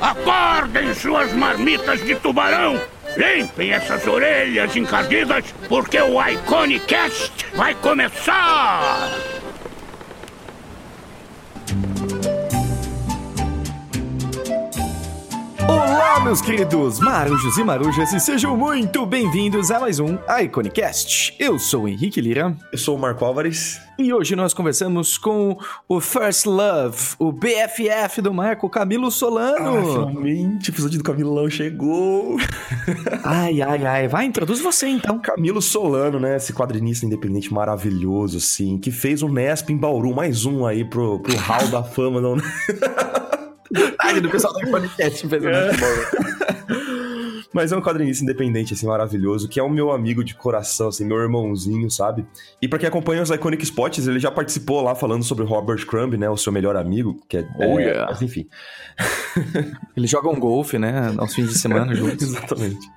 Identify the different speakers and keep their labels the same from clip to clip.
Speaker 1: Acordem suas marmitas de tubarão! Limpem essas orelhas encardidas, porque o Iconicast vai começar!
Speaker 2: Meus queridos marujos e marujas, e sejam muito bem-vindos a mais um Iconicast. Eu sou o Henrique Lira.
Speaker 3: Eu sou o Marco Álvares.
Speaker 2: E hoje nós conversamos com o First Love, o BFF do Marco, Camilo Solano.
Speaker 3: Ah, finalmente, o episódio do Camilão chegou.
Speaker 2: ai, ai, ai. Vai, introduz você então.
Speaker 3: Camilo Solano, né? Esse quadrinista independente maravilhoso, assim, que fez o Nesp em Bauru, mais um aí pro, pro Hall da Fama. Não...
Speaker 2: Ai, do pessoal do podcast fez é.
Speaker 3: Mas é um quadrinista independente, assim, maravilhoso, que é o meu amigo de coração, assim, meu irmãozinho, sabe? E para quem acompanha os Iconic Spots, ele já participou lá falando sobre Robert Crumb, né? O seu melhor amigo, que é...
Speaker 2: Oh, é, yeah.
Speaker 3: Mas enfim.
Speaker 2: Eles jogam golfe, né? Aos fins de semana juntos.
Speaker 3: Exatamente.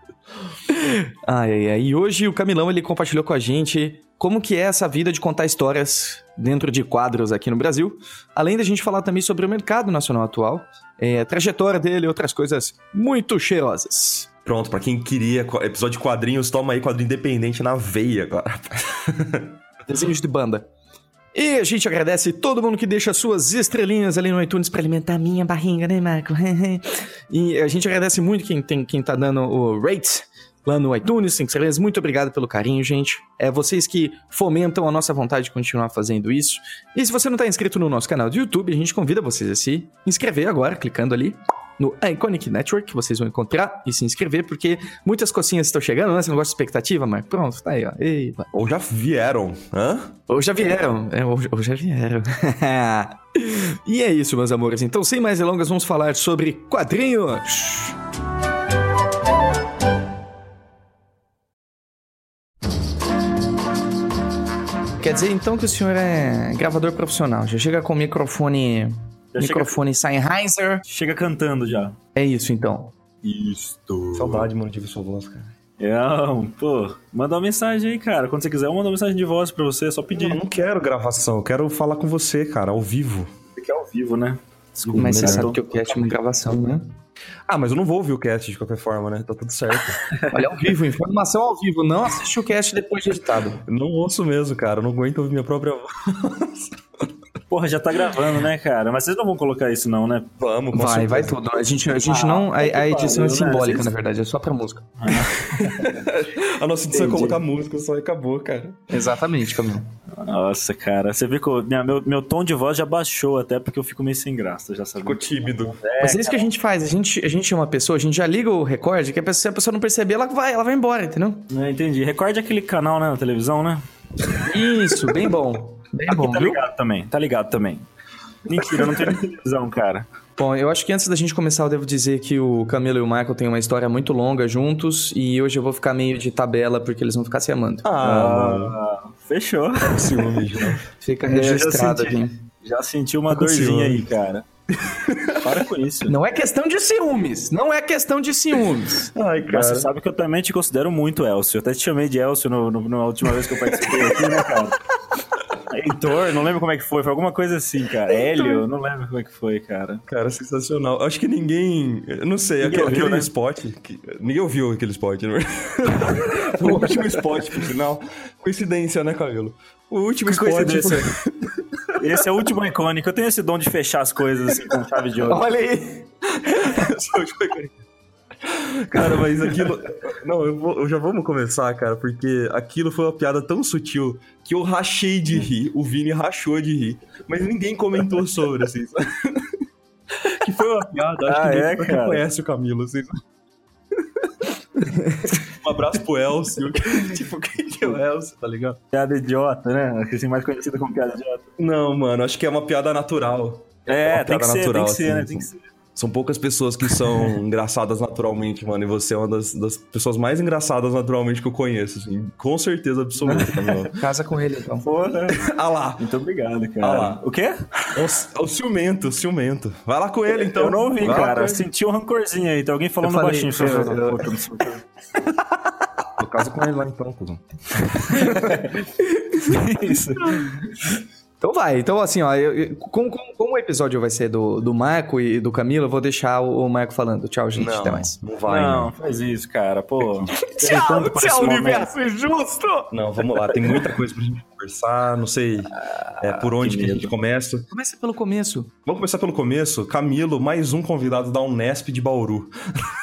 Speaker 2: Ai, ai, ai. E hoje o Camilão, ele compartilhou com a gente como que é essa vida de contar histórias dentro de quadros aqui no Brasil, além da gente falar também sobre o mercado nacional atual, é, a trajetória dele e outras coisas muito cheirosas.
Speaker 3: Pronto, para quem queria episódio de quadrinhos, toma aí quadrinho independente na veia agora.
Speaker 2: Desenhos de banda. E a gente agradece todo mundo que deixa suas estrelinhas ali no iTunes para alimentar a minha barriga, né, Marco? e a gente agradece muito quem, tem, quem tá dando o rate lá no iTunes, 5 estrelas. Muito obrigado pelo carinho, gente. É vocês que fomentam a nossa vontade de continuar fazendo isso. E se você não está inscrito no nosso canal do YouTube, a gente convida vocês a se inscrever agora, clicando ali no Iconic Network, que vocês vão encontrar e se inscrever, porque muitas cocinhas estão chegando, né? Você não gosta de expectativa, mas pronto, tá aí, ó. Eiva.
Speaker 3: Ou já vieram, hã?
Speaker 2: Ou já vieram, é, ou, ou já vieram. e é isso, meus amores. Então, sem mais delongas, vamos falar sobre quadrinhos. Quer dizer então que o senhor é gravador profissional, já chega com microfone. Já microfone chega... Sennheiser.
Speaker 4: Chega cantando já.
Speaker 2: É isso então.
Speaker 4: Isto.
Speaker 3: Saudade, mano, de ver sua voz, cara.
Speaker 4: É, pô, manda uma mensagem aí, cara. Quando você quiser, eu mando uma mensagem de voz pra você, é só pedir.
Speaker 3: Eu não quero gravação, eu quero falar com você, cara, ao vivo.
Speaker 4: Você quer ao vivo, né?
Speaker 2: Desculpa, mas você sabe que o cast é uma gravação, né?
Speaker 3: Ah, mas eu não vou ouvir o cast de qualquer forma, né? Tá tudo certo.
Speaker 2: Olha, ao vivo, informação ao vivo. Não assiste o cast depois de editado.
Speaker 3: Não ouço mesmo, cara. Eu não aguento ouvir minha própria voz.
Speaker 4: Porra, já tá gravando, né, cara? Mas vocês não vão colocar isso, não, né?
Speaker 3: Vamos,
Speaker 2: Vai, certeza. vai tudo. A gente, a gente ah, não. A, a edição é simbólica, né? na verdade, é só pra música. Ah.
Speaker 3: a nossa edição é colocar música só e acabou, cara.
Speaker 2: Exatamente, Camilo.
Speaker 4: Nossa, cara. Você vê que minha, meu, meu tom de voz já baixou até porque eu fico meio sem graça, já sabe.
Speaker 3: Ficou tímido.
Speaker 2: É, Mas é isso que a gente faz. A gente, a gente é uma pessoa, a gente já liga o recorde, que a pessoa, a pessoa não perceber, ela vai, ela vai embora, entendeu?
Speaker 4: É, entendi. Recorde é aquele canal, né, na televisão, né?
Speaker 2: Isso, bem bom. Bem
Speaker 4: Aqui
Speaker 2: bom,
Speaker 4: tá
Speaker 2: viu?
Speaker 4: ligado também, tá ligado também. Mentira, eu não tenho televisão, cara.
Speaker 2: Bom, eu acho que antes da gente começar, eu devo dizer que o Camilo e o Michael têm uma história muito longa juntos e hoje eu vou ficar meio de tabela porque eles vão ficar se amando.
Speaker 4: Ah, ah fechou.
Speaker 3: Ciúme.
Speaker 2: Fica registrado
Speaker 4: já senti,
Speaker 2: aqui.
Speaker 4: Já senti uma dorzinha aí, cara. Para com isso.
Speaker 2: Não é questão de ciúmes. Não é questão de ciúmes.
Speaker 4: Ai, cara. Mas você sabe que eu também te considero muito Elcio. Eu até te chamei de Elcio no, no, na última vez que eu participei aqui, né, cara? Heitor, não lembro como é que foi, foi alguma coisa assim, cara. Hélio, não lembro como é que foi, cara.
Speaker 3: Cara, sensacional. Acho que ninguém. Não sei, ninguém aquele, ouviu, né? spot. Que, ninguém ouviu aquele spot, né? o último spot, por sinal. Coincidência, né, Cabelo? O último que spot.
Speaker 4: Esse é o último icônico. Eu tenho esse dom de fechar as coisas assim com chave de ouro.
Speaker 2: Olha aí!
Speaker 3: esse é o último icônico. Cara, mas aquilo. Não, eu, vou, eu, já vamos começar, cara, porque aquilo foi uma piada tão sutil que eu rachei de rir, o Vini rachou de rir, mas ninguém comentou sobre, assim. Sabe? que foi uma piada, acho ah, que é, cara. conhece o Camilo, assim. um abraço pro Elcio. tipo, quem que é o Elcio, tá ligado?
Speaker 4: Piada idiota, né? Assim, mais conhecida como piada idiota.
Speaker 3: Não, mano, acho que é uma piada natural.
Speaker 4: É, é tem, que ser, natural, tem que ser, né? Tem que ser.
Speaker 3: São poucas pessoas que são engraçadas naturalmente, mano. E você é uma das, das, pessoas mais engraçadas naturalmente que eu conheço, assim. Com certeza absoluta.
Speaker 2: Casa com ele, então.
Speaker 4: Porra.
Speaker 3: ah lá.
Speaker 4: Muito obrigado, cara.
Speaker 3: Ah lá.
Speaker 4: O quê?
Speaker 3: É o, é o ciumento, o ciumento. Vai lá com ele, então.
Speaker 4: Eu não ouvi, cara. Senti um rancorzinho aí. Tem alguém falando falei, baixinho. Eu, eu, eu...
Speaker 3: eu caso com ele lá, então, cuzão.
Speaker 4: Isso.
Speaker 2: Então vai. Então, assim, ó, eu- eu- como, como, como o episódio vai ser do, do Marco e do Camilo, eu vou deixar o, o Marco falando. Tchau, gente. Até mais.
Speaker 3: não vai,
Speaker 4: não,
Speaker 3: não.
Speaker 4: faz isso, cara. Pô.
Speaker 2: Tchau, tchau, universo injusto!
Speaker 3: Não, vamos lá, tem muita coisa pra gente conversar, não sei é, por onde
Speaker 4: que
Speaker 3: que, a gente começa.
Speaker 2: Começa pelo começo.
Speaker 3: Vamos começar pelo começo. Camilo, mais um convidado da Unesp de Bauru.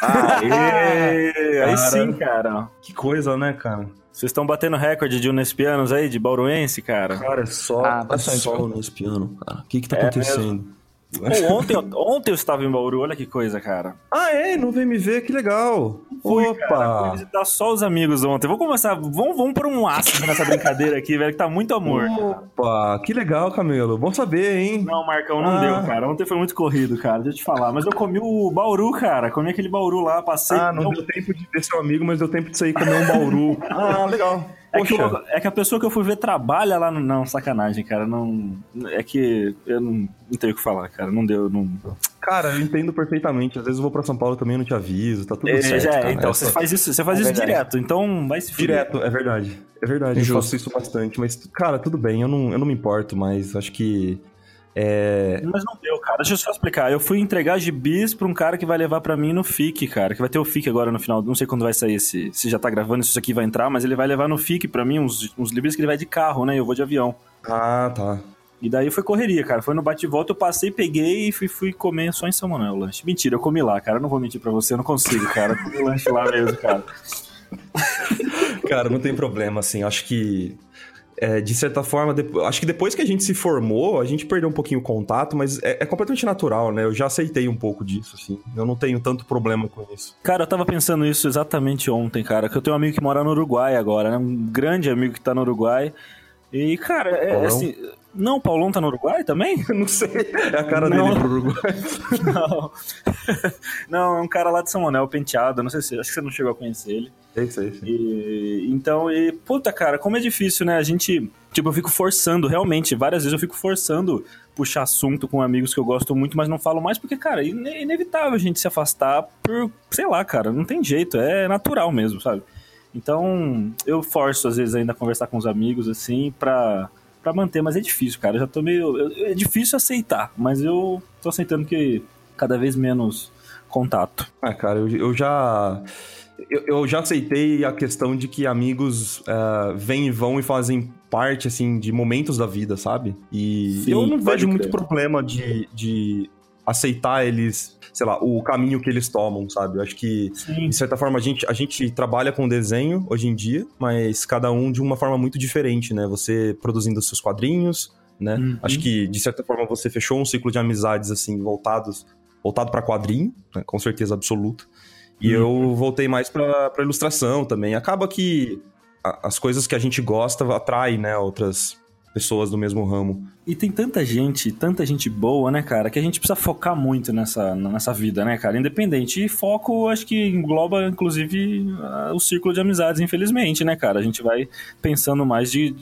Speaker 4: Aê, aí sim, cara.
Speaker 3: Que coisa, né, cara?
Speaker 4: Vocês estão batendo recorde de unespianos aí, de bauruense, cara?
Speaker 3: Cara, é só,
Speaker 2: Ah,
Speaker 3: é
Speaker 2: bastante,
Speaker 3: só
Speaker 2: cara.
Speaker 3: Unesp ano, cara. O que que tá
Speaker 4: É
Speaker 3: acontecendo?
Speaker 4: Ontem, eu- ontem eu estava em Bauru, olha que coisa, cara.
Speaker 3: Ah, é? Não veio me ver? Que legal.
Speaker 4: Fui
Speaker 3: Opa!
Speaker 4: visitar só os amigos ontem. Vou começar, vamos, vamos por um ácido nessa brincadeira aqui, velho, que tá muito amor.
Speaker 3: Opa, que legal, Camilo. Bom saber, hein?
Speaker 4: Não, Marcão, não
Speaker 3: Ah.
Speaker 4: deu, cara. Ontem foi muito corrido, cara. Deixa eu te falar. Mas eu comi o Bauru, cara. Comi aquele Bauru lá, passei.
Speaker 3: Ah, não deu tempo de ver seu amigo, mas deu tempo de sair comer um bauru. ah, legal.
Speaker 4: É que, eu- é que a pessoa que eu fui ver trabalha lá no. Não, sacanagem, cara. Não. É que eu não, não tenho o que falar, cara. Não deu. Não...
Speaker 3: cara, eu entendo perfeitamente. Às vezes eu vou pra São Paulo também e não te aviso, tá tudo
Speaker 4: É,
Speaker 3: certo.
Speaker 4: é,
Speaker 3: cara.
Speaker 4: então,
Speaker 3: Essa-
Speaker 4: você faz isso, você faz
Speaker 2: É
Speaker 4: isso
Speaker 2: verdade.
Speaker 4: direto. Então vai se fuder.
Speaker 3: Direto, é verdade. É verdade, eu
Speaker 2: Justo.
Speaker 3: faço isso bastante. Mas, cara, tudo bem, eu não, eu não me importo, mas acho que. É.
Speaker 4: Mas não deu, cara. Deixa eu só explicar. Eu fui entregar gibis pra um cara que vai levar pra mim no FIC, cara. Que vai ter o FIC agora no final. Não sei quando vai sair esse. Se já tá gravando, se isso aqui vai entrar, mas ele vai levar no FIC pra mim uns, uns livros que ele vai de carro, né? Eu vou de avião.
Speaker 3: Ah, tá.
Speaker 4: E daí foi correria, cara. Foi no bate-volta, eu passei, peguei e fui, fui comer só em São Manuel o lanche. Mentira, eu comi lá, cara. Eu não vou mentir pra você, eu não consigo, cara. Eu comi lanche lá mesmo, cara.
Speaker 3: Cara, não tem problema, assim. Acho que. É, de certa forma, acho que depois que a gente se formou, a gente perdeu um pouquinho o contato, mas é, é completamente natural, né? Eu já aceitei um pouco disso, assim. Eu não tenho tanto problema com isso.
Speaker 4: Cara, eu tava pensando isso exatamente ontem, cara. Que eu tenho um amigo que mora no Uruguai agora, né? Um grande amigo que tá no Uruguai. E, cara, é,
Speaker 3: Paulão?
Speaker 4: assim. Não, o Paulão tá no Uruguai também?
Speaker 3: Não sei. É a cara
Speaker 4: Não.
Speaker 3: dele pro Uruguai.
Speaker 4: Não. não, é um cara lá de São Manuel, penteado. Não sei se. Acho que você não chegou a conhecer ele.
Speaker 3: É isso aí, sim.
Speaker 4: E, então, e, puta, cara, como é difícil, né? A gente, tipo, eu fico forçando, realmente, várias vezes eu fico forçando puxar assunto com amigos que eu gosto muito, mas não falo mais, porque, cara, é ine- inevitável a gente se afastar por, sei lá, cara, não tem jeito, é natural mesmo, sabe? Então, eu forço, às vezes, ainda a conversar com os amigos, assim, pra, pra manter, mas é difícil, cara, eu já tô meio... eu- é difícil aceitar, mas eu tô aceitando que cada vez menos contato.
Speaker 3: Ah, cara, eu, eu já. Eu, eu já aceitei a questão de que amigos ah, vêm e vão e fazem parte, assim, de momentos da vida, sabe? E
Speaker 4: Sim,
Speaker 3: eu não vejo muito
Speaker 4: crer.
Speaker 3: problema de, de aceitar eles, sei lá, o caminho que eles tomam, sabe? Eu acho que,
Speaker 4: Sim,
Speaker 3: de certa forma, a gente, a gente trabalha com desenho hoje em dia, mas cada um de uma forma muito diferente, né? Você produzindo seus quadrinhos, né?
Speaker 4: Uhum.
Speaker 3: Acho que, de certa forma, você fechou um ciclo de amizades, assim, voltados voltado para quadrinho, né, com certeza absoluta. E eu voltei mais pra ilustração também. Acaba que a- as coisas que a gente gosta atraem, né, outras pessoas do mesmo ramo.
Speaker 4: E tem tanta gente, tanta gente boa, né, cara, que a gente precisa focar muito nessa, nessa vida, né, cara? Independente. E foco, acho que engloba, inclusive, ah, o círculo de amizades, infelizmente, né, cara? A gente vai pensando mais de.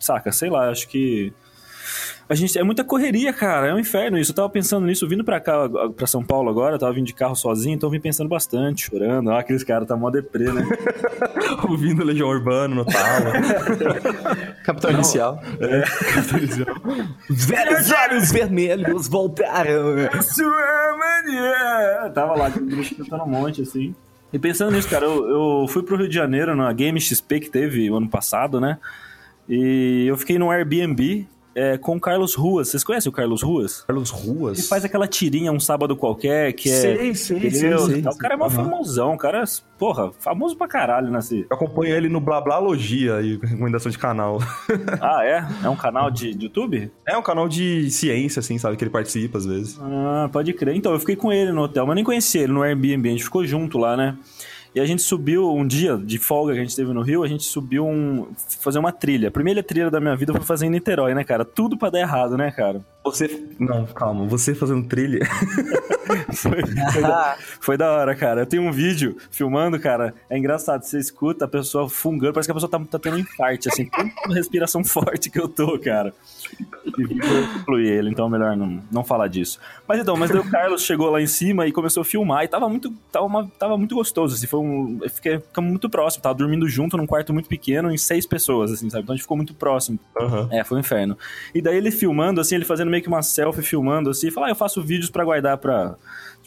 Speaker 4: Saca, sei lá, acho que. A gente, é muita correria, cara. É um inferno isso. Eu tava pensando nisso, vindo pra cá, pra São Paulo agora, eu tava vindo de carro sozinho, então eu vim pensando bastante, chorando. Ah, aqueles caras tá mó deprê, né?
Speaker 3: Ouvindo Legião Urbano no talo.
Speaker 2: Capitão Inicial.
Speaker 3: É.
Speaker 2: Velhos olhos vermelhos voltaram.
Speaker 4: Sua mania. Tava lá, cantando um monte, assim. E pensando nisso, cara, eu, eu fui pro Rio de Janeiro na Game XP que teve o ano passado, né? E eu fiquei no Airbnb é, com o Carlos Ruas. Vocês conhecem o Carlos Ruas?
Speaker 3: Carlos Ruas.
Speaker 4: Ele faz aquela tirinha um sábado qualquer, que é.
Speaker 3: Sei, sei, sei,
Speaker 4: Entendeu?
Speaker 3: sei,
Speaker 4: O cara é mó
Speaker 3: Aham.
Speaker 4: famosão, o cara, é, porra, famoso pra caralho, né? assim.
Speaker 3: Eu acompanho ele no Blablalogia e recomendação de canal.
Speaker 4: Ah, é? É um canal de, de YouTube?
Speaker 3: É um canal de ciência, assim, sabe? Que ele participa às vezes.
Speaker 4: Ah, pode crer. Então, eu fiquei com ele no hotel, mas nem conheci ele no Airbnb, a gente ficou junto lá, né? E a gente subiu um dia de folga que a gente teve no Rio, a gente subiu um. fazer uma trilha. A primeira trilha da minha vida foi fazer em Niterói, né, cara? Tudo pra dar errado, né, cara?
Speaker 3: Você. Não, calma. Você fazendo trilha.
Speaker 4: Foi, foi, da, foi da hora, cara. Eu tenho um vídeo filmando, cara. É engraçado. Você escuta a pessoa fungando, parece que a pessoa tá, tá tendo um infarte, assim. Tanta respiração forte que eu tô, cara. E excluir ele, então é melhor não, não falar disso. Mas então, mas daí o Carlos chegou lá em cima e começou a filmar e tava muito, tava uma, tava muito gostoso, assim. Foi um. Fiquei, ficamos muito próximo. Tava dormindo junto num quarto muito pequeno em seis pessoas, assim, sabe? Então a gente ficou muito próximo.
Speaker 3: Aham.
Speaker 4: É, foi um inferno. E daí ele filmando, assim, ele fazendo meio que uma selfie filmando, assim, e fala, ah, eu faço vídeos pra guardar pra.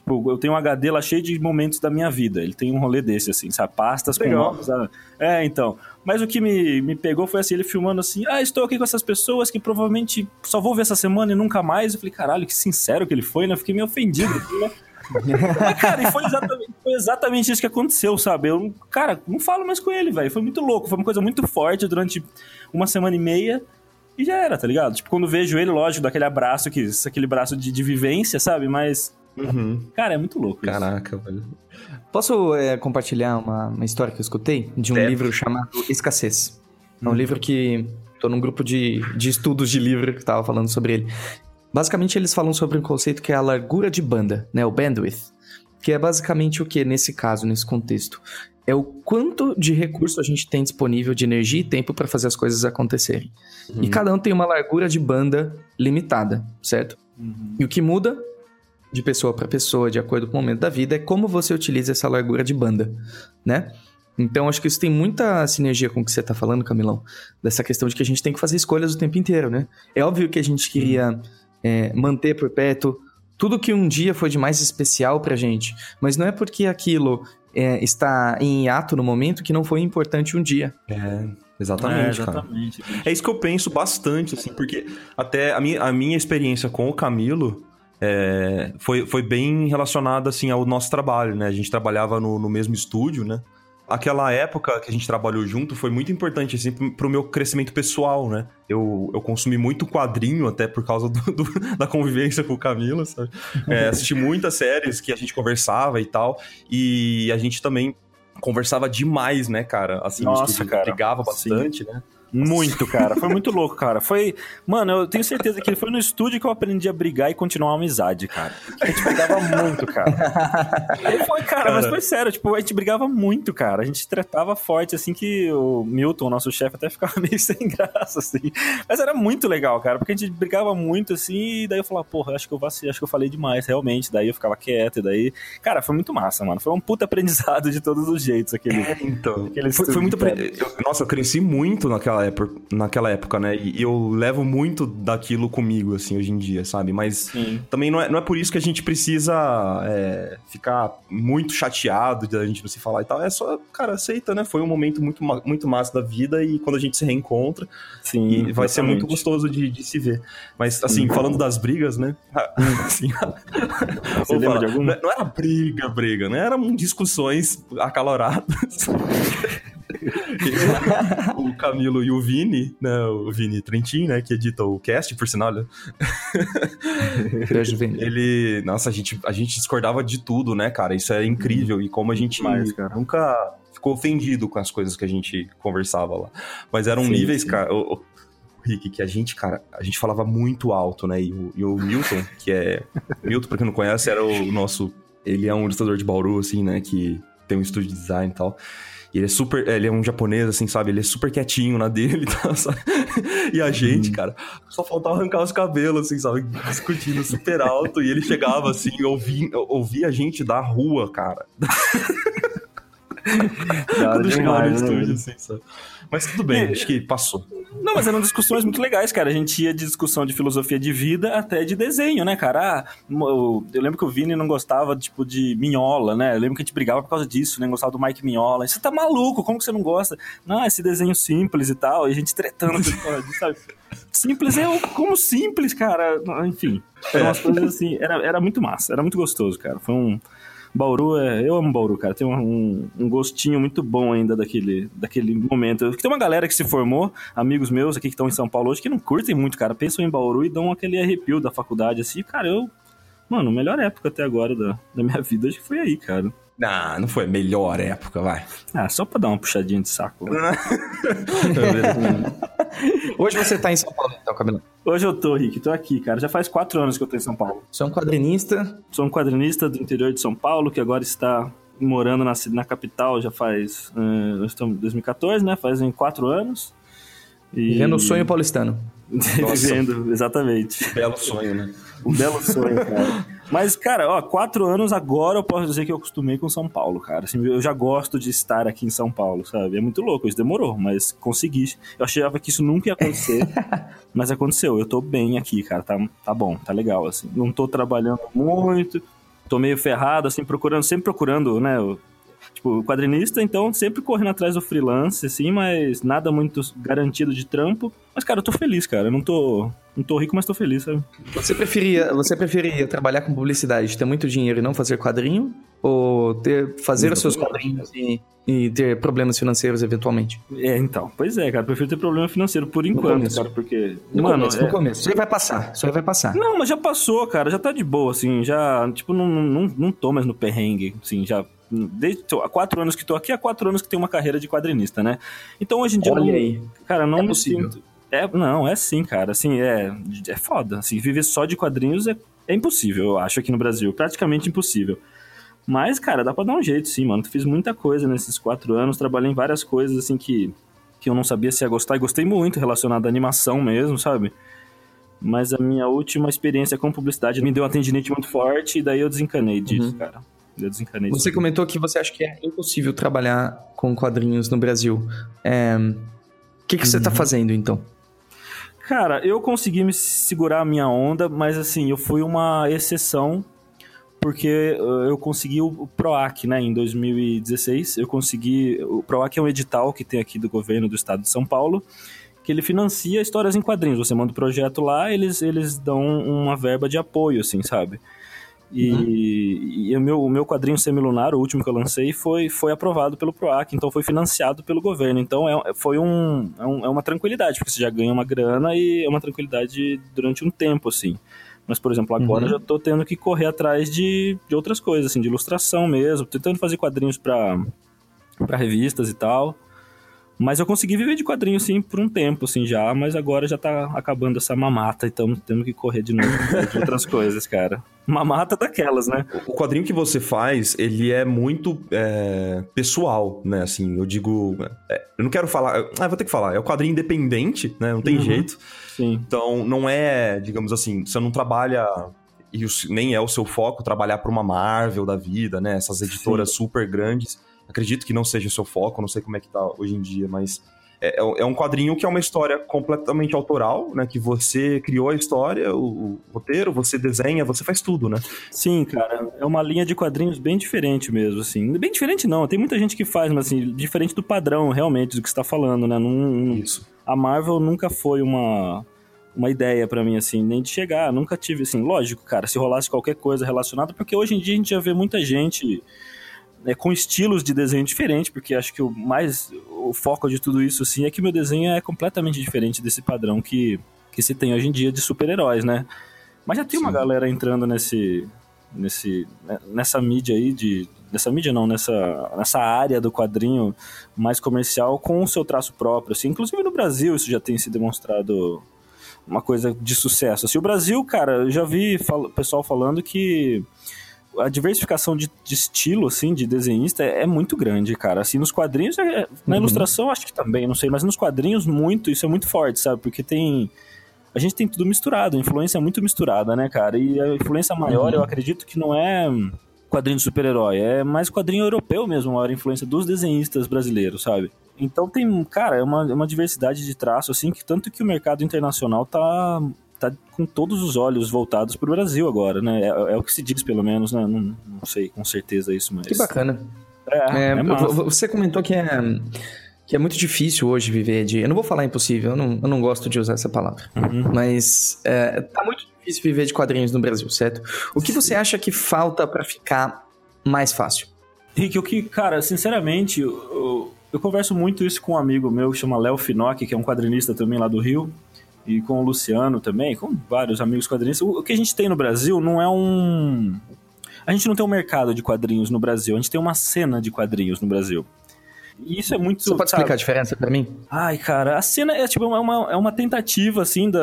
Speaker 4: Tipo, eu tenho um HD lá cheio de momentos da minha vida. Ele tem um rolê desse, assim, sabe? Pastas com
Speaker 3: Legal.
Speaker 4: nomes. sabe? É, então. Mas o que me, me pegou foi assim, ele filmando assim, ah, estou aqui com essas pessoas que provavelmente só vou ver essa semana e nunca mais. Eu falei, caralho, que sincero que ele foi, né? Eu fiquei meio ofendido, assim, né? Mas, cara, e foi exatamente, foi exatamente isso que aconteceu, sabe? Eu, cara, não falo mais com ele, velho. Foi muito louco, foi uma coisa muito forte durante uma semana e meia. E já era, tá ligado? Tipo, quando vejo ele, lógico, daquele abraço, que, aquele braço de, de vivência, sabe? Mas,
Speaker 3: Uhum.
Speaker 4: cara, é muito louco isso.
Speaker 3: Caraca, velho.
Speaker 2: Posso é, compartilhar uma, uma história que eu escutei de um
Speaker 3: Deve.
Speaker 2: livro chamado Escassez? É um
Speaker 4: Hum.
Speaker 2: livro que tô num grupo de, de estudos de livro que tava falando sobre ele. Basicamente, eles falam sobre um conceito que é a largura de banda, né? O bandwidth. Que é basicamente o que, nesse caso, nesse contexto? É o quanto de recurso a gente tem disponível de energia e tempo para fazer as coisas acontecerem. E cada um tem uma largura de banda limitada, certo?
Speaker 4: Uhum.
Speaker 2: E o que muda de pessoa para pessoa, de acordo com o momento da vida, é como você utiliza essa largura de banda, né? Então, acho que isso tem muita sinergia com o que você tá falando, Camilão, dessa questão de que a gente tem que fazer escolhas o tempo inteiro, né? É óbvio que a gente queria é, manter por perto tudo que um dia foi de mais especial pra gente, mas não é porque aquilo é, está em hiato no momento que não foi importante um dia.
Speaker 3: É, exatamente,
Speaker 4: é,
Speaker 3: cara.
Speaker 4: exatamente.
Speaker 3: É isso que eu penso bastante, assim, porque até a minha, a minha experiência com o Camilo é, foi, foi bem relacionada, assim, ao nosso trabalho, né? A gente trabalhava no, no mesmo estúdio, né? Aquela época que a gente trabalhou junto foi muito importante, assim, pro, pro meu crescimento pessoal, né? Eu, eu consumi muito quadrinho, até por causa do, do- da convivência com o Camilo, sabe? É, assisti muitas séries que a gente conversava e tal, e a gente também conversava demais, né, cara? Assim, no
Speaker 4: Nossa,
Speaker 3: estúdio,
Speaker 4: cara.
Speaker 3: brigava
Speaker 4: Sim.
Speaker 3: bastante, né?
Speaker 4: Muito, cara. Foi muito louco, cara. Foi. Mano, eu tenho certeza que foi no estúdio que eu aprendi a brigar e continuar uma amizade, cara. A gente brigava muito, cara. E foi, cara, mas foi sério. Tipo, a gente brigava muito, cara. A gente tretava forte, assim, que o Milton, nosso chefe, até ficava meio sem graça, assim. Mas era muito legal, cara, porque a gente brigava muito, assim, e daí eu falava, porra, acho que eu vacilei, acho que eu falei demais, realmente. Daí eu ficava quieto, e daí. Cara, foi muito massa, mano. Foi um puta aprendizado de todos os jeitos aquele.
Speaker 3: Então,
Speaker 4: Aquele
Speaker 3: foi, foi muito.
Speaker 4: cara.
Speaker 3: eu- nossa, eu cresci muito naquela época, naquela época, né? E eu levo muito daquilo comigo, assim, hoje em dia, sabe? Mas
Speaker 4: Sim.
Speaker 3: também não é, não é por isso que a gente precisa é, ficar muito chateado de a gente não se falar e tal. É só, cara, aceita, né? Foi um momento muito, muito massa da vida e quando a gente se reencontra,
Speaker 4: Sim.
Speaker 3: vai ser muito gostoso de, de se ver. Mas, assim, falando das brigas, né? assim,
Speaker 4: Você lembra
Speaker 3: falar,
Speaker 4: de alguma?
Speaker 3: Não, não era briga, briga, né? Eram discussões acaloradas. o Camilo e o Vini, né? O Vini Trentin, né? Que edita o cast, por sinal, né?
Speaker 2: Beijo, Vini.
Speaker 3: Ele. Nossa, a gente, a gente discordava de tudo, né, cara? Isso é incrível. E como a gente
Speaker 4: cara.
Speaker 3: nunca ficou ofendido com as coisas que a gente conversava lá. Mas eram
Speaker 4: Sim,
Speaker 3: níveis,
Speaker 4: sim.
Speaker 3: cara. O, o- Rick, que a gente, cara, a gente falava muito alto, né? E o, e o Milton, que é. Milton, pra quem não conhece, era o nosso. Ele é um ilustrador de Bauru, assim, né? Que tem um estúdio de design e tal. Ele é super. Ele é um japonês, assim, sabe? Ele é super quietinho na dele e sabe? E a gente, cara, só faltava arrancar os cabelos, assim, sabe? Discutindo super alto. E ele chegava, assim, ouvia, ouvia a gente da rua, cara. Quando chegava no
Speaker 4: né,
Speaker 3: estúdio, assim, sabe? Mas tudo bem, acho que passou.
Speaker 4: Não, mas eram discussões muito legais, cara. A gente ia de discussão de filosofia de vida até de desenho, né, cara? Ah, eu lembro que o Vini não gostava, tipo, de Minhola, né? Eu lembro que a gente brigava por causa disso, né? Gostava do Mike Minhola. Você tá maluco? Como que você não gosta? Não, esse desenho simples e tal. E a gente tretando por causa disso, sabe? Simples é como simples, cara. Enfim, eram umas coisas assim. Era, era muito massa, era muito gostoso, cara. Foi um. Bauru é. Eu amo Bauru, cara. Tem um, um, gostinho muito bom ainda daquele, daquele momento. Tem uma galera que se formou, amigos meus aqui que estão em São Paulo hoje, que não curtem muito, cara. Pensam em Bauru e dão aquele arrepio da faculdade, assim. Cara, eu. Mano, melhor época até agora da, da minha vida, acho que foi aí, cara.
Speaker 3: Ah, não foi a melhor época, vai.
Speaker 4: Ah, só pra dar uma puxadinha de saco.
Speaker 2: Hoje você tá em São Paulo, então, Camilão.
Speaker 4: Hoje eu tô, Rick, tô aqui, cara. Já faz quatro anos que eu tô em São Paulo.
Speaker 2: É um quadrinista.
Speaker 4: Sou um quadrinista do interior de São Paulo, que agora está morando na, na capital já faz. Uh, nós estamos em 2014, né? Fazem quatro anos.
Speaker 2: E... Vivendo o sonho paulistano.
Speaker 4: Vivendo, exatamente.
Speaker 3: Belo sonho, né?
Speaker 4: Um belo sonho, cara. Mas, cara, ó, quatro anos agora eu posso dizer que eu acostumei com São Paulo, cara. Assim, eu já gosto de estar aqui em São Paulo, sabe? É muito louco, isso demorou, mas consegui. Eu achava que isso nunca ia acontecer, mas aconteceu. Eu tô bem aqui, cara. Tá, tá bom, tá legal, assim. Não tô trabalhando muito, tô meio ferrado, assim, procurando, sempre procurando, né? tipo, quadrinista, então sempre correndo atrás do freelance, assim, mas nada muito garantido de trampo. Mas, cara, eu tô feliz, cara. Eu não tô, não tô rico, mas tô feliz, sabe?
Speaker 2: Você preferia, você preferia trabalhar com publicidade, ter muito dinheiro e não fazer quadrinho? Ou ter, fazer os seus quadrinhos e, e, ter problemas financeiros eventualmente?
Speaker 4: É, então. Pois é, cara. Prefiro ter problema financeiro por enquanto, cara, porque...
Speaker 2: No mano, começo, é... no começo. Isso aí vai passar. Isso aí vai passar.
Speaker 4: Não, mas já passou, cara. Já tá de boa, assim. Já, tipo, não, não, não tô mais no perrengue, assim. Já desde há quatro anos que estou aqui, há quatro anos que tenho uma carreira de quadrinista, né? Então hoje em dia.
Speaker 2: Olha
Speaker 4: não,
Speaker 2: aí.
Speaker 4: Cara, não
Speaker 2: é
Speaker 4: me
Speaker 2: possível.
Speaker 4: sinto. É, não, é sim, cara. Assim, é, é foda. Assim, viver só de quadrinhos é, é impossível, eu acho, aqui no Brasil. Praticamente impossível. Mas, cara, dá pra dar um jeito, sim, mano. Fiz muita coisa nesses quatro anos, trabalhei em várias coisas, assim, que, que eu não sabia se ia gostar. E gostei muito relacionado à animação mesmo, sabe? Mas a minha última experiência com publicidade me deu uma tendinite muito forte e daí eu desencanei disso, uhum. cara. Eu desencanei.
Speaker 2: Você comentou que você acha que é impossível trabalhar com quadrinhos no Brasil. É... O que, que você está uhum. fazendo, então?
Speaker 4: Cara, eu consegui me segurar a minha onda, mas assim, eu fui uma exceção porque eh, eu consegui o PROAC, né, em 2016. Eu consegui. O PROAC é um edital que tem aqui do governo do estado de São Paulo, que ele financia histórias em quadrinhos. Você manda o projeto lá, eles, eles dão uma verba de apoio, assim, sabe? E, uhum. e, o, meu, o meu quadrinho Semilunar, o último que eu lancei, foi, foi aprovado pelo PROAC, então foi financiado pelo governo. Então é, foi um, é, um, é uma tranquilidade, porque você já ganha uma grana e é uma tranquilidade durante um tempo, assim. Mas, por exemplo, agora uhum. eu já tô tendo que correr atrás de, de outras coisas, assim, de ilustração mesmo, tentando fazer quadrinhos para revistas e tal. Mas eu consegui viver de quadrinho, sim, por um tempo, assim, já. Mas agora já tá acabando essa mamata, então temos que correr de novo de outras coisas, cara. Mamata daquelas, né?
Speaker 3: O quadrinho que você faz, ele é muito é, pessoal, né? Assim, eu digo... É, eu não quero falar... Ah, vou ter que falar. É o um quadrinho independente, né? Não tem uhum. jeito.
Speaker 4: Sim.
Speaker 3: Então, não é, digamos assim, você não trabalha e nem é o seu foco trabalhar para uma Marvel da vida, né? Essas editoras Sim. super grandes. Acredito que não seja o seu foco, não sei como é que tá hoje em dia, mas é, é, é um quadrinho que é uma história completamente autoral, né? Que você criou a história, o, o, roteiro, você desenha, você faz tudo, né?
Speaker 4: Sim, cara. É uma linha de quadrinhos bem diferente mesmo, assim. Bem diferente não, tem muita gente que faz, mas assim, diferente do padrão, realmente, do que você tá falando, né? Num,
Speaker 3: Isso.
Speaker 4: A Marvel nunca foi uma uma ideia para mim, assim, nem de chegar. Nunca tive, assim, lógico, cara, se rolasse qualquer coisa relacionada, porque hoje em dia a gente já vê muita gente né, com estilos de desenho diferentes, porque acho que o mais o foco de tudo isso assim é que meu desenho é completamente diferente desse padrão que, que se tem hoje em dia de super-heróis, né? Mas já tem Sim. uma galera entrando nesse nesse né, nessa mídia aí de nessa mídia não, nessa nessa área do quadrinho mais comercial com o seu traço próprio, assim, inclusive no Brasil isso já tem se demonstrado uma coisa de sucesso. Assim, o Brasil, cara, eu já vi fal pessoal falando que a diversificação de, de, estilo, assim, de desenhista é, é, muito grande, cara. Assim, nos quadrinhos, é, na uhum. ilustração acho que também, não sei, mas nos quadrinhos muito, isso é muito forte, sabe? Porque tem... A gente tem tudo misturado, a influência é muito misturada, né, cara? E a influência maior, uhum. eu acredito que não é quadrinho de super-herói, é mais quadrinho europeu mesmo, a maior influência dos desenhistas brasileiros, sabe? Então tem, cara, é uma, é uma diversidade de traço, assim, que tanto que o mercado internacional tá tá com todos os olhos voltados para o Brasil agora, né? É, é, o que se diz, pelo menos, né? Não, não sei com certeza isso, mas...
Speaker 2: Que bacana.
Speaker 4: É, é, é
Speaker 2: você comentou que é, que é muito difícil hoje viver de... Eu não vou falar impossível, eu não, eu não gosto de usar essa palavra. Uhum. Mas é, tá muito difícil viver de quadrinhos no Brasil, certo? O que você acha que falta para ficar mais fácil?
Speaker 4: Rick, o que, cara, sinceramente, eu, eu, eu, converso muito isso com um amigo meu que chama Léo Finock, que é um quadrinista também lá do Rio e com o Luciano também, com vários amigos quadrinistas. O que a gente tem no Brasil não é um. A gente não tem um mercado de quadrinhos no Brasil, a gente tem uma cena de quadrinhos no Brasil. E isso é muito.
Speaker 2: Você pode
Speaker 4: sabe?
Speaker 2: explicar a diferença pra mim?
Speaker 4: Ai, cara, a cena é tipo é uma, é uma tentativa, assim, da.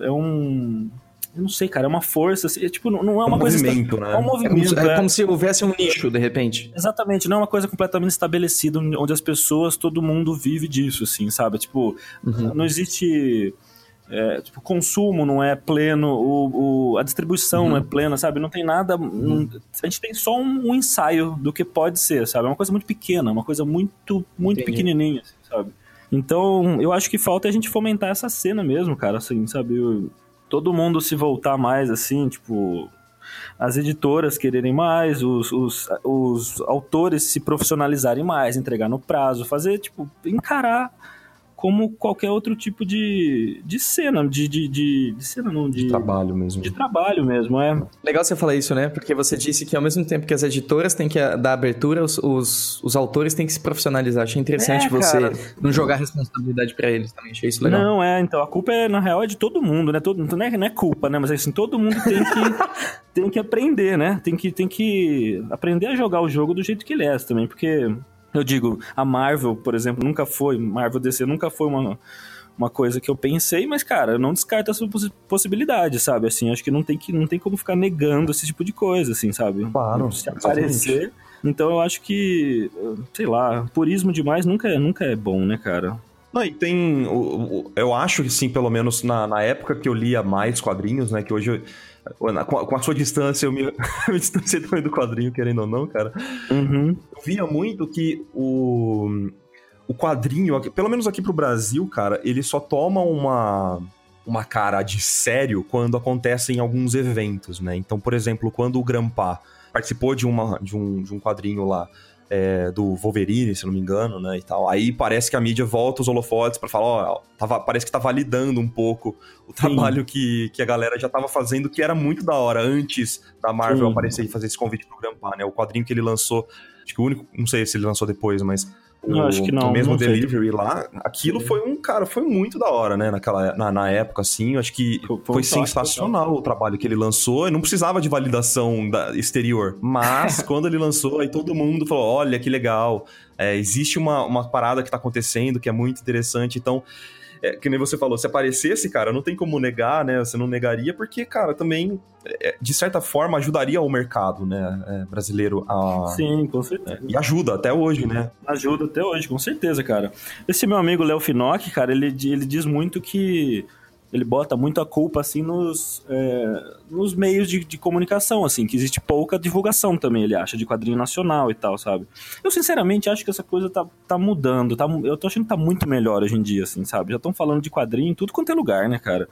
Speaker 4: É um. Eu não sei, cara, é uma força, assim, é, tipo, não, não é uma
Speaker 3: um
Speaker 4: coisa.
Speaker 3: movimento, né?
Speaker 4: É um
Speaker 2: É como,
Speaker 4: movimento.
Speaker 2: se, é
Speaker 4: é.
Speaker 2: como se houvesse um nicho, de repente.
Speaker 4: Exatamente, não é uma coisa completamente estabelecida onde as pessoas, todo mundo vive disso, assim, sabe? Tipo,
Speaker 2: Uhum.
Speaker 4: não existe. É, tipo, consumo não é pleno, o, o- a distribuição
Speaker 2: Uhum.
Speaker 4: não é plena, sabe? Não tem nada. não- a gente tem só um, um ensaio do que pode ser, sabe? É uma coisa muito pequena, uma coisa muito, muito
Speaker 2: Entendi.
Speaker 4: pequenininha, assim, sabe? Então, eu acho que falta a gente fomentar essa cena mesmo, cara, assim, sabe? Eu- todo mundo se voltar mais, assim, tipo, as editoras quererem mais, os, os, os autores se profissionalizarem mais, entregar no prazo, fazer, tipo, encarar como qualquer outro tipo de, de cena, de, de, de, de cena não, de,
Speaker 3: De trabalho mesmo.
Speaker 4: de trabalho mesmo, é.
Speaker 2: Legal você falar isso, né? Porque você disse que ao mesmo tempo que as editoras têm que dar abertura, os, os, os autores têm que se profissionalizar. Achei interessante
Speaker 4: É,
Speaker 2: você
Speaker 4: cara.
Speaker 2: não jogar a responsabilidade pra eles também. Achei isso legal.
Speaker 4: Não, é, então, a culpa é, na real, é de todo mundo, né? Todo, não, é, não é culpa, né? Mas assim, todo mundo tem que, tem que aprender, né? Tem que, tem que aprender a jogar o jogo do jeito que ele é também, porque eu digo, a Marvel, por exemplo, nunca foi, Marvel DC nunca foi uma, uma coisa que eu pensei, mas, cara, eu não descarto essa possi- possibilidade, sabe? Assim, acho que não tem, que não tem como ficar negando esse tipo de coisa, assim, sabe?
Speaker 3: Claro,
Speaker 4: Se aparecer. Então eu acho que, sei lá, purismo demais nunca, é- nunca é bom, né, cara?
Speaker 3: Não, e tem. Eu acho que sim, pelo menos na, na época que eu lia mais quadrinhos, né? Que hoje. Com, a, sua distância, eu me, me distanciei também do quadrinho, querendo ou não, cara.
Speaker 4: Uhum.
Speaker 3: Eu via muito que o. O quadrinho, pelo menos aqui pro Brasil, cara, ele só toma uma. Uma cara de sério quando acontecem alguns eventos, né? Então, por exemplo, quando o Grampá participou de, uma, de, um, de um quadrinho lá é, do Wolverine, se não me engano, né, e tal. Aí parece que a mídia volta os holofotes pra falar, ó, tava, parece que tá validando um pouco o trabalho que, que a galera já tava fazendo, que era muito da hora antes da Marvel
Speaker 4: Sim.
Speaker 3: aparecer e fazer esse convite pro Grampá, né? O quadrinho que ele lançou, acho que o único, não sei se ele lançou depois, mas
Speaker 4: Eu acho que não,
Speaker 3: o mesmo
Speaker 4: não sei.
Speaker 3: delivery lá, aquilo foi um, cara, foi muito da hora, né, naquela, na, na época, assim, eu acho que
Speaker 4: Foi- foi
Speaker 3: sensacional o trabalho que ele lançou, e não precisava de validação da, exterior, mas quando ele lançou, aí todo mundo falou, olha que legal, é, existe uma, uma parada que tá acontecendo que é muito interessante, então, é, que nem você falou, se aparecesse, cara, não tem como negar, né, você não negaria, porque, cara, também, é, de certa forma, ajudaria o mercado, né, é, brasileiro a...
Speaker 4: Sim, com certeza.
Speaker 3: E ajuda até hoje, né?
Speaker 4: Ajuda até hoje, com certeza, cara. Esse meu amigo Léo Finocchi, cara, ele, ele diz muito que. Ele bota muito a culpa, assim, nos, é, nos meios de, de comunicação, assim, que existe pouca divulgação também, ele acha, de quadrinho nacional e tal, sabe? Eu, sinceramente, acho que essa coisa tá, tá mudando, tá, eu tô achando que tá muito melhor hoje em dia, assim, sabe? Já estão falando de quadrinho em tudo quanto é lugar, né, cara?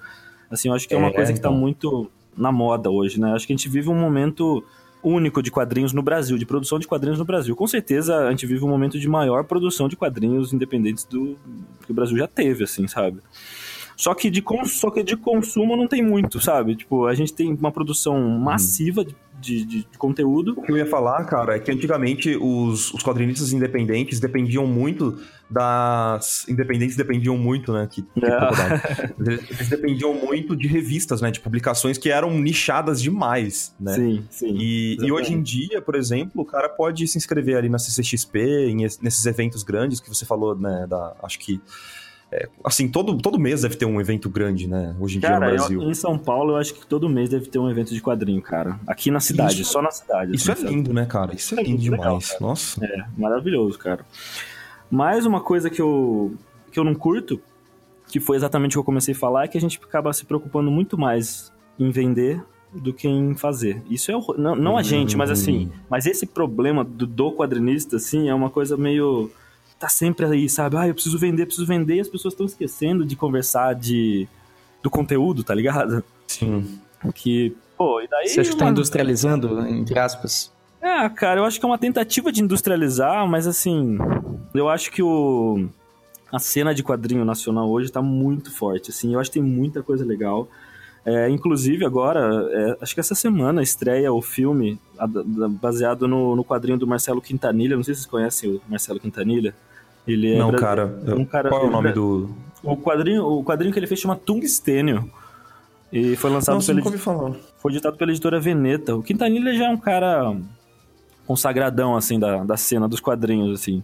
Speaker 4: Assim, eu acho que é uma
Speaker 3: É,
Speaker 4: coisa que tá
Speaker 3: então.
Speaker 4: muito na moda hoje, né? Acho que a gente vive um momento único de quadrinhos no Brasil, de produção de quadrinhos no Brasil. Com certeza a gente vive um momento de maior produção de quadrinhos independentes do que o Brasil já teve, assim, sabe? Só que de, cons- só que de consumo não tem muito, sabe? Tipo, a gente tem uma produção massiva de, de, de- de conteúdo.
Speaker 3: O que eu ia falar, cara, é que antigamente os, os quadrinistas independentes dependiam muito das. Independentes dependiam muito, né? Que, que
Speaker 4: É.
Speaker 3: Eles dependiam muito de revistas, né? De publicações que eram nichadas demais, né?
Speaker 4: Sim, sim.
Speaker 3: E, e hoje em dia, por exemplo, o cara pode se inscrever ali na CCXP, em es- nesses eventos grandes que você falou, né? Da, acho que. É, assim, todo, todo mês deve ter um evento grande, né? Hoje em dia
Speaker 4: Cara,
Speaker 3: no
Speaker 4: eu-
Speaker 3: Brasil.
Speaker 4: em São Paulo eu acho que todo mês deve ter um evento de quadrinho, cara. Aqui na cidade,
Speaker 3: Isso-
Speaker 4: só na cidade.
Speaker 3: Isso é
Speaker 4: assim, sabe?
Speaker 3: lindo, né, cara? Isso é
Speaker 4: É
Speaker 3: lindo
Speaker 4: muito legal,
Speaker 3: demais. Nossa.
Speaker 4: É, maravilhoso, cara. Mais uma coisa que eu, que eu não curto, que foi exatamente o que eu comecei a falar, é que a gente acaba se preocupando muito mais em vender do que em fazer. Isso é não, não a gente, mas assim, mas esse problema do, do quadrinista, assim, é uma coisa meio tá sempre aí, sabe? Ah, eu preciso vender, preciso vender, e as pessoas estão esquecendo de conversar de do conteúdo, tá ligado?
Speaker 3: Sim.
Speaker 4: Que, pô, e daí
Speaker 2: Você acha que tá industrializando, entre aspas?
Speaker 4: é, cara, eu acho que é uma tentativa de industrializar, mas assim, eu acho que o a cena de quadrinho nacional hoje tá muito forte, assim, eu acho que tem muita coisa legal. É, inclusive agora, é, acho que essa semana estreia o filme a- da- baseado no, no quadrinho do Marcelo Quintanilha, não sei se vocês conhecem o Marcelo Quintanilha. Ele é
Speaker 3: Não,
Speaker 4: bra-
Speaker 3: cara. eu-
Speaker 4: um cara-
Speaker 3: Qual é o
Speaker 4: ele
Speaker 3: nome
Speaker 4: é-
Speaker 3: do.
Speaker 4: O quadrinho, o quadrinho que ele fez chama Tungstênio. E foi lançado
Speaker 3: Nossa,
Speaker 4: pela
Speaker 3: nunca ouvi falar.
Speaker 4: foi editado pela editora Veneta. O Quintanilha já é um cara consagradão, assim, da, da cena dos quadrinhos, assim.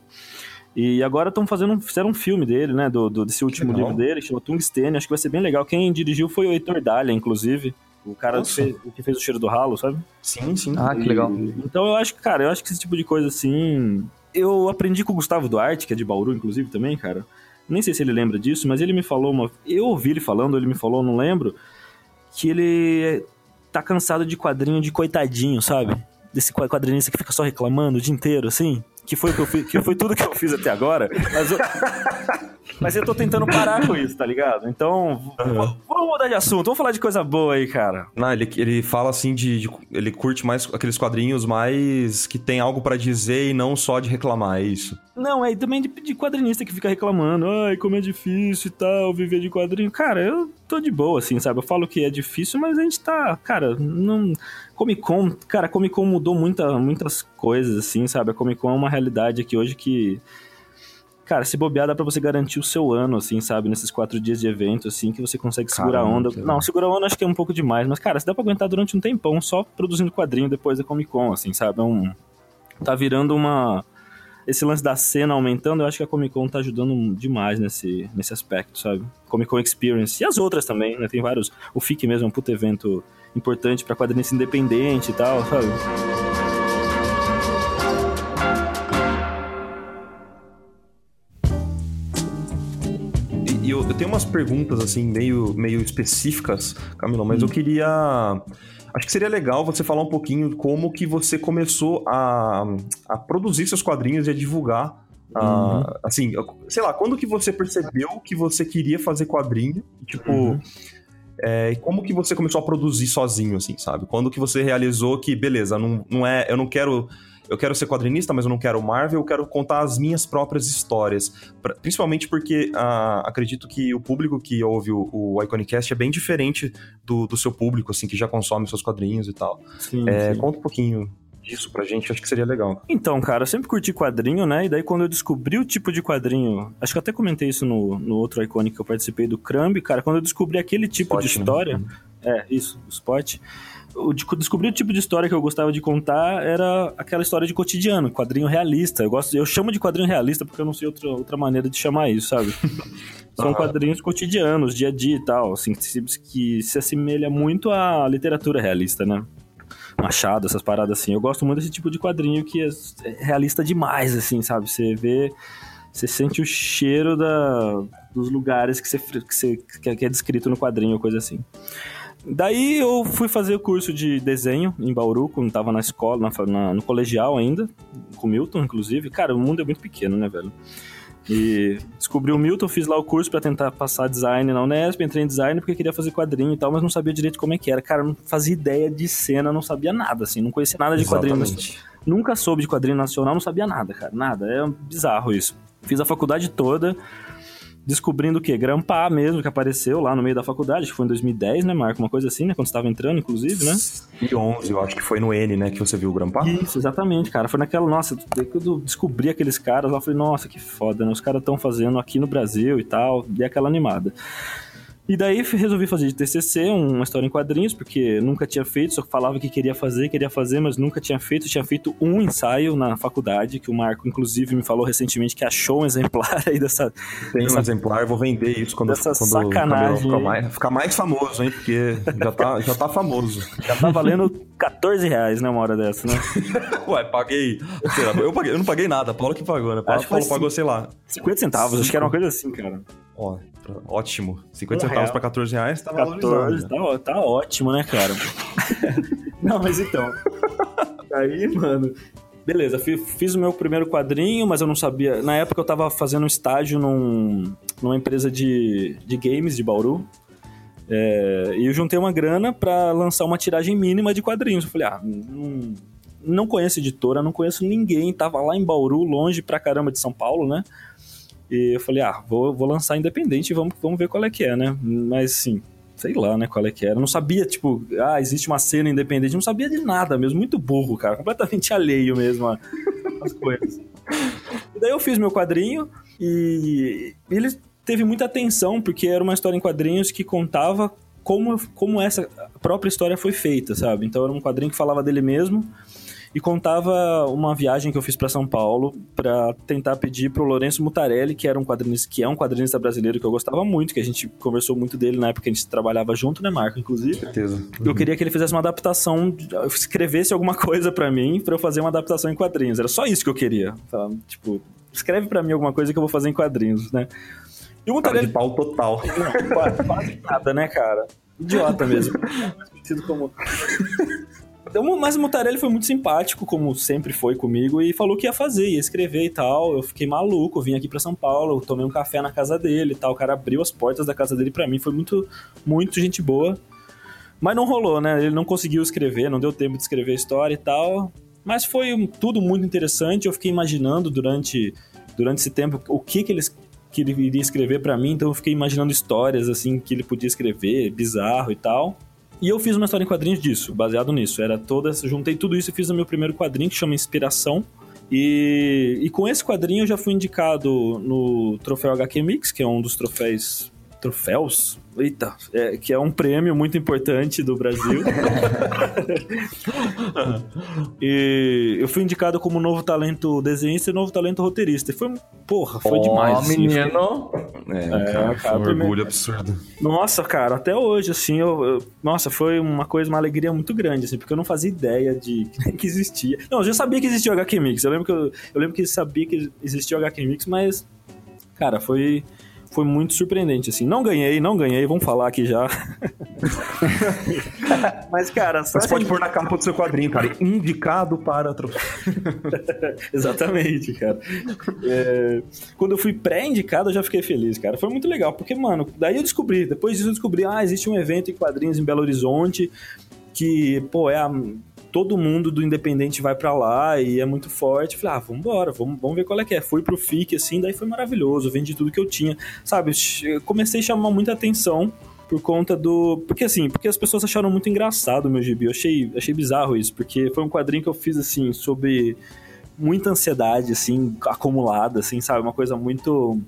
Speaker 4: E agora estão fazendo fizeram um filme dele, né? Do, do desse último livro dele, que chama Tungstênio. Acho que vai ser bem legal. Quem dirigiu foi o Heitor Dália, inclusive. O cara que fez, o que fez o cheiro do ralo, sabe?
Speaker 3: Sim, sim.
Speaker 2: Ah, que legal.
Speaker 4: E- Então eu acho que, cara, eu acho que esse tipo de coisa assim. Eu aprendi com o Gustavo Duarte, que é de Bauru, inclusive, também, cara. Nem sei se ele lembra disso, mas ele me falou uma. Eu ouvi ele falando, ele me falou, não lembro, que ele tá cansado de quadrinho de coitadinho, sabe? Desse qua- quadrinista que fica só reclamando o dia inteiro, assim. Que foi, que eu fiz, que foi tudo que eu fiz até agora. Mas eu, mas eu tô tentando parar com isso, tá ligado? Então, v- vamos mudar de assunto. Vamos falar de coisa boa aí, cara.
Speaker 3: Não, ele, ele fala assim de, de- Ele curte mais aqueles quadrinhos mais que tem algo pra dizer e não só de reclamar, é isso.
Speaker 4: Não, é também de, de quadrinista que fica reclamando. Ai, como é difícil e tal, viver de quadrinho. Cara, eu tô de boa, assim, sabe? Eu falo que é difícil, mas a gente tá. Cara, não. Comic Con, cara, Comic Con mudou muita, muitas coisas, assim, sabe? A Comic Con é uma realidade aqui hoje que. Cara, se bobear dá pra você garantir o seu ano, assim, sabe? Nesses quatro dias de evento, assim, que você consegue segurar a
Speaker 3: Caramba,
Speaker 4: onda. Não, segurar a onda acho que é um pouco demais, mas, cara, se dá pra aguentar durante um tempão só produzindo quadrinho depois da Comic Con, assim, sabe? É um. Tá virando uma esse lance da cena aumentando, eu acho que a Comic Con tá ajudando demais nesse, nesse aspecto, sabe? Comic Con Experience. E as outras também, né? Tem vários. O FIC mesmo é um puto evento importante pra quadrinista independente e tal, sabe?
Speaker 3: Eu, eu tenho umas perguntas, assim, meio, meio específicas, Camilo, mas eu queria. Acho que seria legal você falar um pouquinho como que você começou a, a produzir seus quadrinhos e a divulgar. ah, assim, sei lá, quando que você percebeu que você queria fazer quadrinho? Tipo, é, e como que você começou a produzir sozinho, assim, sabe? Quando que você realizou que, beleza, não, não é, eu não quero eu quero ser quadrinista, mas eu não quero Marvel, eu quero contar as minhas próprias histórias. Pra- principalmente porque ah, acredito que o público que ouve o, o Iconicast é bem diferente do, do seu público, assim, que já consome seus quadrinhos e tal.
Speaker 4: Sim,
Speaker 3: É,
Speaker 4: sim.
Speaker 3: conta um pouquinho disso pra gente, acho que seria legal.
Speaker 4: Então, cara, eu sempre curti quadrinho, né? E daí quando eu descobri o tipo de quadrinho. Acho que eu até comentei isso no, no outro Iconic que eu participei do Crumb, cara. Quando eu descobri aquele tipo de
Speaker 3: Spot, né?
Speaker 4: história. É, isso, o spot. Eu descobri o tipo de história que eu gostava de contar era aquela história de cotidiano, quadrinho realista. Eu gosto, eu chamo de quadrinho realista porque eu não sei outra, outra maneira de chamar isso, sabe? São
Speaker 3: Aham.
Speaker 4: quadrinhos cotidianos, dia a dia e tal, assim, que se, assemelha muito à literatura realista, né? Machado, essas paradas assim. Eu gosto muito desse tipo de quadrinho que é é realista demais, assim, sabe? Você vê, você sente o cheiro da, dos lugares que, você, que, você, é- que é descrito no quadrinho, coisa assim. Daí eu fui fazer o curso de desenho em Bauru, quando tava na escola, na, na- no colegial ainda, com o Milton, inclusive. Cara, o mundo é muito pequeno, né, velho? E descobri o Milton, fiz lá o curso pra tentar passar design na Unesp, entrei em design porque queria fazer quadrinho e tal, mas não sabia direito como é que era. Cara, não fazia ideia de cena, não sabia nada, assim, não conhecia nada de quadrinho.
Speaker 3: Exatamente.
Speaker 4: Nunca soube de quadrinho nacional, não sabia nada, cara, nada. É bizarro isso. Fiz a faculdade toda, descobrindo o quê? Grampar mesmo, que apareceu lá no meio da faculdade, acho que foi em 2010, né, Marco? Uma coisa assim, né? Quando você tava entrando, inclusive, né?
Speaker 3: E 11, eu acho que foi no N, né, que você viu o Grampar?
Speaker 4: Isso, exatamente, cara. Foi naquela, nossa, quando eu descobri aqueles caras lá, eu falei, nossa, que foda, né? Os caras estão fazendo aqui no Brasil e tal, e aquela animada. E daí resolvi fazer de TCC um, uma história em quadrinhos, porque nunca tinha feito, só falava que queria fazer, queria fazer, mas nunca tinha feito. Tinha feito um ensaio na faculdade, que o Marco, inclusive, me falou recentemente que achou um exemplar aí dessa.
Speaker 3: Tem um
Speaker 4: dessa-
Speaker 3: exemplar, vou vender isso quando,
Speaker 4: dessa
Speaker 3: quando o
Speaker 4: sacanagem
Speaker 3: ficar mais, ficar mais famoso, hein? Porque já tá, já tá famoso.
Speaker 4: Já tá valendo 14 reais, né? Uma hora dessa, né?
Speaker 3: Ué, paguei. lá, eu, paguei- eu não paguei nada, a Paula que pagou, né? Paula
Speaker 4: foi
Speaker 3: pagou, sei lá.
Speaker 4: 50 centavos, acho que era uma coisa assim, cara.
Speaker 3: Ó, ótimo. 50
Speaker 4: Um
Speaker 3: centavos pra 14 reais tá
Speaker 4: 14,
Speaker 3: valorizando.
Speaker 4: tá, tá ótimo, né, cara? Não, mas então. Aí, mano. Beleza, fi- fiz o meu primeiro quadrinho, mas eu não sabia. Na época eu tava fazendo um estágio num, numa empresa de, de games de Bauru. É, e eu juntei uma grana pra lançar uma tiragem mínima de quadrinhos. Eu falei, ah, não, não conheço editora, não conheço ninguém. Tava lá em Bauru, longe pra caramba de São Paulo, né? E eu falei, ah, vou, vou lançar independente e vamos, vamos ver qual é que é, né? Mas assim, sei lá, né, qual é que era. Não sabia, tipo, ah, existe uma cena independente. Não sabia de nada mesmo, muito burro, cara. Completamente alheio mesmo às coisas. E daí eu fiz meu quadrinho e ele teve muita atenção, porque era uma história em quadrinhos que contava como, como essa própria história foi feita, sabe? Então era um quadrinho que falava dele mesmo e contava uma viagem que eu fiz para São Paulo para tentar pedir pro Lourenço Mutarelli, que era um quadrinista, que é um quadrinista brasileiro que eu gostava muito, que a gente conversou muito dele na época que a gente trabalhava junto, né, Marco, inclusive.
Speaker 3: certeza.
Speaker 4: Eu queria que ele fizesse uma adaptação, escrevesse alguma coisa para mim, para eu fazer uma adaptação em quadrinhos. Era só isso que eu queria. Tipo, escreve para mim alguma coisa que eu vou fazer em quadrinhos, né? E o
Speaker 3: Cara de pau total.
Speaker 4: não, quase, quase nada, né, cara? Idiota mesmo. Como... Então, mas o Mutarelli foi muito simpático, como sempre foi comigo, e falou que ia fazer, ia escrever e tal. Eu fiquei maluco, vim aqui pra São Paulo, tomei um café na casa dele e tal. O cara abriu as portas da casa dele pra mim, foi muito, muito gente boa. Mas não rolou, né? Ele não conseguiu escrever, não deu tempo de escrever a história e tal. Mas foi tudo muito interessante. Eu fiquei imaginando durante, durante esse tempo o que, que, eles, que ele iria escrever pra mim. Então eu fiquei imaginando histórias assim que ele podia escrever, bizarro e tal. E eu fiz uma história em quadrinhos disso, baseado nisso. Era toda, juntei tudo isso e fiz o meu primeiro quadrinho que chama Inspiração. E, e com esse quadrinho eu já fui indicado no troféu HQ Mix, que é um dos troféus troféus, eita, é, que é um prêmio muito importante do Brasil. e eu fui indicado como novo talento desenhista e novo talento roteirista. E foi, porra, foi demais.
Speaker 2: Ó,
Speaker 4: assim,
Speaker 2: menino.
Speaker 3: É,
Speaker 4: É,
Speaker 3: cara, foi um orgulho absurdo.
Speaker 4: Nossa, cara, até hoje, assim, eu, eu- Nossa, foi uma coisa, uma alegria muito grande, assim, porque eu não fazia ideia de que existia. Não, eu já sabia que existia o HQ Mix. Eu lembro que eu, eu lembro que sabia que existia o HQ Mix, mas. Cara, foi. Foi muito surpreendente, assim. Não ganhei, não ganhei, vamos falar aqui já. mas, cara, só
Speaker 3: Você pode pôr na capa do seu quadrinho, cara. Indicado para.
Speaker 4: Exatamente, cara. É, quando eu fui pré-indicado, eu já fiquei feliz, cara. Foi muito legal, porque, mano, daí eu descobri, depois disso eu descobri, ah, existe um evento em quadrinhos em Belo Horizonte que, pô, é a- todo mundo do Independente vai pra lá e é muito forte. Falei, ah, vambora, vamos, vamos ver qual é que é. Fui pro FIC, assim, daí foi maravilhoso, vendi tudo que eu tinha. Sabe, comecei a chamar muita atenção por conta do. Porque assim, porque as pessoas acharam muito engraçado o meu gibi. Eu achei, achei bizarro isso, porque foi um quadrinho que eu fiz assim sobre muita ansiedade, assim, acumulada, assim, sabe? Uma coisa muito.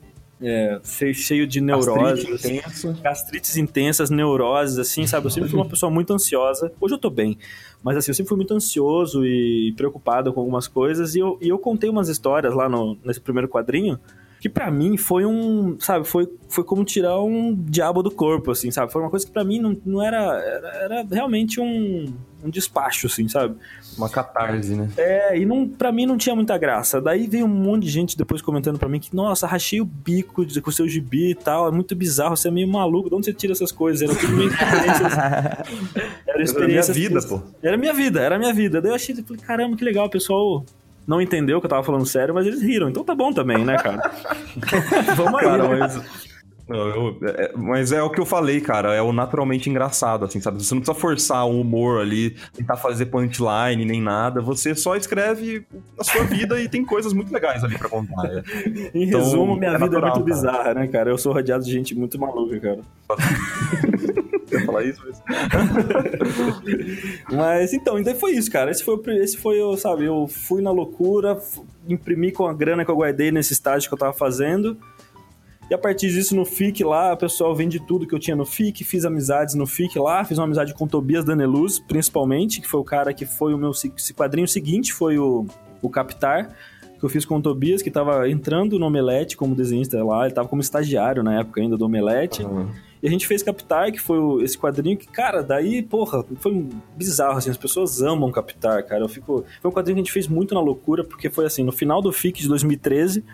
Speaker 4: É, cheio, cheio de neuroses.
Speaker 3: Gastrite intensa.
Speaker 4: Gastrites intensas, neuroses, assim, sabe? Eu sempre fui uma pessoa muito ansiosa. Hoje eu tô bem. Mas assim, eu sempre fui muito ansioso e preocupado com algumas coisas. E eu, e eu contei umas histórias lá no, nesse primeiro quadrinho que pra mim foi um, sabe, foi, foi como tirar um diabo do corpo, assim, sabe? Foi uma coisa que pra mim não, não era, era, era realmente um, um despacho, assim, sabe?
Speaker 3: Uma catarse, né?
Speaker 4: É, e não, pra mim não tinha muita graça. Daí veio um monte de gente depois comentando pra mim que, nossa, rachei o bico com o seu gibi e tal, é muito bizarro, você é meio maluco, de onde você tira essas coisas? Era tudo meio experiências. Era
Speaker 3: Era minha vida, pô.
Speaker 4: Era minha vida, era minha vida. Daí eu achei, falei, caramba, que legal, o pessoal não entendeu que eu tava falando sério, mas eles riram. Então tá bom também, né, cara? Vamos aí.
Speaker 3: Cara,
Speaker 4: né?
Speaker 3: mas. Eu- é- mas é o que eu falei, cara. É o naturalmente engraçado, assim, sabe? Você não precisa forçar o humor ali, tentar fazer punchline nem nada. Você só escreve a sua vida e tem coisas muito legais ali pra contar. é.
Speaker 4: Em
Speaker 3: Então,
Speaker 4: resumo, minha
Speaker 3: é
Speaker 4: vida
Speaker 3: natural,
Speaker 4: é muito
Speaker 3: cara.
Speaker 4: bizarra, né, cara? Eu sou rodeado de gente muito maluca, cara.
Speaker 3: Eu ia falar isso, mas...
Speaker 4: Mas então, então foi isso, cara. Esse foi, o esse foi eu, sabe, eu fui na loucura, imprimi com a grana que eu guardei nesse estágio que eu tava fazendo. E a partir disso, no FIC lá, o pessoal vende tudo que eu tinha no FIC, fiz amizades no FIC lá, fiz uma amizade com o Tobias Daneluz, principalmente, que foi o cara que foi o meu se- esse quadrinho seguinte, foi o, o Captar, que eu fiz com o Tobias, que tava entrando no Omelete como desenhista lá, ele tava como estagiário na época ainda do Omelete. E a gente fez Captar, que foi o- esse quadrinho que, cara, daí, porra, foi bizarro, assim, as pessoas amam Captar, cara. Eu fico... Foi um quadrinho que a gente fez muito na loucura, porque foi assim, no final do FIC de 2013,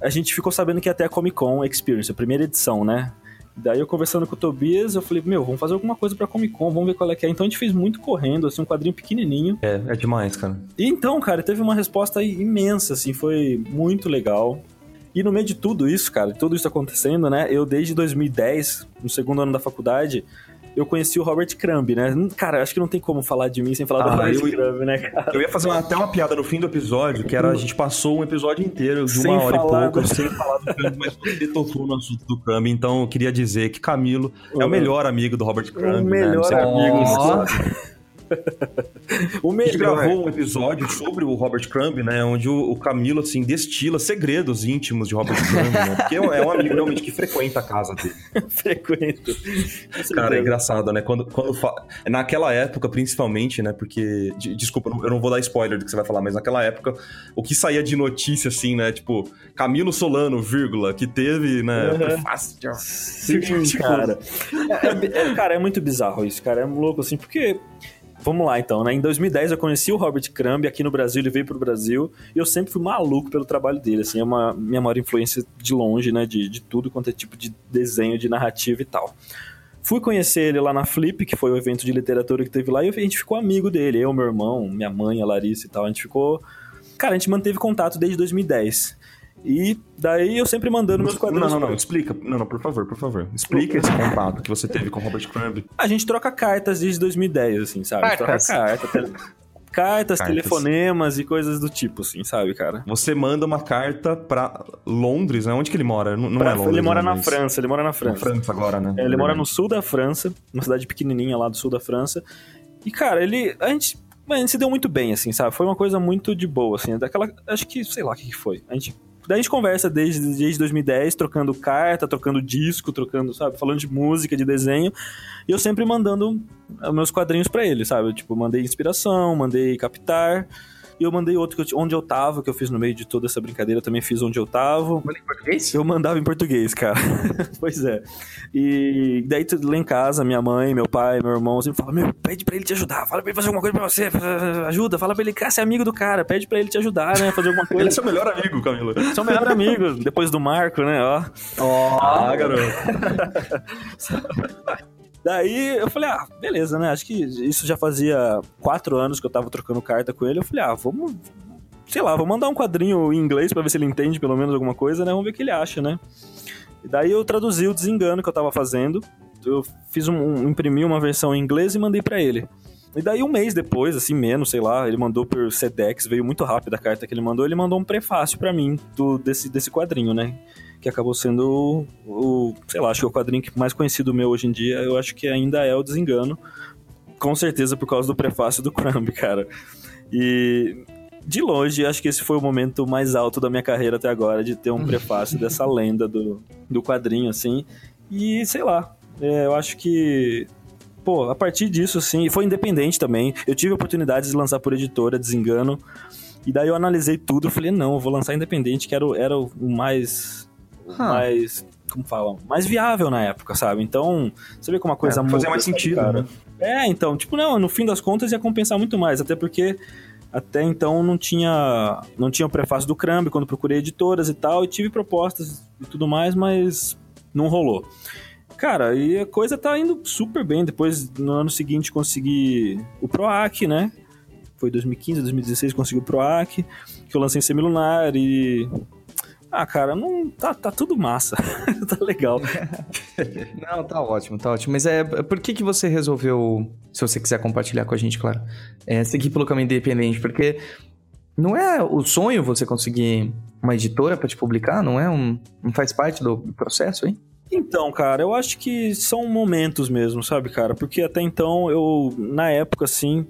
Speaker 4: a gente ficou sabendo que ia ter a Comic Con Experience, a primeira edição, né? Daí eu conversando com o Tobias, eu falei, meu, vamos fazer alguma coisa pra Comic Con, vamos ver qual é que é. Então a gente fez muito correndo, assim, um quadrinho pequenininho.
Speaker 3: É, é demais, cara.
Speaker 4: E então, cara, teve uma resposta imensa, assim, foi muito legal. E no meio de tudo isso, cara, tudo isso acontecendo, né? Eu desde 2010, no segundo ano da faculdade, eu conheci o Robert Crumb, né? Cara, acho que não tem como falar de mim sem falar do
Speaker 3: Ah,
Speaker 4: Robert
Speaker 3: eu-
Speaker 4: Crumb, né, cara?
Speaker 3: Eu ia fazer uma- até uma piada no fim do episódio, que era a gente passou um episódio inteiro de
Speaker 4: Sem
Speaker 3: uma hora e pouco,
Speaker 4: do-
Speaker 3: sem falar do Crumb, mas você tocou no assunto do Crumb, então eu queria dizer que Camilo é
Speaker 4: Uhum.
Speaker 3: o melhor amigo do Robert Crumb.
Speaker 4: O
Speaker 3: né?
Speaker 4: melhor
Speaker 3: Você-
Speaker 4: amigo.
Speaker 2: Ó.
Speaker 4: o melhor.
Speaker 3: gravou um episódio sobre o Robert Crumb, né? Onde o, Camilo, assim, destila segredos íntimos de Robert Crumb, né? Porque é um, é amigo realmente que frequenta a casa dele.
Speaker 4: frequento. Com
Speaker 3: Cara, é engraçado, né? Quando, quando fa... Naquela época, principalmente, né? Porque. de- Desculpa, eu não vou dar spoiler do que você vai falar, mas naquela época, o que saía de notícia, assim, né? Tipo, Camilo Solano, vírgula, que teve, né?
Speaker 4: Uhum. Sim,
Speaker 3: Tipo,
Speaker 4: cara. É, é- cara, é muito bizarro isso, cara. É louco, assim, porque... Vamos lá, então, né? Em 2010 eu conheci o Robert Crumb aqui no Brasil, ele veio pro Brasil, e eu sempre fui maluco pelo trabalho dele, assim, é uma minha maior influência de longe, né? De, de tudo quanto é tipo de desenho, de narrativa e tal. Fui conhecer ele lá na Flip, que foi o evento de literatura que teve lá, e a gente ficou amigo dele. Eu, meu irmão, minha mãe, a Larissa e tal. A gente ficou. Cara, a gente manteve contato desde 2010. E daí eu sempre mandando meus
Speaker 3: Não,
Speaker 4: quadrinhos.
Speaker 3: não,
Speaker 4: pra
Speaker 3: não, explica. Não, não, por favor, por favor. Explica esse contato que você teve com o Robert Crumb.
Speaker 4: A gente troca cartas desde 2010, assim, sabe? A gente
Speaker 2: Cartas.
Speaker 4: Troca carta, tele- cartas,
Speaker 3: Cartas.
Speaker 4: telefonemas e coisas do tipo, assim, sabe, cara?
Speaker 3: Você manda uma carta pra Londres, né? Onde que ele mora? Não, não
Speaker 4: Pra-
Speaker 3: é Londres.
Speaker 4: ele mora
Speaker 3: né,
Speaker 4: na
Speaker 3: mas-
Speaker 4: França, ele mora na
Speaker 3: Na
Speaker 4: França.
Speaker 3: França agora, né?
Speaker 4: É, ele mora no sul da França, uma cidade pequenininha lá do sul da França. E, cara, ele. A gente. A gente se deu muito bem, assim, sabe? Foi uma coisa muito de boa, assim. Daquela. Acho que, sei lá o que, que foi. A gente. Daí a gente conversa desde, desde 2010, trocando carta, trocando disco, trocando, sabe? Falando de música, de desenho. E eu sempre mandando meus quadrinhos pra ele, sabe? Tipo, mandei inspiração, mandei captar. E eu mandei outro que eu onde eu tava, que eu fiz no meio de toda essa brincadeira, eu também fiz onde eu tava.
Speaker 2: Manda em português?
Speaker 4: Eu mandava em português, cara. pois é. E daí lá em casa, minha mãe, meu pai, meu irmão sempre falam: Meu, pede pra ele te ajudar, fala pra ele fazer alguma coisa pra você, ajuda, fala pra ele que ser amigo do cara, pede pra ele te ajudar, né? Fazer alguma
Speaker 3: Ele é
Speaker 4: coisa.
Speaker 3: seu melhor amigo, Camilo.
Speaker 4: São melhor amigo, depois do Marco, né? Ó.
Speaker 3: Ah, garoto.
Speaker 4: Daí eu falei, ah, beleza, né? Acho que isso já fazia quatro anos que eu tava trocando carta com ele. Eu falei, ah, vamos. Sei lá, vou mandar um quadrinho em inglês pra ver se ele entende pelo menos alguma coisa, né? Vamos ver o que ele acha, né? E daí eu traduzi o desengano que eu tava fazendo. Eu fiz um, um- imprimi uma versão em inglês e mandei pra ele. E daí um mês depois, assim, menos, sei lá, ele mandou por Sedex, veio muito rápido a carta que ele mandou, ele mandou um prefácio pra mim do, desse, desse quadrinho, né? Que acabou sendo o, o, sei lá, acho que é o quadrinho mais conhecido meu hoje em dia, eu acho que ainda é o Desengano. Com certeza por causa do prefácio do Crumb, cara. E de longe, acho que esse foi o momento mais alto da minha carreira até agora, de ter um prefácio dessa lenda do, do quadrinho, assim. E sei lá, é, eu acho que. Pô, a partir disso, assim, e foi independente também. Eu tive a oportunidade de lançar por editora, Desengano. E daí eu analisei tudo, falei, não, eu vou lançar independente, que era, o- era o mais.
Speaker 2: Ah.
Speaker 4: Mais. Como falam? Mais viável na época, sabe? Então, você vê como uma coisa
Speaker 3: É, fazia mais sentido,
Speaker 4: cara?
Speaker 3: né?
Speaker 4: É, então, tipo, não, no fim das contas ia compensar muito mais, até porque até então não tinha não tinha o prefácio do Crumb quando procurei editoras e tal, e tive propostas e tudo mais, mas não rolou. Cara, e a coisa tá indo super bem. Depois, no ano seguinte, consegui o PROAC, né? Foi 2015, 2016, consegui o PROAC, que eu lancei em Semilunar e... Ah, cara, não tá, tá tudo massa. tá legal.
Speaker 2: Não, tá ótimo, tá ótimo. Mas é, por que que você resolveu, se você quiser compartilhar com a gente, claro, é, seguir pelo caminho independente? Porque não é o sonho você conseguir uma editora pra te publicar? Não é um... Não faz parte do processo, hein?
Speaker 4: Então, cara, eu acho que são momentos mesmo, sabe, cara? Porque até então, eu, na época, assim,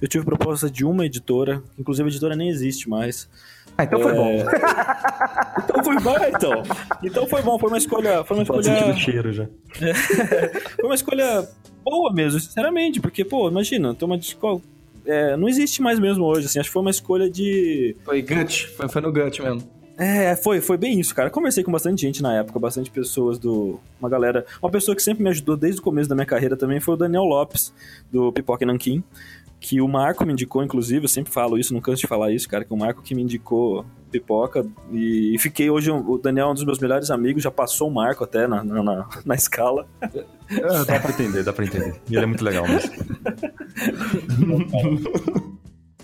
Speaker 4: eu tive proposta de uma editora, inclusive a editora nem existe mais.
Speaker 2: Ah, então foi
Speaker 4: É.
Speaker 2: bom.
Speaker 4: Então foi bom, então. Então foi bom, foi uma escolha. Foi uma
Speaker 3: Pode
Speaker 4: escolha.
Speaker 3: cheiro já.
Speaker 4: Foi uma escolha boa mesmo, sinceramente, porque, pô, imagina, tem uma escola. É, não existe mais mesmo hoje, assim, acho que foi uma escolha de.
Speaker 2: Foi gut, foi, foi no gut mesmo.
Speaker 4: É, foi, foi bem isso, cara. Conversei com bastante gente na época, bastante pessoas do. Uma galera. Uma pessoa que sempre me ajudou desde o começo da minha carreira também foi o Daniel Lopes, do Pipoca e Nanquim. Que o Marco me indicou, inclusive, eu sempre falo isso, não canso de falar isso, cara, que o Marco que me indicou pipoca. E fiquei hoje. O Daniel é um dos meus melhores amigos, já passou o Marco até na, na, na- na escala.
Speaker 3: É, dá pra entender, dá pra entender. E ele é muito legal mesmo.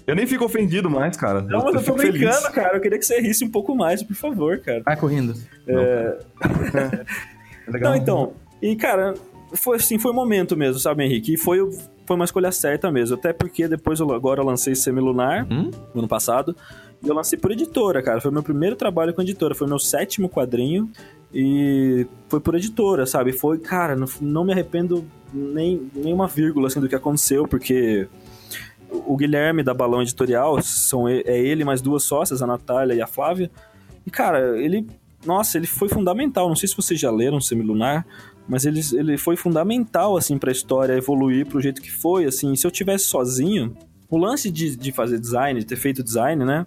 Speaker 3: eu nem fico ofendido mais, cara.
Speaker 4: Não, mas eu tô
Speaker 3: fico feliz.
Speaker 4: brincando, cara. Eu queria que você risse um pouco mais, por favor, cara.
Speaker 2: Vai correndo.
Speaker 3: É legal.
Speaker 4: Não, então. E, cara, foi assim, foi um momento mesmo, sabe, Henrique? E foi, o- foi uma escolha certa mesmo. Até porque depois eu agora eu lancei Semilunar,
Speaker 2: Hum?
Speaker 4: no ano passado. E eu lancei por editora, cara. Foi meu primeiro trabalho com editora. Foi meu sétimo quadrinho. E foi por editora, sabe? Foi, cara, não, não me arrependo nem, nem uma vírgula assim, do que aconteceu, porque. o Guilherme da Balão Editorial, são, é ele mais duas sócias, a Natália e a Flávia. E, cara, ele. Nossa, ele foi fundamental. Não sei se vocês já leram Semilunar, mas ele, ele foi fundamental, assim, pra história evoluir pro jeito que foi, assim. Se eu tivesse sozinho, o lance de, de fazer design, de ter feito design, né?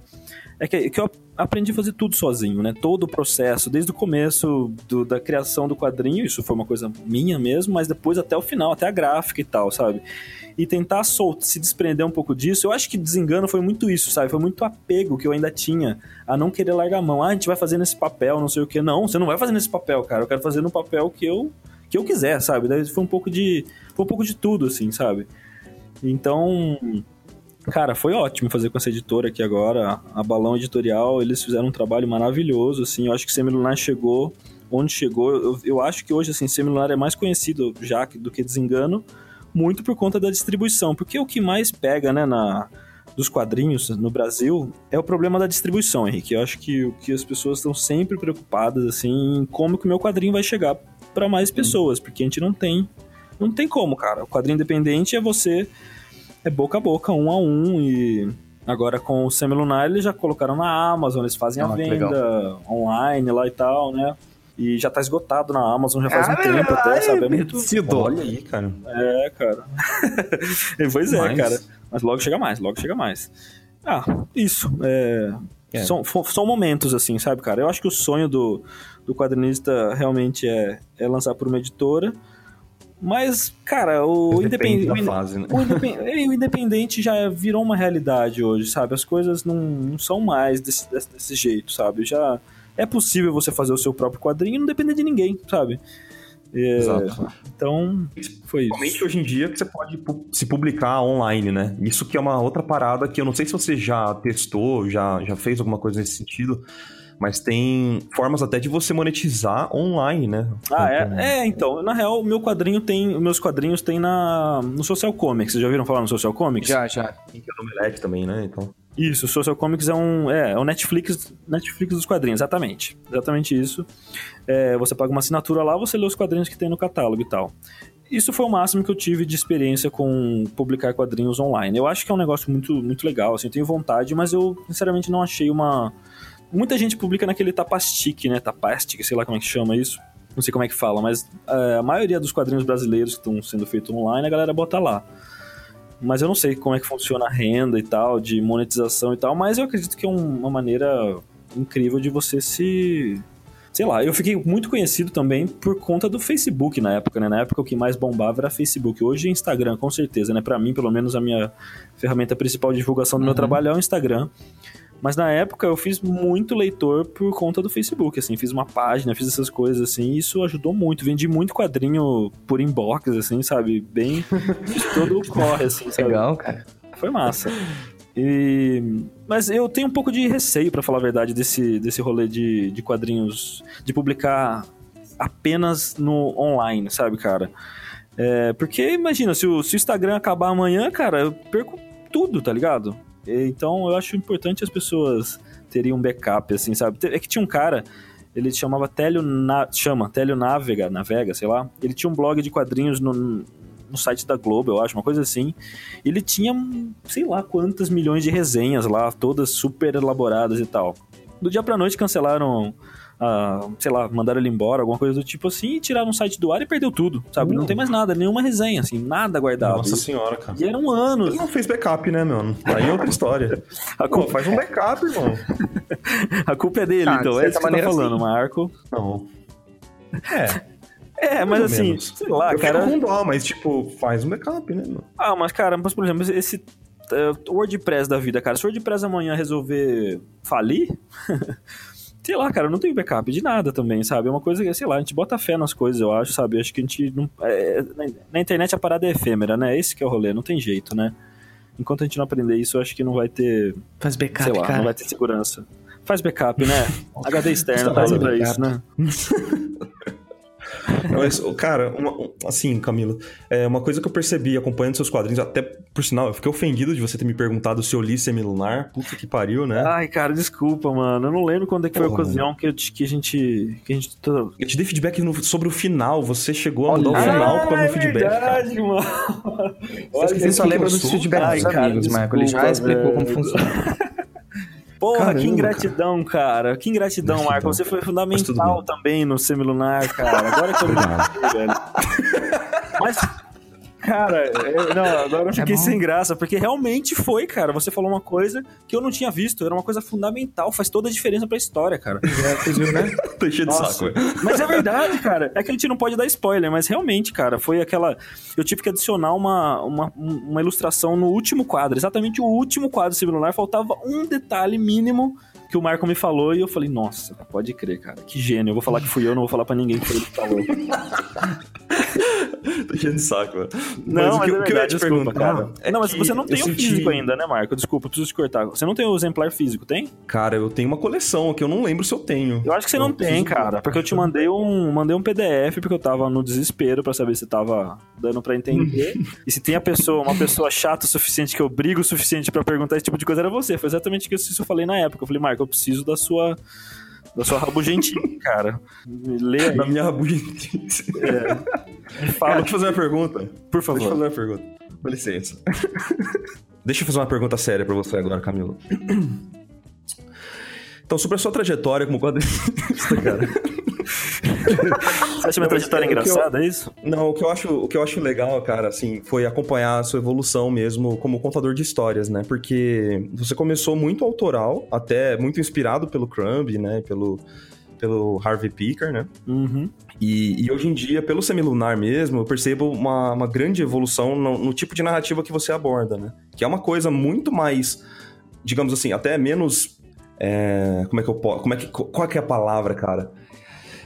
Speaker 4: É que, que eu aprendi a fazer tudo sozinho, né? Todo o processo, desde o começo do- da criação do quadrinho, isso foi uma coisa minha mesmo, mas depois até o final, até a gráfica e tal, sabe? E tentar sol- se desprender um pouco disso, eu acho que desengano foi muito isso, sabe? Foi muito apego que eu ainda tinha a não querer largar a mão. Ah, a gente vai fazer nesse papel, não sei o que. Não, você não vai fazer nesse papel, cara. Eu quero fazer no papel que eu que eu quiser, sabe? Daí foi um pouco de foi um pouco de tudo assim, sabe? Então, Cara, foi ótimo fazer com essa editora aqui agora, a Balão Editorial, eles fizeram um trabalho maravilhoso, assim, eu acho que Semilunar chegou onde chegou, eu, eu acho que hoje, assim, Semilunar é mais conhecido já do que Desengano, muito por conta da distribuição, porque o que mais pega, né, na, dos quadrinhos no Brasil é o problema da distribuição, Henrique, eu acho que o que as pessoas estão sempre preocupadas, assim, em como que o meu quadrinho vai chegar para mais pessoas, porque a gente não tem, não tem como, cara, o quadrinho independente é você é boca a boca, um a um. E agora com o Semilunar eles já colocaram na Amazon, eles fazem a
Speaker 2: Ah, que
Speaker 4: venda online lá e tal, né? E já tá esgotado na Amazon já faz um tempo até, sabe? É muito.
Speaker 3: Olha aí, cara.
Speaker 4: É, cara. pois é,
Speaker 3: Mas-
Speaker 4: cara. Mas logo chega mais, logo chega mais. Ah, isso. É,
Speaker 3: É.
Speaker 4: São, são momentos, assim, sabe, cara? Eu acho que o sonho do, do quadrinista realmente é, é lançar por uma editora. Mas, cara, o
Speaker 3: da fase, né?
Speaker 4: O, independ- é, o independente já virou uma realidade hoje, sabe? As coisas não, não são mais desse, desse, desse jeito, sabe? Já é possível você fazer o seu próprio quadrinho e não depender de ninguém, sabe? É,
Speaker 3: Exato.
Speaker 4: Então, foi isso.
Speaker 3: Principalmente hoje em dia que você pode se publicar online, né? Isso que é uma outra parada que eu não sei se você já testou, já, já fez alguma coisa nesse sentido, mas tem formas até de você monetizar online, né?
Speaker 4: Ah,
Speaker 3: Com-
Speaker 4: é? É, então, na real, o meu quadrinho tem. Meus quadrinhos tem na. no Social Comics. Vocês já ouviram falar no Social Comics?
Speaker 2: Já, já.
Speaker 3: Tem que é do Omelete também, né? Então.
Speaker 4: Isso, o Social Comics é um. É, é o Netflix, Netflix dos quadrinhos, exatamente. Exatamente isso. É, você paga uma assinatura lá, você lê os quadrinhos que tem no catálogo e tal. Isso foi o máximo que eu tive de experiência com publicar quadrinhos online. Eu acho que é um negócio muito, muito legal, assim, eu tenho vontade, mas eu, sinceramente, não achei uma. Muita gente publica naquele Tapastic, né? Tapastic, sei lá como é que chama isso. Não sei como é que fala, mas é, a maioria dos quadrinhos brasileiros que estão sendo feitos online, a galera bota lá. Mas eu não sei como é que funciona a renda e tal, de monetização e tal, mas eu acredito que é um- uma maneira incrível de você se. Sei lá, eu fiquei muito conhecido também por conta do Facebook na época, né? Na época o que mais bombava era Facebook. Hoje é Instagram, com certeza, né? Pra mim, pelo menos, a minha ferramenta principal de divulgação do meu trabalho é o Instagram. Mas na época eu fiz muito leitor por conta do Facebook, assim, fiz uma página, fiz essas coisas assim, e isso ajudou muito. Vendi muito quadrinho por inbox, assim, sabe? Bem. fiz todo o corre, assim, sabe?
Speaker 2: Legal, cara.
Speaker 4: Foi massa. E... Mas eu tenho um pouco de receio, pra falar a verdade, desse, desse rolê de, de quadrinhos, de publicar apenas no online, sabe, cara? É, porque imagina, se o, se o Instagram acabar amanhã, cara, eu perco tudo, tá ligado? Então eu acho importante as pessoas terem um backup, assim, sabe? É que tinha um cara, ele chamava Telio Na... chama Telio Navega, Navega, sei lá. Ele tinha um blog de quadrinhos no, no site da Globo, eu acho, uma coisa assim. Ele tinha, sei lá, quantas milhões de resenhas lá, todas super elaboradas e tal. Do dia pra noite cancelaram, ah, sei lá, mandaram ele embora, alguma coisa do tipo assim, e tiraram o site do ar e perdeu tudo, sabe? Não tem mais nada, nenhuma resenha, assim, nada guardado.
Speaker 3: Nossa senhora, cara.
Speaker 4: E eram anos.
Speaker 3: Ele não fez backup, né, mano? Aí é outra história.
Speaker 4: A
Speaker 3: Pô,
Speaker 4: culpa,
Speaker 3: faz um backup, irmão.
Speaker 4: a culpa é dele,
Speaker 2: Ah, de
Speaker 4: então. É
Speaker 2: certa
Speaker 4: isso que você tá
Speaker 2: maneira,
Speaker 4: falando,
Speaker 2: sim.
Speaker 4: Marco.
Speaker 3: Não. É,
Speaker 4: É, mas assim,
Speaker 3: menos.
Speaker 4: sei lá,
Speaker 3: eu
Speaker 4: cara.
Speaker 3: fico com dó, mas tipo, faz um backup, né, mano?
Speaker 4: Ah, mas cara, mas, por exemplo, esse eh, WordPress da vida, cara, se o WordPress amanhã resolver falir, sei lá, cara, eu não tenho backup de nada também, sabe? É uma coisa que, sei lá, a gente bota fé nas coisas, eu acho, sabe? Eu acho que a gente não. é, na, internet a parada é efêmera, né? Esse que é o rolê, não tem jeito, né? Enquanto a gente não aprender isso, eu acho que não vai ter,
Speaker 2: Faz backup,
Speaker 4: sei lá,
Speaker 2: cara.
Speaker 4: não vai ter segurança. Faz backup, né? HD externo tá pra isso, né?
Speaker 3: Mas, cara, uma- assim, Camilo, é uma coisa que eu percebi acompanhando seus quadrinhos, até por sinal, eu fiquei ofendido de você ter me perguntado se eu li Semilunar. Puta que pariu, né?
Speaker 4: Ai, cara, desculpa, mano. Eu não lembro quando é que foi a ocasião que, eu te- que a gente. Que a gente
Speaker 3: Eu te dei feedback no- sobre o final, você chegou a mudar o final para
Speaker 4: é
Speaker 3: no feedback. cara.
Speaker 4: verdade, mano.
Speaker 3: Olha,
Speaker 2: Você só lembra dos feedbacks dos
Speaker 4: cara,
Speaker 2: amigos, Marco. Ele já explicou como funciona.
Speaker 4: Porra,
Speaker 3: Caramba,
Speaker 4: que ingratidão, cara. Que ingratidão,
Speaker 3: Gratidão.
Speaker 4: Marco. Você foi fundamental também no Semilunar, cara. Agora que eu me velho. Mas, cara, eu- não, agora eu fiquei
Speaker 2: bom.
Speaker 4: sem graça, porque realmente foi, cara. Você falou uma coisa que eu não tinha visto. Era uma coisa fundamental, faz toda a diferença pra história, cara.
Speaker 2: Vocês viram, né?
Speaker 3: Tô cheio de saco, velho.
Speaker 4: Mas é verdade, cara. É que a gente não pode dar spoiler, mas realmente, cara, foi aquela. Eu tive que adicionar uma, uma, uma ilustração no último quadro, exatamente o último quadro similar. Faltava um detalhe mínimo que o Marco me falou e eu falei, nossa, pode crer, cara. Que gênio. Eu vou falar que fui eu, não vou falar pra ninguém que foi ele que falou.
Speaker 3: Tô cheio de saco, velho.
Speaker 4: Não,
Speaker 3: o
Speaker 4: mas
Speaker 3: que,
Speaker 4: é
Speaker 3: o que eu ia te
Speaker 4: desculpa,
Speaker 3: perguntar
Speaker 4: cara.
Speaker 3: é
Speaker 4: não, mas
Speaker 3: que
Speaker 4: você não tem o
Speaker 3: senti-
Speaker 4: físico ainda, né, Marco? Desculpa, preciso te cortar. Você não tem o exemplar físico, tem?
Speaker 3: Cara, eu tenho uma coleção que eu não lembro se eu tenho.
Speaker 4: Eu acho que você
Speaker 3: Eu
Speaker 4: não tem, cara, porque eu te mandei um, mandei um PDF porque eu tava no desespero pra saber se tava dando pra entender. e se tem a pessoa, uma pessoa chata o suficiente que eu brigo o suficiente pra perguntar esse tipo de coisa era você. Foi exatamente isso que eu falei na época. Eu falei, Marco, eu preciso da sua da sua rabugentice, cara. Me Lê aí,
Speaker 3: Da minha rabugentice.
Speaker 4: me
Speaker 3: Cara,
Speaker 4: fala,
Speaker 3: deixa eu fazer uma pergunta.
Speaker 4: por
Speaker 3: Deixa eu
Speaker 4: favor.
Speaker 3: fazer uma pergunta. Com licença. Deixa eu fazer uma pergunta séria pra você agora, Camilo. Então, sobre a sua trajetória como quadrinista, cara.
Speaker 4: Você acha minha trajetória
Speaker 3: É, que eu-
Speaker 4: engraçada, é isso?
Speaker 3: Não, o que eu acho, o que eu acho legal, cara, assim, foi acompanhar a sua evolução mesmo como contador de histórias, né? Porque você começou muito autoral, até muito inspirado pelo Crumb, né? Pelo, pelo Harvey Picker, né?
Speaker 4: Uhum.
Speaker 3: E, e hoje em dia, pelo Semilunar mesmo, eu percebo uma, uma grande evolução no, no tipo de narrativa que você aborda, né? Que é uma coisa muito mais, digamos assim, até menos. é, como é que eu posso. Como é que, qual é que é a palavra, cara?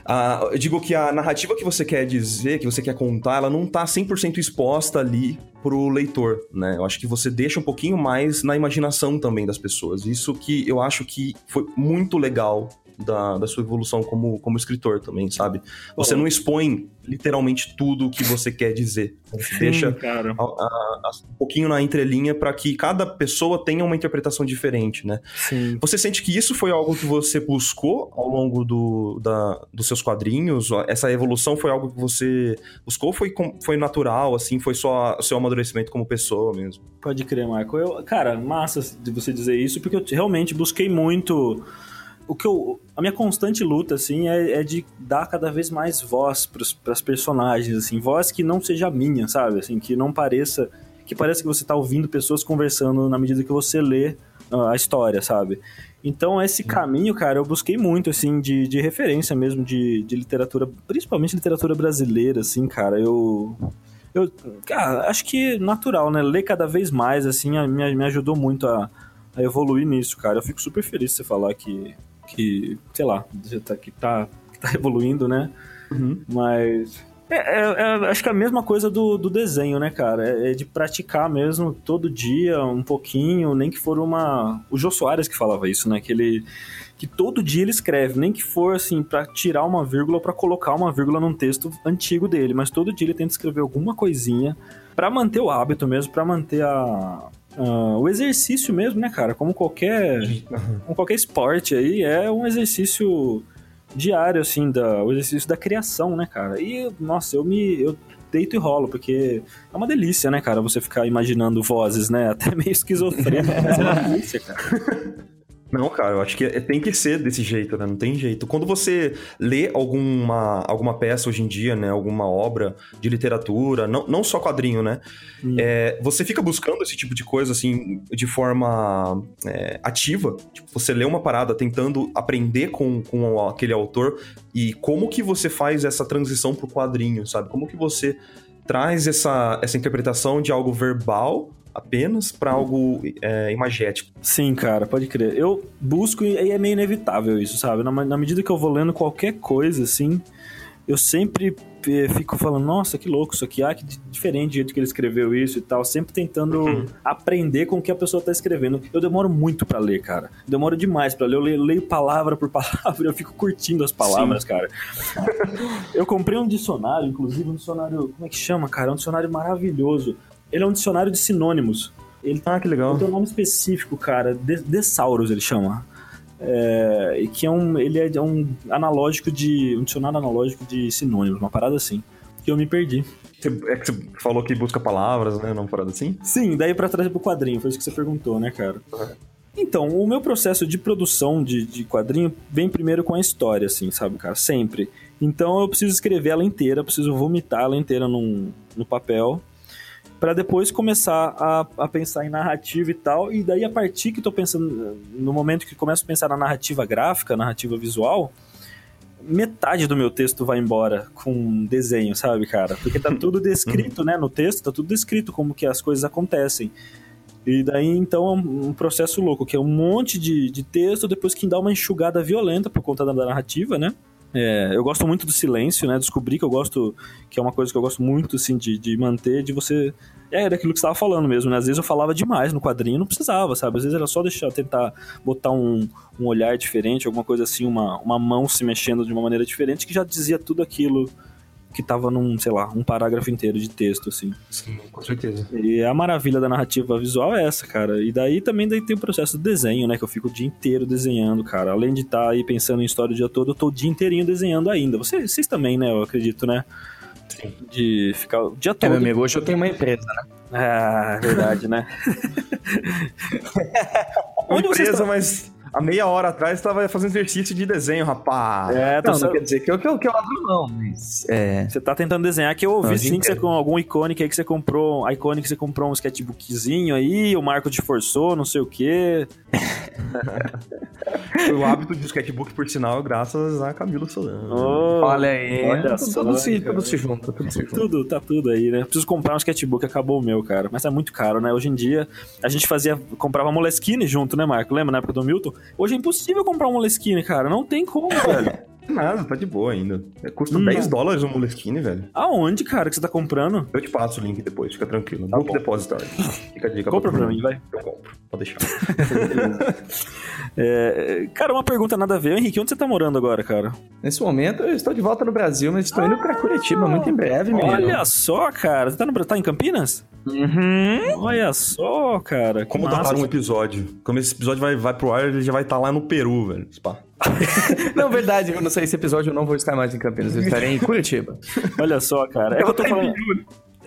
Speaker 3: Ah, eu digo que a narrativa que você quer dizer, que você quer contar, ela não tá 100% exposta ali pro leitor, né? Eu acho que você deixa um pouquinho mais na imaginação também das pessoas. Isso que eu acho que foi muito legal da, da sua evolução como, como escritor também, sabe? Você não expõe literalmente tudo o que você quer dizer. Você deixa
Speaker 4: cara.
Speaker 3: a- a- a- um pouquinho na entrelinha para que cada pessoa tenha uma interpretação diferente, né?
Speaker 4: Sim.
Speaker 3: Você sente que isso foi algo que você buscou ao longo do, da, dos seus quadrinhos? Essa evolução foi algo que você buscou ou foi, foi natural, assim? Foi só o seu amadurecimento como pessoa mesmo?
Speaker 4: Pode crer, Marco. Eu, cara, massa de você dizer isso, porque eu realmente busquei muito. O que eu. A minha constante luta, assim, é, é de dar cada vez mais voz para as personagens, assim, voz que não seja minha, sabe? Assim, que não pareça. Que pareça que você tá ouvindo pessoas conversando na medida que você lê ah, a história, sabe? Então, esse caminho, cara, eu busquei muito, assim, de, de referência mesmo de, de literatura, principalmente literatura brasileira, assim, cara. Eu, eu, cara, acho que natural, né? Ler cada vez mais, assim, a- me, me ajudou muito a, a evoluir nisso, cara. Eu fico super feliz de você falar que, que sei lá, tá, que, tá, que tá evoluindo, né? Mas. É, é- é- acho que é a mesma coisa do, do desenho, né, cara? É, é de praticar mesmo todo dia, um pouquinho, nem que for uma. O Jô Soares que falava isso, né? Que ele. Que todo dia ele escreve, nem que for assim, pra tirar uma vírgula ou pra colocar uma vírgula num texto antigo dele, mas todo dia ele tenta escrever alguma coisinha pra manter o hábito mesmo, pra manter a, a- o exercício mesmo, né, cara? Como qualquer, como qualquer esporte aí, é um exercício diário, assim, da, o exercício da criação, né, cara? E, nossa, eu me. Eu deito e rolo, porque é uma delícia, né, cara, você ficar imaginando vozes, né? Até meio esquizofrênico, mas é uma delícia, cara.
Speaker 3: Não, cara, eu acho que é- tem que ser desse jeito, né? Não tem jeito. Quando você lê alguma, alguma peça hoje em dia, né? Alguma obra de literatura, não, não só quadrinho, né?
Speaker 4: Hum.
Speaker 3: É, você fica buscando esse tipo de coisa, assim, de forma é, ativa. Tipo, você lê uma parada tentando aprender com, com aquele autor e como que você faz essa transição pro quadrinho, sabe? Como que você traz essa, essa interpretação de algo verbal apenas para algo é, imagético.
Speaker 4: Sim, cara, pode crer. Eu busco e é meio inevitável isso, sabe? Na, na medida que eu vou lendo qualquer coisa, assim, eu sempre eh, fico falando, nossa, que louco isso aqui, ah, que di- diferente o jeito que ele escreveu isso e tal, sempre tentando
Speaker 3: Uhum.
Speaker 4: aprender com o que a pessoa tá escrevendo. Eu demoro muito pra ler, cara. Demoro demais pra ler. Eu leio, leio palavra por palavra, eu fico curtindo as palavras, cara. Eu comprei um dicionário, inclusive um dicionário, como é que chama, cara? É um dicionário maravilhoso. Ele é um dicionário de sinônimos. Ele
Speaker 3: Ah, que legal.
Speaker 4: ele tem um nome específico, cara. De Dessauros ele chama. É, e que é um. Ele é um analógico de. um dicionário analógico de sinônimos, uma parada assim. Que eu me perdi.
Speaker 3: É que você falou que busca palavras, né? Não parada assim?
Speaker 4: Sim, daí pra trazer pro quadrinho, foi isso que você perguntou, né, cara? Então, o meu processo de produção de, de quadrinho vem primeiro com a história, assim, sabe, cara? Sempre. Então eu preciso escrever ela inteira, preciso vomitar ela inteira num, no papel, Pra depois começar a, a pensar em narrativa e tal. E daí, a partir que tô pensando, no momento que começo a pensar na narrativa gráfica, narrativa visual, metade do meu texto vai embora com desenho, sabe, cara? Porque tá tudo descrito, né, no texto, tá tudo descrito como que as coisas acontecem. E daí, então, é um um processo louco, que é um monte de, de texto, depois que dá uma enxugada violenta por conta da narrativa, né? É, eu gosto muito do silêncio, né? Descobri que eu gosto, que é uma coisa que eu gosto muito, assim, de, de manter, de você... É, daquilo que você estava falando mesmo, né? Às vezes eu falava demais no quadrinho, não precisava, sabe? Às vezes era só deixar, tentar botar um, um olhar diferente, alguma coisa assim, uma, uma mão se mexendo de uma maneira diferente, que já dizia tudo aquilo que tava num, sei lá, um parágrafo inteiro de texto, assim.
Speaker 3: Sim, com certeza.
Speaker 4: E a maravilha da narrativa visual é essa, cara. E daí também daí tem o processo do desenho, né? Que eu fico o dia inteiro desenhando, cara. Além de estar aí pensando em história o dia todo, eu tô o dia inteirinho desenhando ainda. Vocês, vocês também, né? Eu acredito, né?
Speaker 3: Sim.
Speaker 4: De ficar o dia
Speaker 2: É,
Speaker 4: todo.
Speaker 2: meu amigo, hoje eu tenho uma empresa, né?
Speaker 4: Ah, verdade, né? Onde você
Speaker 3: Empresa,
Speaker 4: está?
Speaker 3: mas há meia hora atrás estava fazendo exercício de desenho, rapaz.
Speaker 4: É,
Speaker 2: Não,
Speaker 4: sa-
Speaker 2: não quer dizer que eu, que eu, que eu abro não, mas... É...
Speaker 4: Você tá tentando desenhar, que eu ouvi
Speaker 2: Não,
Speaker 4: sim que você com algum icônico aí que você comprou. A icônico que você comprou um sketchbookzinho aí, o Marco te forçou, não sei o quê.
Speaker 3: O hábito de sketchbook, por sinal, graças a Camilo Solano.
Speaker 4: Oh,
Speaker 2: Olha aí,
Speaker 4: Olha
Speaker 2: tudo,
Speaker 4: só,
Speaker 2: tudo, se, tudo se junta, tudo se junta.
Speaker 4: Tudo, tá tudo aí, né? Preciso comprar um sketchbook, acabou o meu, cara. Mas é muito caro, né? Hoje em dia, a gente fazia, comprava Moleskine junto, né, Marco? Lembra na época do Milton? Hoje é impossível comprar um Moleskine, cara. Não tem como, velho.
Speaker 3: Nada, tá de boa ainda. É, Custa
Speaker 4: Hum.
Speaker 3: 10 dólares um Moleskine, velho.
Speaker 4: Aonde, cara, que você tá comprando?
Speaker 3: Eu te passo o link depois, fica tranquilo.
Speaker 4: Tá
Speaker 3: Book. Depository. Fica a dica.
Speaker 4: Compra pra mim, vai.
Speaker 3: Eu compro, pode deixar.
Speaker 4: É, cara, uma pergunta nada a ver. Henrique, onde você tá morando agora, cara?
Speaker 2: Nesse momento eu estou de volta no Brasil, mas estou indo pra Curitiba muito em breve, menino.
Speaker 4: Olha só, cara. Você tá, no, tá em Campinas?
Speaker 2: Uhum.
Speaker 4: Olha só, cara.
Speaker 3: Como
Speaker 4: massa.
Speaker 3: dar um episódio? Como esse episódio vai, vai pro ar, ele já vai estar lá no Peru, velho. Spa.
Speaker 2: Não, verdade, eu não sei esse episódio, eu não vou estar mais em Campinas, eu estarei em Curitiba.
Speaker 4: Olha só, cara. É que eu tô falando.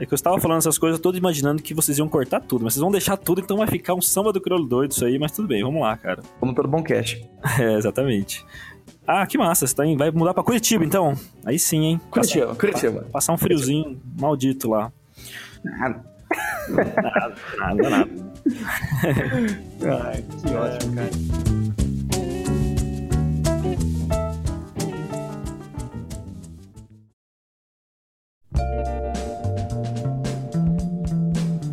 Speaker 4: É que eu estava falando essas coisas, todo imaginando que vocês iam cortar tudo, mas vocês vão deixar tudo, então vai ficar um samba do crioulo doido isso aí, mas tudo bem, vamos lá, cara.
Speaker 2: Como todo bom cast.
Speaker 4: É, exatamente. Ah, que massa, você tá em- vai mudar pra Curitiba, então? Aí sim, hein?
Speaker 2: Curitiba, Curitiba.
Speaker 4: Passar um friozinho maldito lá.
Speaker 2: Nada.
Speaker 4: Nada, nada, nada.
Speaker 2: Ai, que ótimo, cara.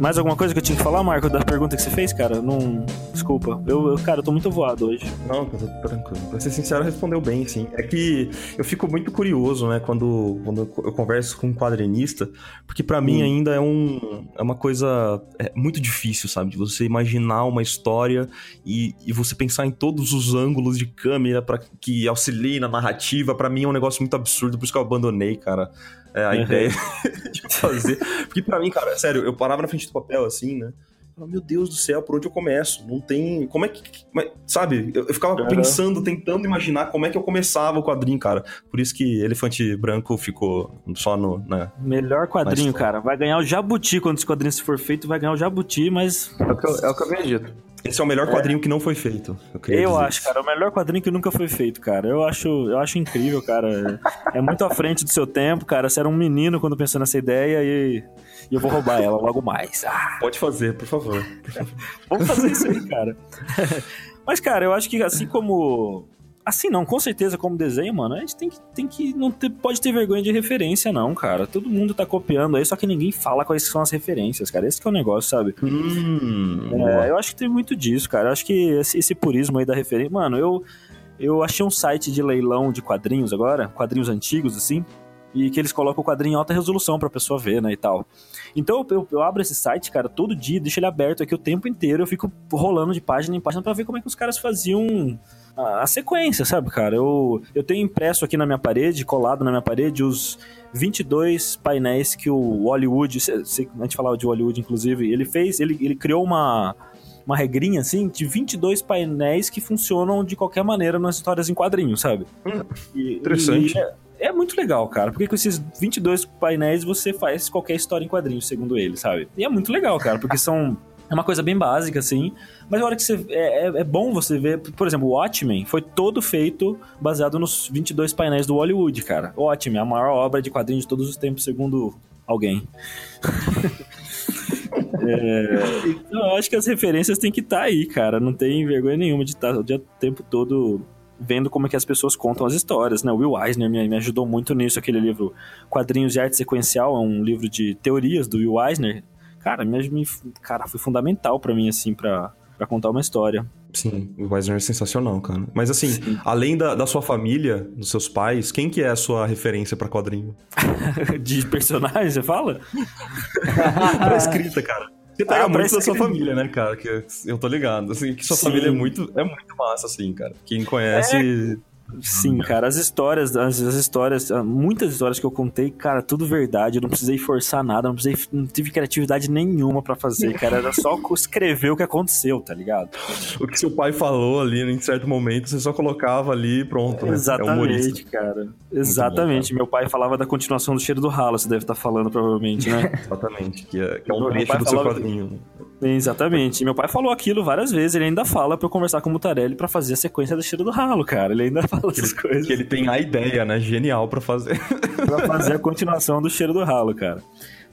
Speaker 4: Mais alguma coisa que eu tinha que falar, Marco, da pergunta que você fez, cara? Não. Desculpa. Eu, eu- cara, eu tô muito voado hoje.
Speaker 3: Não, tá tudo tranquilo. Pra ser sincero, respondeu bem, sim. É que eu fico muito curioso, né, quando, quando eu converso com um quadrinista, porque pra mim ainda é, um, é uma coisa é, muito difícil, sabe? De você imaginar uma história e, e você pensar em todos os ângulos de câmera para que auxiliem na narrativa. Pra mim é um negócio muito absurdo, por isso que eu abandonei, cara. É, a
Speaker 4: Uhum.
Speaker 3: ideia de fazer. Porque pra mim, cara, sério, eu parava na frente do papel assim, né? Falava, Meu Deus do céu, por onde eu começo? Não tem. Como é que. é- Sabe? Eu, eu ficava
Speaker 4: Uhum.
Speaker 3: pensando, tentando imaginar como é que eu começava o quadrinho, cara. Por isso que Elefante Branco ficou só no. Né?
Speaker 4: Melhor quadrinho,
Speaker 3: Mas-
Speaker 4: cara. Vai ganhar o Jabuti quando esse quadrinho se for feito, vai ganhar o Jabuti, mas
Speaker 2: É o que eu, é o que eu acredito.
Speaker 3: Esse é o melhor quadrinho que não foi feito. Eu,
Speaker 4: Eu
Speaker 3: dizer
Speaker 4: acho, cara, o melhor quadrinho que nunca foi feito, cara. Eu acho, eu acho incrível, cara. É muito à frente do seu tempo, cara. Você era um menino quando pensou nessa ideia e, e eu vou roubar ela logo mais. Ah,
Speaker 3: Pode fazer, por favor.
Speaker 4: vamos fazer isso aí, cara. Mas, cara, eu acho que assim como. Assim não, com certeza como desenho, mano, a gente tem que, tem que não ter, pode ter vergonha de referência, não, cara. Todo mundo tá copiando aí, só que ninguém fala quais são as referências, cara. Esse que é o negócio, sabe?
Speaker 3: Hum.
Speaker 4: É, eu acho que tem muito disso, cara. Eu acho que esse, esse purismo aí da referência. Mano, eu, eu achei um site de leilão de quadrinhos agora, quadrinhos antigos, assim. E que eles colocam o quadrinho em alta resolução pra pessoa ver, né, e tal. Então eu, eu abro esse site, cara, todo dia, deixo ele aberto aqui o tempo inteiro, eu fico rolando de página em página pra ver como é que os caras faziam a, sequência, sabe, cara? Eu, eu tenho impresso aqui na minha parede, colado na minha parede, os 22 painéis que o Hollywood, a gente falava de Hollywood, inclusive, ele fez, ele, ele criou uma uma regrinha assim de 22 painéis que funcionam de qualquer maneira nas histórias em quadrinhos, sabe? E-
Speaker 3: interessante.
Speaker 4: e é, muito legal, cara, porque com esses 22 painéis você faz qualquer história em quadrinhos, segundo ele, sabe? E é muito legal, cara, porque são é uma coisa bem básica, assim. Mas a hora que você. É, é- é bom você ver. Por exemplo, o Watchmen foi todo feito baseado nos 22 painéis do Hollywood, cara. O Watchmen, a maior obra de quadrinhos de todos os tempos, segundo alguém. É, então, eu acho que as referências têm que estar aí, cara. Não tem vergonha nenhuma de estar o dia- o tempo todo vendo como é que as pessoas contam as histórias, né? O Will Eisner me, me ajudou muito nisso, aquele livro Quadrinhos de Arte Sequencial, é um livro de teorias do Will Eisner. Cara, me, me- cara foi fundamental pra mim, assim, pra, pra contar uma história.
Speaker 3: Sim, o Weisner é sensacional, cara. Mas assim, além da, da sua família, dos seus pais, quem que é a sua referência pra quadrinho?
Speaker 4: de personagem, você fala?
Speaker 3: pra escrita, cara. Você pega
Speaker 4: Ah,
Speaker 3: muito da sua
Speaker 4: escrita.
Speaker 3: família, né, cara? Que eu tô ligado. Assim, que sua
Speaker 4: Sim.
Speaker 3: família é muito, é muito massa, assim, cara. Quem conhece.
Speaker 4: Sim, cara, as histórias, as, as histórias, ah, muitas histórias que eu contei, cara, tudo verdade. Eu não precisei forçar nada, não precisei, não tive criatividade nenhuma pra fazer, cara. Era só escrever o que aconteceu, tá ligado?
Speaker 3: O que seu pai falou ali em certo momento, você só colocava ali e pronto. né? É.
Speaker 4: Exatamente, cara. Exatamente. Meu pai falava da continuação do cheiro do ralo, você deve estar falando, provavelmente, né?
Speaker 3: Exatamente. Que é, que é um trecho do seu quadrinho.
Speaker 4: Exatamente. Meu pai falou aquilo várias vezes, ele ainda fala pra eu conversar com o Mutarelli pra fazer a sequência do cheiro do ralo, cara. Ele ainda fala essas coisas.
Speaker 3: Que ele tem a ideia, né? Genial pra fazer.
Speaker 4: pra fazer a continuação do cheiro do ralo, cara.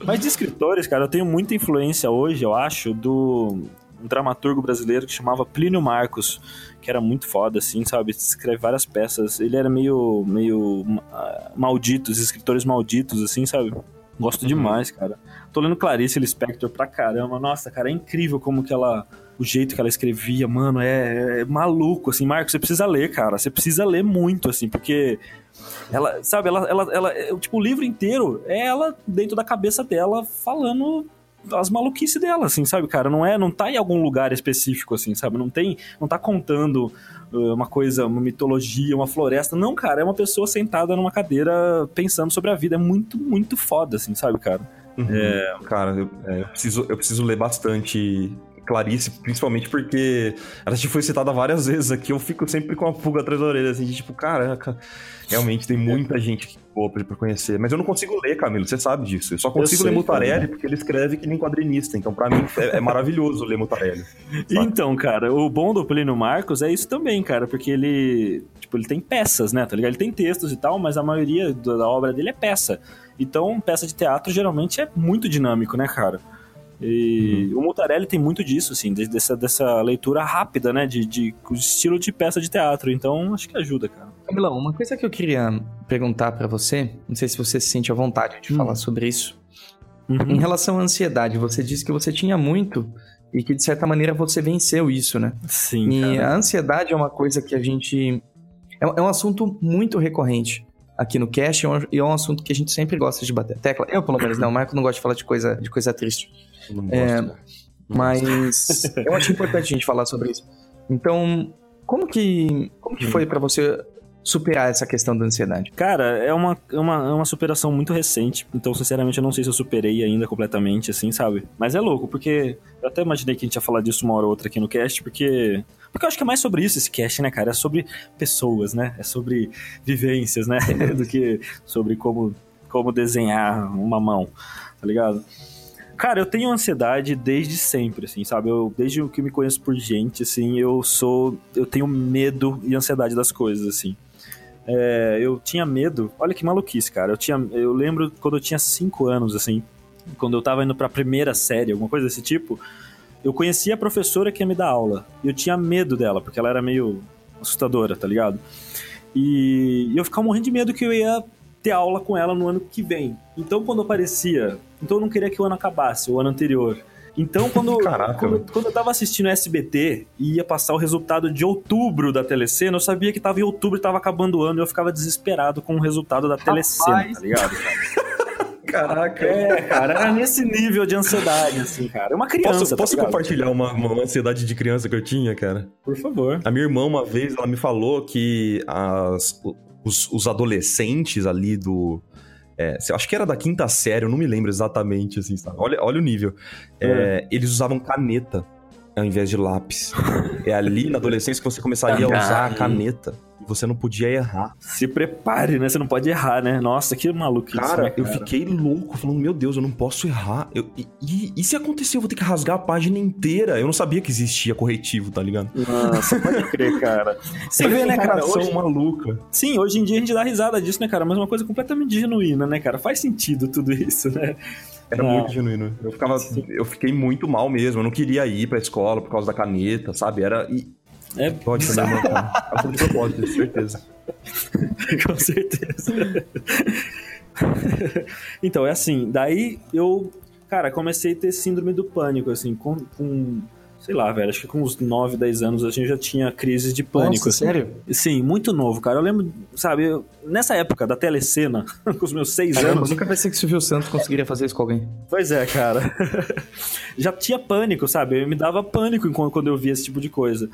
Speaker 4: Mas de escritores, cara, eu tenho muita influência hoje, eu acho, do um dramaturgo brasileiro que chamava Plínio Marcos, que era muito foda, assim, sabe? Escreve várias peças. Ele era meio, meio ah, maldito, os escritores malditos, assim, sabe? Gosto demais, cara. Tô lendo Clarice Lispector pra caramba. Nossa, cara, é incrível como que ela... O jeito que ela escrevia, mano, é, é maluco, assim. Marcos, você precisa ler, cara. Você precisa ler muito, assim, porque... Ela, sabe, ela, ela, ela, é, tipo, o livro inteiro é ela dentro da cabeça dela falando as maluquices dela, assim, sabe, cara? Não é, não tá em algum lugar específico, assim, sabe? Não tem, não tá contando uh, uma coisa, uma mitologia, uma floresta. Não, cara, é uma pessoa sentada numa cadeira pensando sobre a vida. É muito, muito foda, assim, sabe, cara?
Speaker 3: É... Cara, eu, é, eu preciso, eu preciso ler bastante Clarice, principalmente porque ela já foi citada várias vezes aqui. Eu fico sempre com a pulga atrás da orelha, assim, de tipo, caraca, realmente tem muita gente boa pra pra conhecer. Mas eu não consigo ler, Camilo, você sabe disso. Eu só consigo
Speaker 4: sei,
Speaker 3: ler Mutarelli
Speaker 4: cara.
Speaker 3: porque ele escreve que nem quadrinista. Então, pra mim, é, é maravilhoso ler Mutarelli.
Speaker 4: Então, cara, o bom do Plínio Marcos é isso também, cara, porque ele, tipo, ele tem peças, né, tá ligado? Ele tem textos e tal, mas a maioria da obra dele é peça. Então, peça de teatro geralmente é muito dinâmico, né, cara? E o Mutarelli tem muito disso, assim, de- dessa, dessa leitura rápida, né, de, de estilo de peça de teatro. Então, acho que ajuda, cara.
Speaker 2: Camilão, uma coisa que eu queria perguntar pra você, não sei se você se sente à vontade de
Speaker 4: Hum.
Speaker 2: falar sobre isso. Em
Speaker 4: Uhum.
Speaker 2: relação à ansiedade, você disse que você tinha muito e que de certa maneira você venceu isso, né?
Speaker 4: Sim,
Speaker 2: E
Speaker 4: cara.
Speaker 2: a ansiedade é uma coisa que a gente. É um- é um assunto muito recorrente aqui no cast e é um- e é um assunto que a gente sempre gosta de bater a tecla. Eu, pelo menos, não. O Marco não gosta de falar de coisa, de coisa triste.
Speaker 3: Eu não gosto,
Speaker 2: É,
Speaker 3: cara.
Speaker 2: Mas eu acho importante a gente falar sobre isso. Então, como que, como que foi pra você superar essa questão da ansiedade?
Speaker 4: Cara, é uma, é, uma, é uma superação muito recente. Então, sinceramente, eu não sei se eu superei ainda completamente, assim, sabe? Mas é louco, porque eu até imaginei que a gente ia falar disso uma hora ou outra aqui no cast, porque. Porque eu acho que é mais sobre isso esse cast, né, cara? É sobre pessoas, né? É sobre vivências, né? Do que sobre como, como desenhar uma mão, tá ligado? Cara, eu tenho ansiedade desde sempre, assim, sabe? Eu, desde que eu me conheço por gente, assim, eu sou. Eu tenho medo e ansiedade das coisas, assim. É, eu tinha medo. Olha que maluquice, cara. Eu, tinha, eu lembro quando eu tinha 5 anos, assim, quando eu tava indo pra primeira série, alguma coisa desse tipo, eu conhecia a professora que ia me dar aula. E eu tinha medo dela, porque ela era meio assustadora, tá ligado? E eu ficava morrendo de medo que eu ia ter aula com ela no ano que vem. Então, quando aparecia. Então, eu não queria que o ano acabasse, o ano anterior. Então, quando,
Speaker 3: Caraca,
Speaker 4: quando, quando eu tava assistindo SBT e ia passar o resultado de outubro da telecena, eu sabia que tava em outubro e tava acabando o ano e eu ficava desesperado com o resultado da telecena, tá ligado? cara?
Speaker 3: Caraca.
Speaker 4: É, cara, era nesse nível de ansiedade, assim, cara. É uma criança,
Speaker 3: Posso,
Speaker 4: tá
Speaker 3: posso
Speaker 4: ligado?
Speaker 3: compartilhar uma, uma ansiedade de criança que eu tinha, cara?
Speaker 4: Por favor.
Speaker 3: A minha irmã, uma vez, ela me falou que as, os, os adolescentes ali do. É, eu acho que era da quinta série, eu não me lembro exatamente, assim, sabe? Olha, olha o nível. É, Eles usavam caneta ao invés de lápis. é ali na adolescência que você começaria a usar a caneta. E você não podia errar.
Speaker 4: Se prepare, né? Você não pode errar, né? Nossa, que maluquice,
Speaker 3: Cara,
Speaker 4: né,
Speaker 3: eu fiquei louco, falando, meu Deus, eu não posso errar. Eu- e, e- e se acontecer, eu vou ter que rasgar a página inteira? Eu não sabia que existia corretivo, tá ligado?
Speaker 4: Nossa, pode crer, cara. Você vê, né, cara? Hoje,
Speaker 3: maluca.
Speaker 4: sim, hoje em dia a gente dá risada disso, né, cara? Mas é uma coisa completamente genuína, né, cara? Faz sentido tudo isso, né?
Speaker 3: Era
Speaker 4: Ah.
Speaker 3: muito genuíno. Eu, ficava, eu fiquei muito mal mesmo. Eu não queria ir pra escola por causa da caneta, sabe? Era. E...
Speaker 4: É
Speaker 3: Pode cara. Ela foi de propósito, certeza.
Speaker 4: Com certeza. então, é assim, daí eu, cara, comecei a ter síndrome do pânico, assim, com, com sei lá, velho, acho que com uns 9, 10 anos a gente já tinha crises de pânico.
Speaker 2: Nossa,
Speaker 4: assim.
Speaker 2: sério?
Speaker 4: Sim, muito novo, cara. Eu lembro, sabe, eu- nessa época da telecena, com os meus 6
Speaker 2: Caramba,
Speaker 4: anos,
Speaker 2: nunca pensei que o Silvio Santos conseguiria fazer isso com alguém.
Speaker 4: Pois é, cara. Já tinha pânico, sabe? Eu me dava pânico quando eu via esse tipo de coisa.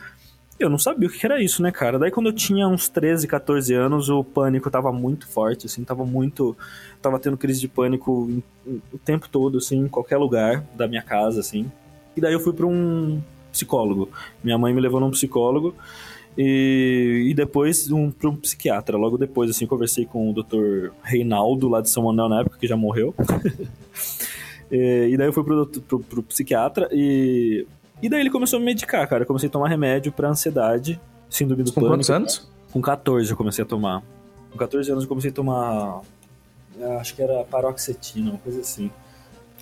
Speaker 4: Eu não sabia o que era isso, né, cara? Daí quando eu tinha uns 13, 14 anos, o pânico tava muito forte, assim, tava muito. Tava tendo crise de pânico o tempo todo, assim, em qualquer lugar da minha casa, assim. E daí eu fui pra um psicólogo. Minha mãe me levou num psicólogo. E, e depois um, para um psiquiatra. Logo depois, assim, conversei com o Dr. Reinaldo, lá de São Manuel, na época, que já morreu. E, e daí eu fui pro, pro, pro psiquiatra e. E daí ele começou a me medicar, cara. Eu comecei a tomar remédio pra ansiedade, síndrome do
Speaker 2: Com
Speaker 4: pânico.
Speaker 2: quantos anos?
Speaker 4: Com 14 eu comecei a tomar. Com 14 anos eu comecei a tomar. ah, Acho que era paroxetina, uma coisa assim.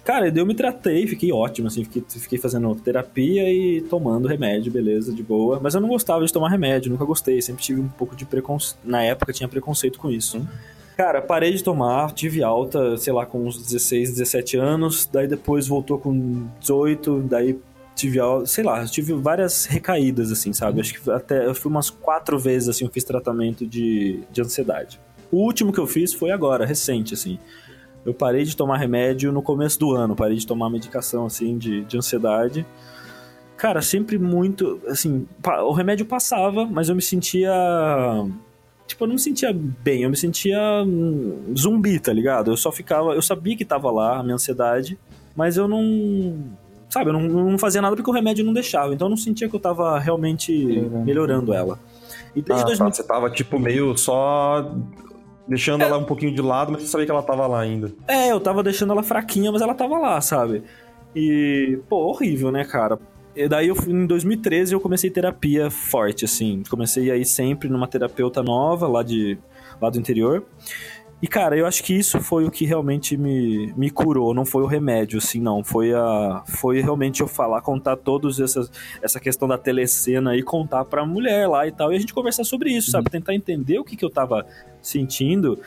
Speaker 4: Cara, eu me tratei, fiquei ótimo, assim, fiquei, fiquei fazendo terapia e tomando remédio, beleza, de boa. Mas eu não gostava de tomar remédio, nunca gostei, sempre tive um pouco de preconceito. Na época tinha preconceito com isso. Cara, parei de tomar, tive alta, sei lá, com uns 16, 17 anos, daí depois voltou com 18, daí tive sei lá, tive várias recaídas, assim, sabe? Acho que até eu fui umas quatro vezes, assim, eu fiz tratamento de, de ansiedade. O último que eu fiz foi agora, recente, assim. Eu parei de tomar remédio no começo do ano, parei de tomar medicação, assim, de, de ansiedade. Cara, sempre muito, assim, o remédio passava, mas eu me sentia Tipo, eu não me sentia bem, eu me sentia zumbi, tá ligado? Eu só ficava. Eu sabia que tava lá a minha ansiedade, mas eu não. Sabe, eu não, não fazia nada porque o remédio não deixava. Então eu não sentia que eu tava realmente melhorando ela. E desde
Speaker 3: Ah,
Speaker 4: 2000
Speaker 3: tá, você tava, tipo, meio só deixando ela um pouquinho de lado, mas você sabia que ela tava lá ainda.
Speaker 4: É, eu tava deixando ela fraquinha, mas ela tava lá, sabe? E, pô, horrível, né, cara? E daí, eu, em 2013, eu comecei terapia forte, assim. Comecei a ir sempre numa terapeuta nova, lá, de, lá do interior. E, cara, eu acho que isso foi o que realmente me, me curou, não foi o remédio, assim, não. Foi a foi realmente eu falar, contar todos essas, essa questão da telecena e contar pra mulher lá e tal. E a gente conversar sobre isso, sabe? Tentar entender o que, que eu tava sentindo.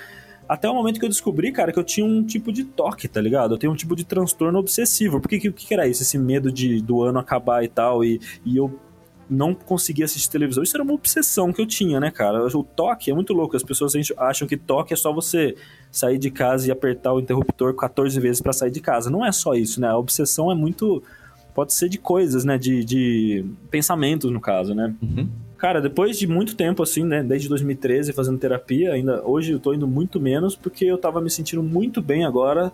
Speaker 4: Até o momento que eu descobri, cara, que eu tinha um tipo de toque, tá ligado? Eu tenho um tipo de transtorno obsessivo. Porque o que, que era isso? Esse medo de do ano acabar e tal, e, e eu não conseguia assistir televisão. Isso era uma obsessão que eu tinha, né, cara? O toque é muito louco. As pessoas acham que toque é só você sair de casa e apertar o interruptor 14 vezes pra sair de casa. Não é só isso, né? A obsessão é muito. Pode ser de coisas, né? De, de pensamentos, no caso, né? Cara, depois de muito tempo, assim, né? Desde 2013 fazendo terapia, ainda hoje eu tô indo muito menos porque eu tava me sentindo muito bem agora.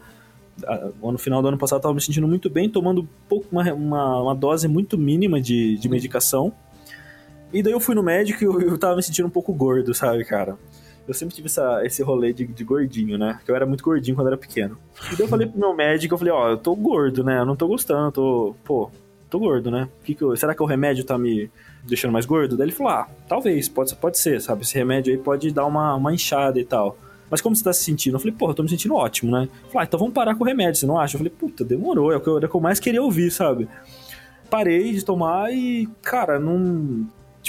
Speaker 4: No final do ano passado eu tava me sentindo muito bem, tomando pouco, uma, uma, uma dose muito mínima de, de medicação. E daí eu fui no médico e eu, eu tava me sentindo um pouco gordo, sabe, cara? Eu sempre tive essa, esse rolê de, de gordinho, né? Que eu era muito gordinho quando era pequeno. E daí eu falei pro meu médico, eu falei, ó, eu tô gordo, né? Eu não tô gostando, eu tô. Pô, tô gordo, né? Que que eu- será que o remédio tá me deixando mais gordo? Daí ele falou, ah, talvez, pode, pode ser, sabe? Esse remédio aí pode dar uma, uma inchada e tal. Mas como você tá se sentindo? Eu falei, porra, eu tô me sentindo ótimo, né? Falou, ah, então vamos parar com o remédio, você não acha? Eu falei, puta, demorou, é o que eu, era o que eu mais queria ouvir, sabe? Parei de tomar e, cara, não.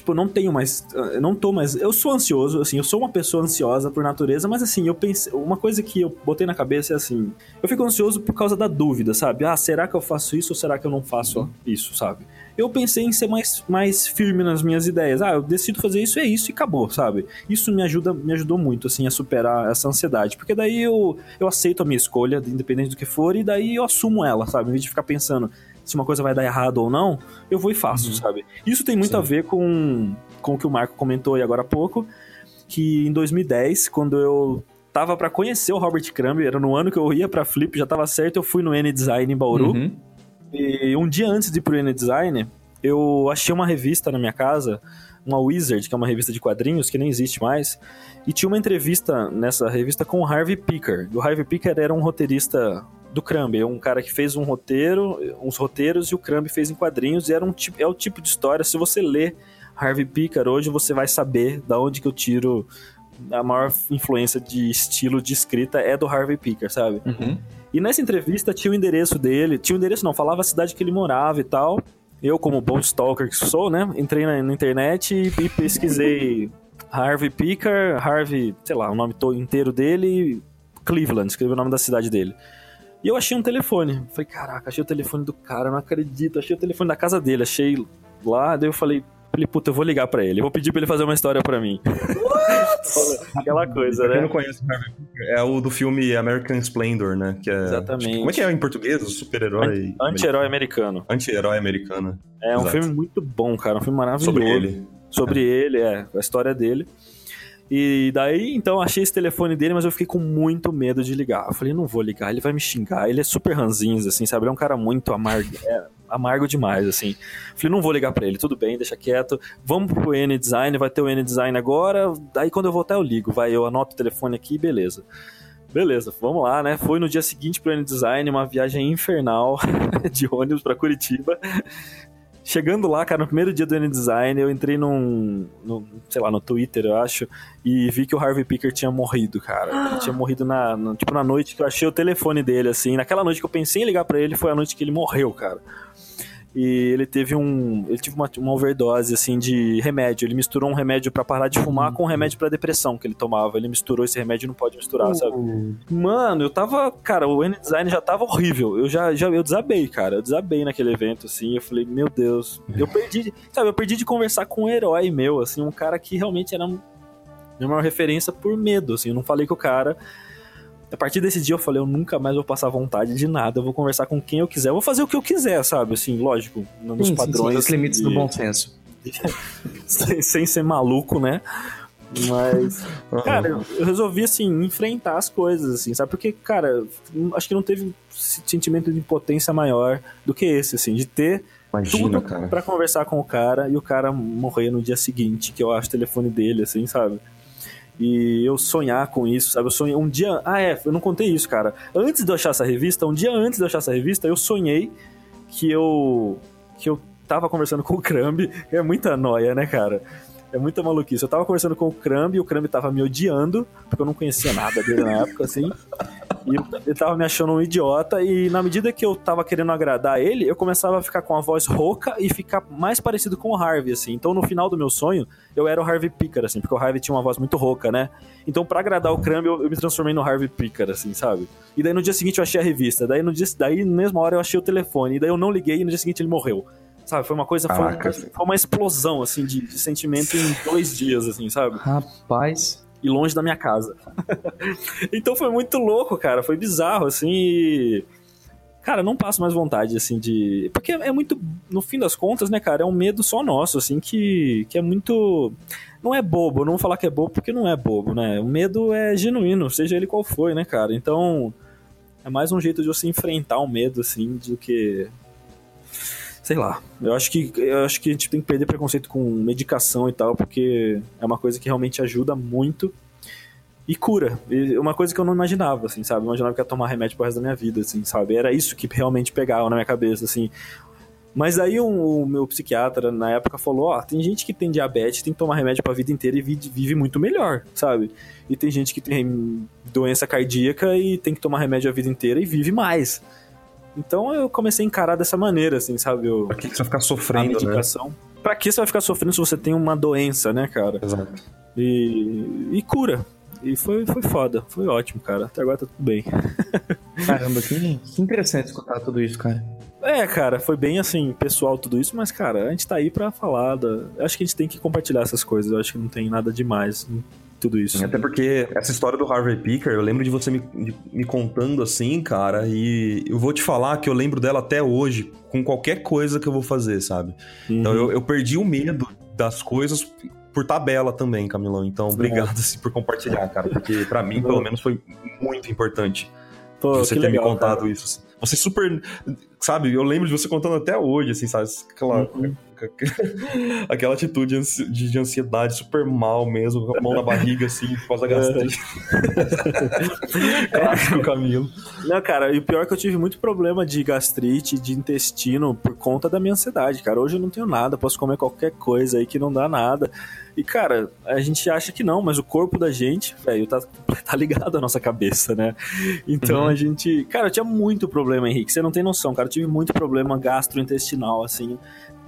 Speaker 4: Tipo, não tenho mais. Eu não tô mais. Eu sou ansioso, assim, eu sou uma pessoa ansiosa por natureza, mas assim, eu pensei. Uma coisa que eu botei na cabeça é assim. Eu fico ansioso por causa da dúvida, sabe? Ah, será que eu faço isso ou será que eu não faço isso, sabe? Eu pensei em ser mais, mais firme nas minhas ideias. Ah, eu decido fazer isso, é isso e acabou, sabe? Isso me ajuda, me ajudou muito, assim, a superar essa ansiedade. Porque daí eu, eu aceito a minha escolha, independente do que for, e daí eu assumo ela, sabe? Em vez de ficar pensando, se uma coisa vai dar errado ou não, eu vou e faço, uhum. sabe? Isso tem muito Sim. a ver com, com o que o Marco comentou aí agora há pouco, que em 2010, quando eu tava para conhecer o Robert Crumb, era no ano que eu ia pra Flip, já tava certo, eu fui no N-Design em Bauru, uhum. e um dia antes de ir pro N-Design, eu achei uma revista na minha casa, uma Wizard, que é uma revista de quadrinhos que nem existe mais, e tinha uma entrevista nessa revista com o Harvey Picker. O Harvey Picker era um roteirista do Crumb, é um cara que fez um roteiro, uns roteiros e o Crumb fez em quadrinhos e era um tipo, é o tipo de história, se você ler Harvey Picker hoje, você vai saber da onde que eu tiro a maior influência de estilo de escrita é do Harvey Picker, sabe? Uhum. E nessa entrevista tinha o endereço dele, tinha o endereço não, falava a cidade que ele morava e tal. Eu, como bom stalker que sou, né, entrei na, na internet e, e pesquisei Harvey Picker, Harvey, sei lá, o nome todo inteiro dele, Cleveland, escrevi o nome da cidade dele. E eu achei um telefone. Falei, caraca, achei o telefone do cara, não acredito. Achei o telefone da casa dele, achei lá. Daí eu falei, falei, puta, eu vou ligar pra ele. Eu vou pedir pra ele fazer uma história pra mim. Aquela coisa, pra né?
Speaker 3: Quem não conhece é o do filme American Splendor, né? Que é,
Speaker 4: Exatamente.
Speaker 3: como é que é em português? O super-herói.
Speaker 4: Anti-herói americano.
Speaker 3: Anti-herói americano.
Speaker 4: É um Exato. filme muito bom, cara. Um filme maravilhoso.
Speaker 3: Sobre ele.
Speaker 4: Sobre é. ele, é. A história dele. E daí, então, achei esse telefone dele, mas eu fiquei com muito medo de ligar. Eu falei, não vou ligar, ele vai me xingar. Ele é super ranzinho, assim, sabe? Ele é um cara muito amargo, é, amargo demais, assim. Falei, não vou ligar para ele, tudo bem, deixa quieto. Vamos pro N-Design, vai ter o N-Design agora. Daí, quando eu voltar, eu ligo. Vai, eu anoto o telefone aqui, beleza. Beleza, vamos lá, né? Foi no dia seguinte pro N-Design, uma viagem infernal de ônibus para Curitiba. Chegando lá, cara, no primeiro dia do N-Design, eu entrei num, no, sei lá, no Twitter, eu acho, e vi que o Harvey Picker tinha morrido, cara. Ele tinha morrido na, na, tipo, na noite que eu achei o telefone dele, assim. Naquela noite que eu pensei em ligar para ele, foi a noite que ele morreu, cara e ele teve um ele teve uma, uma overdose assim de remédio. Ele misturou um remédio para parar de fumar com um remédio para depressão que ele tomava. Ele misturou esse remédio não pode misturar sabe? Mano eu tava cara o N-Design já tava horrível. Eu já, já eu desabei cara. Eu desabei naquele evento assim. Eu falei meu Deus. Eu perdi sabe eu perdi de conversar com um herói meu assim um cara que realmente era uma referência por medo assim. Eu não falei com o cara a partir desse dia eu falei, eu nunca mais vou passar vontade de nada, eu vou conversar com quem eu quiser, eu vou fazer o que eu quiser, sabe? Assim, lógico, nos sim, padrões. Sim,
Speaker 2: os limites de... do bom senso.
Speaker 4: sem, sem ser maluco, né? Mas, cara, eu resolvi, assim, enfrentar as coisas, assim, sabe? Porque, cara, acho que não teve sentimento de impotência maior do que esse, assim, de ter Imagina, tudo cara. pra conversar com o cara e o cara morrer no dia seguinte, que eu acho o telefone dele, assim, sabe? E eu sonhar com isso, sabe? Eu sonhei um dia. Ah, é, eu não contei isso, cara. Antes de eu achar essa revista, um dia antes de eu achar essa revista, eu sonhei que eu. que eu tava conversando com o Crumb. É muita noia, né, cara? É muita maluquice. Eu tava conversando com o Crumb e o Crumb tava me odiando, porque eu não conhecia nada dele na época, assim. E ele tava me achando um idiota, e na medida que eu tava querendo agradar ele, eu começava a ficar com a voz rouca e ficar mais parecido com o Harvey, assim. Então no final do meu sonho, eu era o Harvey Picker, assim, porque o Harvey tinha uma voz muito rouca, né? Então para agradar o Crumb, eu, eu, me transformei no Harvey Picker, assim, sabe? E daí no dia seguinte eu achei a revista, daí no dia, daí na mesma hora eu achei o telefone, e daí eu não liguei e no dia seguinte ele morreu. Sabe, foi uma coisa, foi, uma, foi uma explosão, assim, de, de sentimento em dois dias, assim, sabe?
Speaker 2: Rapaz
Speaker 4: e longe da minha casa. então foi muito louco, cara. Foi bizarro, assim. E... Cara, não passo mais vontade, assim, de. Porque é muito. No fim das contas, né, cara? É um medo só nosso, assim, que, que é muito. Não é bobo, não vou falar que é bobo porque não é bobo, né? O medo é genuíno, seja ele qual for, né, cara? Então. É mais um jeito de você enfrentar o medo, assim, do que sei lá. Eu acho que eu acho que a gente tem que perder preconceito com medicação e tal, porque é uma coisa que realmente ajuda muito e cura. E uma coisa que eu não imaginava, assim, sabe? Eu imaginava que ia tomar remédio pro resto da minha vida, assim, sabe? Era isso que realmente pegava na minha cabeça, assim. Mas aí o, o meu psiquiatra na época falou, ó, tem gente que tem diabetes, tem que tomar remédio pra vida inteira e vive, vive muito melhor, sabe? E tem gente que tem doença cardíaca e tem que tomar remédio a vida inteira e vive mais. Então eu comecei a encarar dessa maneira, assim, sabe? Eu,
Speaker 3: Pra que, que você vai ficar
Speaker 4: a
Speaker 3: sofrendo, né?
Speaker 4: Pra que você vai ficar sofrendo se você tem uma doença, né, cara?
Speaker 3: Exato.
Speaker 4: E, e cura. E foi, foi foda, foi ótimo, cara. Até agora tá tudo bem.
Speaker 2: Caramba, que, que interessante escutar tudo isso, cara.
Speaker 4: É, cara, foi bem assim, pessoal tudo isso, mas, cara, a gente tá aí pra falar. Da... Acho que a gente tem que compartilhar essas coisas. Eu acho que não tem nada demais em tudo isso.
Speaker 3: Até porque essa história do Harvey Picker, eu lembro de você me, de- me contando assim, cara, e eu vou te falar que eu lembro dela até hoje, com qualquer coisa que eu vou fazer, sabe? Então
Speaker 4: Uhum.
Speaker 3: eu, eu perdi o medo das coisas por tabela também, Camilão. Então, obrigado assim, por compartilhar, cara, porque pra mim, pelo menos, foi muito importante
Speaker 4: Pô,
Speaker 3: você ter
Speaker 4: legal,
Speaker 3: me contado
Speaker 4: cara.
Speaker 3: isso. assim. Você super. Sabe, eu lembro de você contando até hoje, assim, sabe? Aquela,
Speaker 4: Uhum.
Speaker 3: aquela atitude de ansi- de de ansiedade super mal mesmo, com a mão na barriga, assim, por causa da gastrite. Clássico Camilo.
Speaker 4: Não, cara, e o pior é que eu tive muito problema de gastrite, de intestino, por conta da minha ansiedade, cara. Hoje eu não tenho nada, posso comer qualquer coisa aí que não dá nada. E, cara, a gente acha que não, mas o corpo da gente, velho, tá, tá ligado à nossa cabeça, né? Então
Speaker 3: Uhum.
Speaker 4: a gente. Cara, eu tinha muito problema, Henrique. Você não tem noção, cara. Eu tive muito problema gastrointestinal, assim,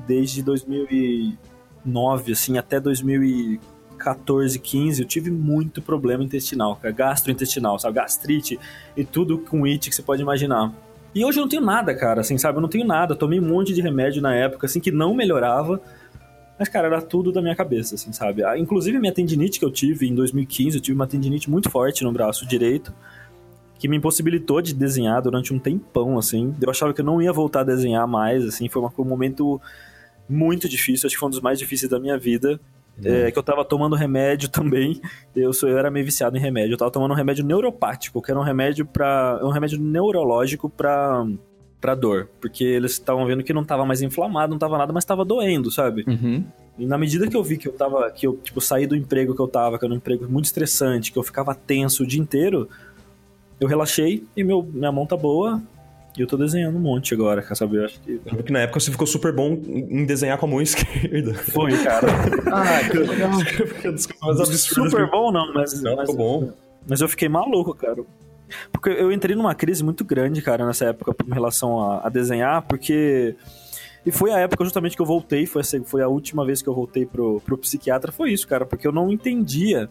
Speaker 4: desde 2009, assim, até 2014, 15. Eu tive muito problema intestinal, cara. Gastrointestinal, sabe? Gastrite e tudo com it que você pode imaginar. E hoje eu não tenho nada, cara, assim, sabe? Eu não tenho nada. Eu tomei um monte de remédio na época, assim, que não melhorava. Mas, cara, era tudo da minha cabeça, assim, sabe? Ah, Inclusive, minha tendinite que eu tive em 2015, eu tive uma tendinite muito forte no braço direito, que me impossibilitou de desenhar durante um tempão, assim. Eu achava que eu não ia voltar a desenhar mais, assim. Foi um momento muito difícil, acho que foi um dos mais difíceis da minha vida. É, que eu tava tomando remédio também. Eu, sou, eu era meio viciado em remédio. Eu tava tomando um remédio neuropático, que era um remédio para um remédio neurológico pra, pra dor. Porque eles estavam vendo que não tava mais inflamado, não tava nada, mas tava doendo, sabe?
Speaker 2: Uhum.
Speaker 4: E na medida que eu vi que eu tava, que eu, tipo, saí do emprego que eu tava, que era um emprego muito estressante, que eu ficava tenso o dia inteiro, eu relaxei e meu, minha mão tá boa. E eu tô desenhando um monte agora, quer saber? Eu acho que
Speaker 3: Eu lembro que na época você ficou super bom em desenhar com a mão esquerda.
Speaker 4: foi, cara.
Speaker 2: Ah, que legal.
Speaker 4: Super bom não, mas,
Speaker 3: Não,
Speaker 4: mas,
Speaker 3: ficou bom.
Speaker 4: mas eu fiquei maluco, cara. Porque eu entrei numa crise muito grande, cara, nessa época em relação a, a desenhar, porque. E foi a época justamente que eu voltei, foi a, foi a última vez que eu voltei pro, pro psiquiatra, foi isso, cara, porque eu não entendia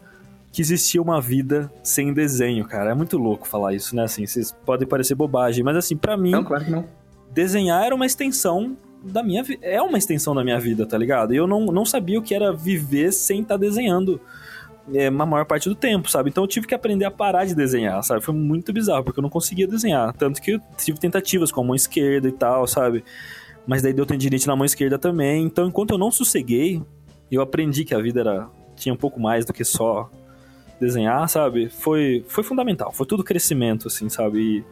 Speaker 4: que existia uma vida sem desenho, cara. É muito louco falar isso, né? Assim, vocês podem parecer bobagem, mas assim, pra mim,
Speaker 2: Não, claro que não.
Speaker 4: desenhar era uma extensão da minha vida. É uma extensão da minha vida, tá ligado? E eu não, não sabia o que era viver sem estar desenhando é, uma maior parte do tempo, sabe? Então eu tive que aprender a parar de desenhar, sabe? Foi muito bizarro, porque eu não conseguia desenhar. Tanto que eu tive tentativas com a mão esquerda e tal, sabe? Mas daí deu tendinite na mão esquerda também. Então enquanto eu não sosseguei, eu aprendi que a vida era tinha um pouco mais do que só desenhar, sabe? Foi, foi fundamental. Foi tudo crescimento, assim, sabe? E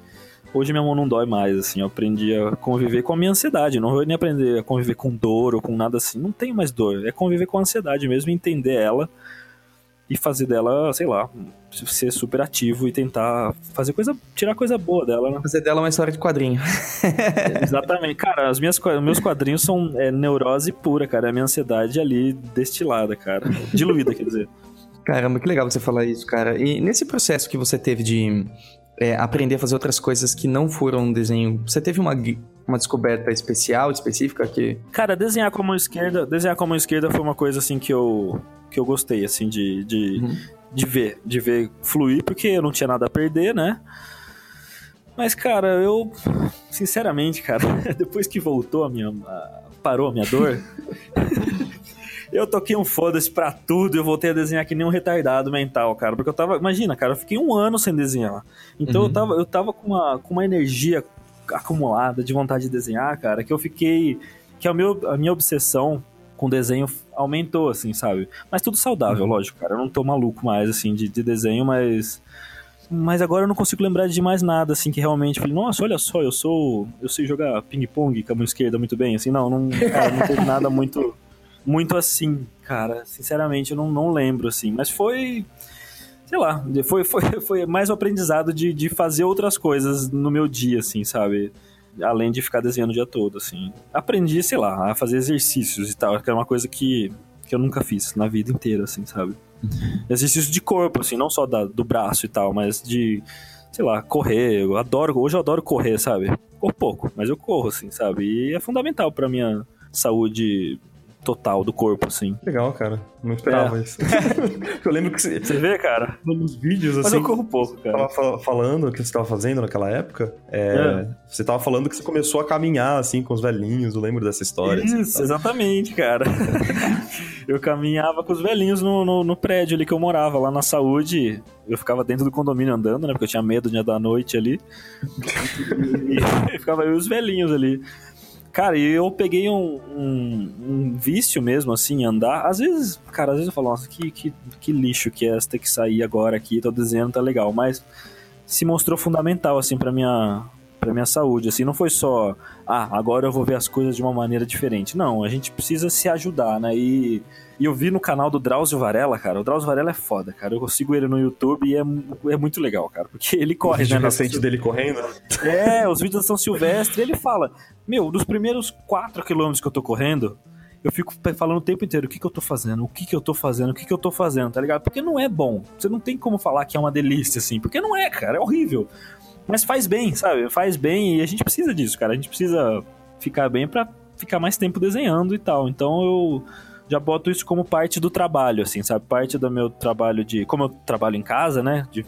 Speaker 4: hoje minha mão não dói mais, assim. Eu aprendi a conviver com a minha ansiedade. Não vou nem aprender a conviver com dor ou com nada assim. Não tenho mais dor. É conviver com a ansiedade mesmo, entender ela e fazer dela, sei lá, ser super ativo e tentar fazer coisa, tirar coisa boa dela, né?
Speaker 2: Fazer dela uma história de quadrinho.
Speaker 4: Exatamente. Cara, as minhas, meus quadrinhos são é, neurose pura, cara. É a minha ansiedade ali destilada, cara. Diluída, quer dizer.
Speaker 2: Caramba, que legal você falar isso, cara. E nesse processo que você teve de é, aprender a fazer outras coisas que não foram desenho, você teve uma, uma descoberta especial, específica que...
Speaker 4: Cara, desenhar com a mão esquerda, desenhar com a mão esquerda foi uma coisa assim que eu que eu gostei assim de, de,
Speaker 2: Uhum.
Speaker 4: de ver, de ver fluir, porque eu não tinha nada a perder, né? Mas cara, eu sinceramente, cara, depois que voltou a minha a- parou a minha dor, eu toquei um foda-se pra tudo, eu voltei a desenhar que nem um retardado mental, cara, porque eu tava, imagina, cara, eu fiquei um ano sem desenhar. Então
Speaker 2: Uhum.
Speaker 4: eu tava eu tava com uma com uma energia acumulada de vontade de desenhar, cara, que eu fiquei que a, meu, a minha obsessão com desenho aumentou, assim, sabe? Mas tudo saudável, lógico, cara. Eu não tô maluco mais, assim, de, de desenho, mas. Mas agora eu não consigo lembrar de mais nada, assim, que realmente falei, nossa, olha só, eu sou. Eu sei jogar ping-pong com a mão esquerda muito bem, assim, não, não, cara, não teve nada muito. Muito assim, cara. Sinceramente, eu não, não lembro, assim. Mas foi. Sei lá, foi, foi, foi mais o aprendizado de, de fazer outras coisas no meu dia, assim, sabe? além de ficar desenhando o dia todo, assim. Aprendi, sei lá, a fazer exercícios e tal, que era uma coisa que, que eu nunca fiz na vida inteira, assim, sabe? Exercício de corpo, assim, não só da, do braço e tal, mas de, sei lá, correr. Eu adoro, hoje eu adoro correr, sabe? Corro pouco, mas eu corro, assim, sabe? E é fundamental pra minha saúde total do corpo, assim.
Speaker 3: Legal, cara. Não esperava isso. eu lembro que você,
Speaker 4: Você vê, cara?
Speaker 3: nos vídeos,
Speaker 4: Mas
Speaker 3: assim,
Speaker 4: eu corro pouco, cara.
Speaker 3: tava fa- falando o que você tava fazendo naquela época. é,
Speaker 4: É.
Speaker 3: Você tava falando que você começou a caminhar, assim, com os velhinhos. Eu lembro dessa história. assim,
Speaker 4: Isso,
Speaker 3: tá?
Speaker 4: exatamente, cara. eu caminhava com os velhinhos no, no, no prédio ali que eu morava, lá na saúde. Eu ficava dentro do condomínio andando, né? Porque eu tinha medo de da noite ali. e, e ficava eu e os velhinhos ali. Cara, e eu peguei um, um, um vício mesmo, assim, andar. Às vezes, cara, às vezes eu falo, nossa, que, que, que lixo que é ter que sair agora aqui, tô desenhando, tá legal. Mas se mostrou fundamental, assim, pra minha, pra minha saúde. Assim, não foi só, ah, agora eu vou ver as coisas de uma maneira diferente. Não, a gente precisa se ajudar, né? E, e eu vi no canal do Drauzio Varela, cara. O Drauzio Varela é foda, cara. Eu sigo ele no YouTube e é, é muito legal, cara. Porque ele
Speaker 3: O
Speaker 4: corre,
Speaker 3: vídeo
Speaker 4: né?
Speaker 3: recente dele correndo.
Speaker 4: é, os vídeos da São Silvestre, ele fala, meu, dos primeiros 4 quilômetros que eu tô correndo, eu fico falando o tempo inteiro o que, que eu tô fazendo, o que, que eu tô fazendo, o que, que eu tô fazendo, tá ligado? Porque não é bom. Você não tem como falar que é uma delícia, assim, porque não é, cara, é horrível. Mas faz bem, sabe? Faz bem e a gente precisa disso, cara. A gente precisa ficar bem pra ficar mais tempo desenhando e tal. Então eu já boto isso como parte do trabalho, assim, sabe? Parte do meu trabalho de. Como eu trabalho em casa, né? De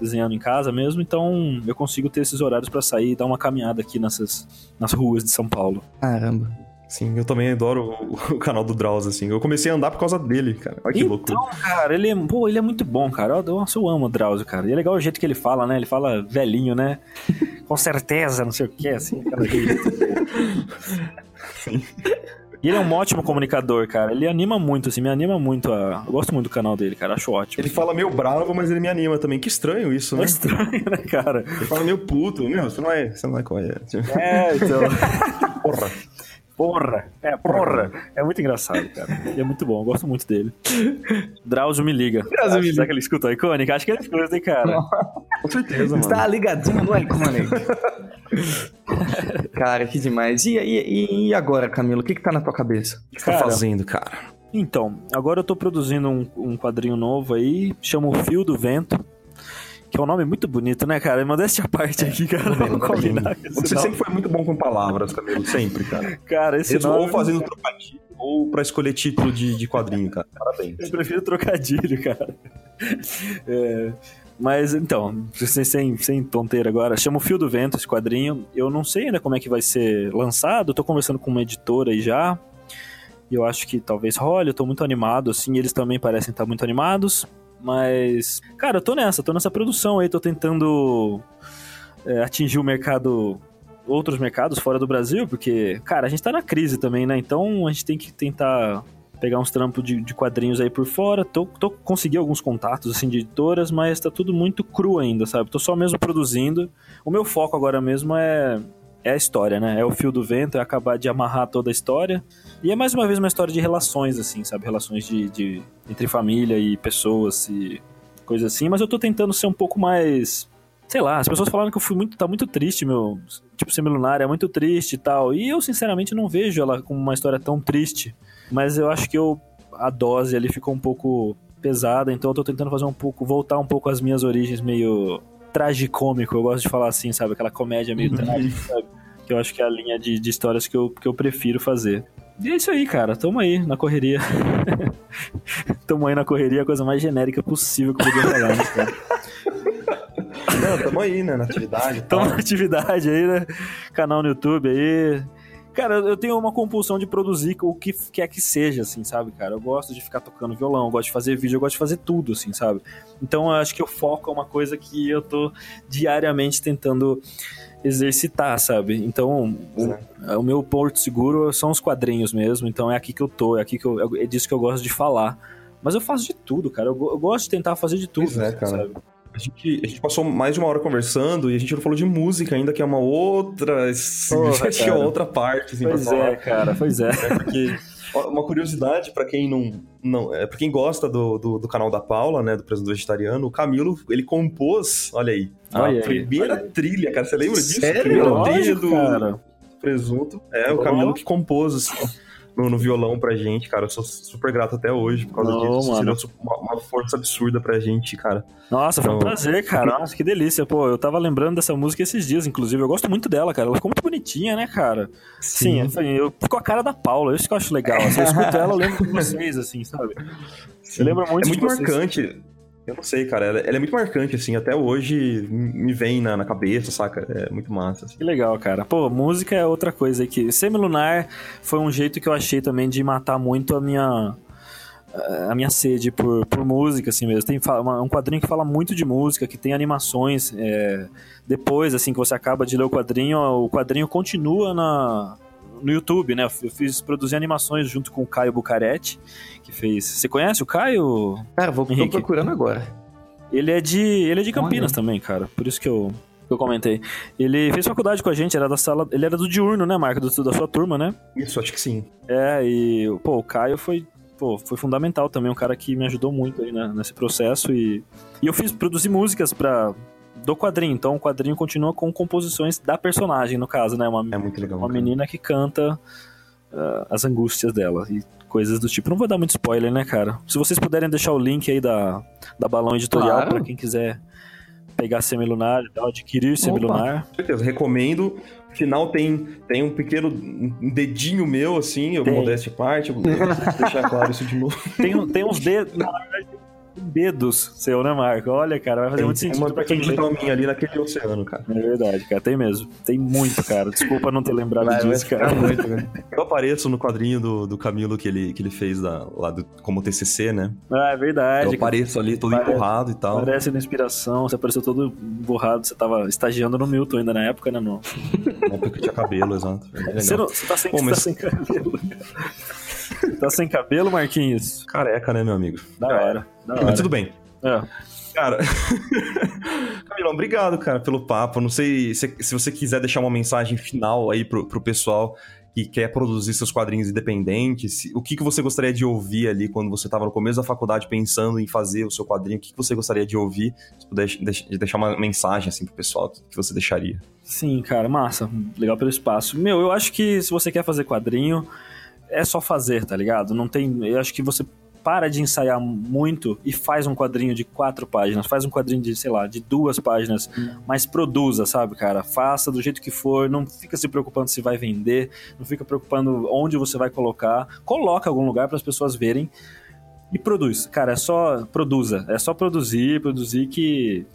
Speaker 4: desenhando em casa mesmo, então eu consigo ter esses horários pra sair e dar uma caminhada aqui nessas nas ruas de São Paulo.
Speaker 2: Caramba.
Speaker 3: Sim, eu também adoro o, o canal do Drauz, assim. Eu comecei a andar por causa dele, cara. Olha que loucura.
Speaker 4: Então, cara, ele, é- pô, ele é muito bom, cara. Eu, nossa, eu amo o Drauzio, cara. E é legal o jeito que ele fala, né? Ele fala velhinho, né? Com certeza, não sei o que, assim, aquela jeito. E ele é um ótimo comunicador, cara. Ele anima muito, assim, me anima muito. A... Eu gosto muito do canal dele, cara. Acho ótimo.
Speaker 3: Ele fala meio bravo, mas ele me anima também. Que estranho isso,
Speaker 4: É
Speaker 3: né?
Speaker 4: estranho, né, cara?
Speaker 3: Ele fala meio puto. Meu, você não é, você não é correr.
Speaker 4: É, então.
Speaker 3: Porra.
Speaker 4: Porra, é, porra. É muito engraçado, cara. E é muito bom, eu gosto muito dele. Drauzio me liga.
Speaker 2: Drauzio me liga.
Speaker 4: Será que ele escuta a Iconic? Acho que ele escuta, hein, cara.
Speaker 3: Com certeza, mano.
Speaker 2: Está ligadinho no Iconic. cara, que demais. E, e, e agora, Camilo, o que que tá na tua cabeça?
Speaker 3: O que você tá fazendo, cara?
Speaker 4: Então, agora eu tô produzindo um, um quadrinho novo aí, chama O Fio do Vento. Que é um nome muito bonito, né, cara? Modéstia à parte aqui, cara. Vamos combinar
Speaker 3: Você
Speaker 4: nome.
Speaker 3: sempre foi muito bom com palavras, Camilo. Sempre, cara.
Speaker 4: Cara, esse
Speaker 3: Mesmo
Speaker 4: nome...
Speaker 3: ou fazendo trocadilho, ou pra escolher título de, de quadrinho, cara. Parabéns.
Speaker 4: Eu prefiro trocadilho, cara. É, mas então, sem, sem, sem tonteira agora, chama o Fio do Vento esse quadrinho. Eu não sei ainda como é que vai ser lançado, eu tô conversando com uma editora aí já. E eu acho que talvez role, eu tô muito animado, assim, eles também parecem estar muito animados. Mas, cara, eu tô nessa, tô nessa produção aí, tô tentando é, atingir o mercado, outros mercados fora do Brasil, porque, cara, a gente tá na crise também, né? Então a gente tem que tentar pegar uns trampos de, de quadrinhos aí por fora. Tô, tô consegui alguns contatos assim de editoras, mas tá tudo muito cru ainda, sabe? Tô só mesmo produzindo. O meu foco agora mesmo é é a história, né? É o fio do vento, é acabar de amarrar toda a história. E é mais uma vez uma história de relações, assim, sabe? Relações de, de entre família e pessoas e coisa assim. Mas eu tô tentando ser um pouco mais sei lá, as pessoas falaram que eu fui muito, tá muito triste, meu, tipo, Semilunar é muito triste e tal, e eu sinceramente não vejo ela como uma história tão triste, mas eu acho que eu, a dose ali ficou um pouco pesada, então eu tô tentando fazer um pouco, voltar um pouco às minhas origens meio tragicômico, eu gosto de falar assim, sabe, aquela comédia meio trágica, sabe, que eu acho que é a linha de, de histórias que eu, que eu prefiro fazer. E é isso aí, cara, tamo aí na correria. tamo aí na correria, a coisa mais genérica possível que eu podia falar, né, cara?
Speaker 3: Não, tamo aí, né? Na atividade.
Speaker 4: Estamos na atividade aí, né? Canal no YouTube aí. Cara, eu tenho uma compulsão de produzir o que quer que seja, assim, sabe, cara? Eu gosto de ficar tocando violão, eu gosto de fazer vídeo, eu gosto de fazer tudo, assim, sabe? Então eu acho que o foco é uma coisa que eu tô diariamente tentando exercitar, sabe? Então, o, o meu porto seguro são os quadrinhos mesmo, então é aqui que eu tô, é aqui que eu, é disso que eu gosto de falar. Mas eu faço de tudo, cara. Eu, eu gosto de tentar fazer de tudo,
Speaker 3: Pois é, cara.
Speaker 4: sabe?
Speaker 3: A gente, a gente passou mais de uma hora conversando e a gente não falou de música ainda, que é uma outra.
Speaker 4: Porra,
Speaker 3: acho que é outra parte, assim,
Speaker 4: Pois
Speaker 3: pra falar.
Speaker 4: é, cara, pois é.
Speaker 3: É porque uma curiosidade pra quem não, não é para quem gosta do, do, do canal da Paula, né, do Presunto Vegetariano, o Camilo, ele compôs, olha aí, a
Speaker 4: Olha aí,
Speaker 3: primeira
Speaker 4: olha aí.
Speaker 3: trilha, cara, você lembra disso?
Speaker 2: Sério?
Speaker 3: A primeira trilha
Speaker 4: Lógico,
Speaker 3: do
Speaker 4: cara.
Speaker 3: Presunto. É, o. Camilo que compôs assim, no, no violão pra gente, cara. Eu sou super grato até hoje por causa
Speaker 4: Não,
Speaker 3: disso. Você
Speaker 4: mano.
Speaker 3: deu uma, uma força absurda pra gente, cara.
Speaker 4: Nossa, foi um
Speaker 3: Então-
Speaker 4: prazer, cara. Nossa, que delícia. Pô, eu tava lembrando dessa música esses dias, inclusive. Eu gosto muito dela, cara. Ela ficou muito bonitinha, né, cara? Sim, assim, eu fico a cara da Paula. Isso que eu acho legal. Assim, eu escuto ela, eu lembro de vocês, assim, sabe? Eu lembro muito
Speaker 3: É muito marcante. Eu não sei, cara. Ela, ela é muito marcante, assim. Até hoje me vem na, na cabeça, saca? É muito massa. assim.
Speaker 4: Que legal, cara. Pô, música é outra coisa aí que. Semilunar foi um jeito que eu achei também de matar muito a minha. A minha sede por, por música, assim mesmo. Tem uma- um quadrinho que fala muito de música, que tem animações. é, depois, assim, que você acaba de ler o quadrinho, o quadrinho continua na, no YouTube, né? Eu fiz produzir animações junto com o Caio Bucaretti, que fez. Você conhece o Caio?
Speaker 2: Cara, vou tô
Speaker 4: Henrique.
Speaker 2: procurando agora.
Speaker 4: Ele é de, ele é de Campinas
Speaker 2: Olha.
Speaker 4: também, cara. Por isso que eu, que eu comentei. Ele fez faculdade com a gente, era da sala. Ele era do diurno, né, Marco? Do- da sua turma, né?
Speaker 3: Isso, acho que sim.
Speaker 4: É, e, pô, o Caio foi, pô, foi fundamental também, um cara que me ajudou muito aí né, nesse processo. E, e eu fiz produzir músicas pra, do quadrinho. Então o quadrinho continua com composições da personagem, no caso, né? Uma,
Speaker 3: É muito legal.
Speaker 4: uma
Speaker 3: cara.
Speaker 4: menina que canta ah, as angústias dela e coisas do tipo. Não vou dar muito spoiler, né, cara? Se vocês puderem deixar o link aí da, da Balão Editorial
Speaker 2: Claro.
Speaker 4: pra quem quiser pegar Semilunar e tal, adquirir Semilunar.
Speaker 3: Com certeza, recomendo. No final tem, tem um pequeno dedinho meu, assim, eu modéstia à parte, eu vou deixar claro isso de novo.
Speaker 4: Tem, tem uns dedos. Na verdade, tem dedos seu, né, Marco? Olha, cara, vai fazer
Speaker 3: Tem,
Speaker 4: muito
Speaker 3: tem
Speaker 4: sentido
Speaker 3: uma
Speaker 4: pra quem
Speaker 3: digital minha ali naquele oceano, cara.
Speaker 4: É verdade, cara. Tem mesmo. Tem muito, cara. Desculpa não ter lembrado
Speaker 2: Vai, vai
Speaker 4: disso,
Speaker 2: ficar
Speaker 4: cara.
Speaker 2: muito, né?
Speaker 3: Eu apareço no quadrinho do, do Camilo que ele, que ele fez da, lá do, como TCC, né?
Speaker 4: Ah, é verdade.
Speaker 3: Eu apareço ali todo
Speaker 4: Parece-
Speaker 3: empurrado e tal.
Speaker 4: Parece na inspiração, você apareceu todo borrado, você tava estagiando no Milton ainda na época, né? No...
Speaker 3: Na época que tinha cabelo, exato. É.
Speaker 4: Você, não- você tá sem,
Speaker 3: Pô,
Speaker 4: você
Speaker 3: mas-
Speaker 4: tá sem cabelo. tá sem cabelo, Marquinhos?
Speaker 3: Careca, né, meu amigo?
Speaker 4: Da hora, da hora.
Speaker 3: Mas tudo bem.
Speaker 4: É.
Speaker 3: Cara, Camilão, obrigado, cara, pelo papo. Não sei se, se você quiser deixar uma mensagem final aí pro, pro pessoal que quer produzir seus quadrinhos independentes. O que, que você gostaria de ouvir ali quando você estava no começo da faculdade pensando em fazer o seu quadrinho? O que, que você gostaria de ouvir? Se puder deix- deixar uma mensagem assim pro pessoal, o que você deixaria?
Speaker 4: Sim, cara, massa. Legal pelo espaço. Meu, eu acho que se você quer fazer quadrinho, é só fazer, tá ligado? Não tem. Eu acho que você para de ensaiar muito e faz um quadrinho de quatro páginas, faz um quadrinho de, sei lá, de duas páginas, mas produza, sabe, cara? Faça do jeito que for, não fica se preocupando se vai vender, não fica preocupando onde você vai colocar. Coloca algum lugar para as pessoas verem e produz. Cara, é só produza, é só produzir, produzir que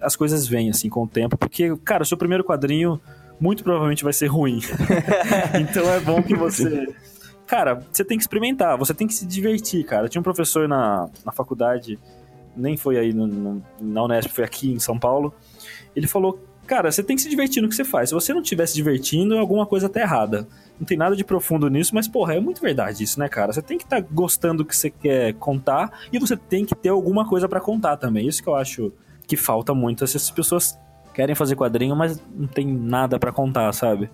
Speaker 4: as coisas vêm assim com o tempo, porque, cara, o seu primeiro quadrinho muito provavelmente vai ser ruim. então é bom que você. Cara, você tem que experimentar, você tem que se divertir, cara. Tinha um professor na, na faculdade, nem foi aí no, no- na Unesp, foi aqui em São Paulo. Ele falou: Cara, você tem que se divertir no que você faz. Se você não estiver se divertindo, alguma coisa tá errada. Não tem nada de profundo nisso, mas, porra, é muito verdade isso, né, cara? Você tem que estar gostando do que você quer contar e você tem que ter alguma coisa pra contar também. Isso que eu acho que falta muito. Essas pessoas querem fazer quadrinho, mas não tem nada pra contar, sabe?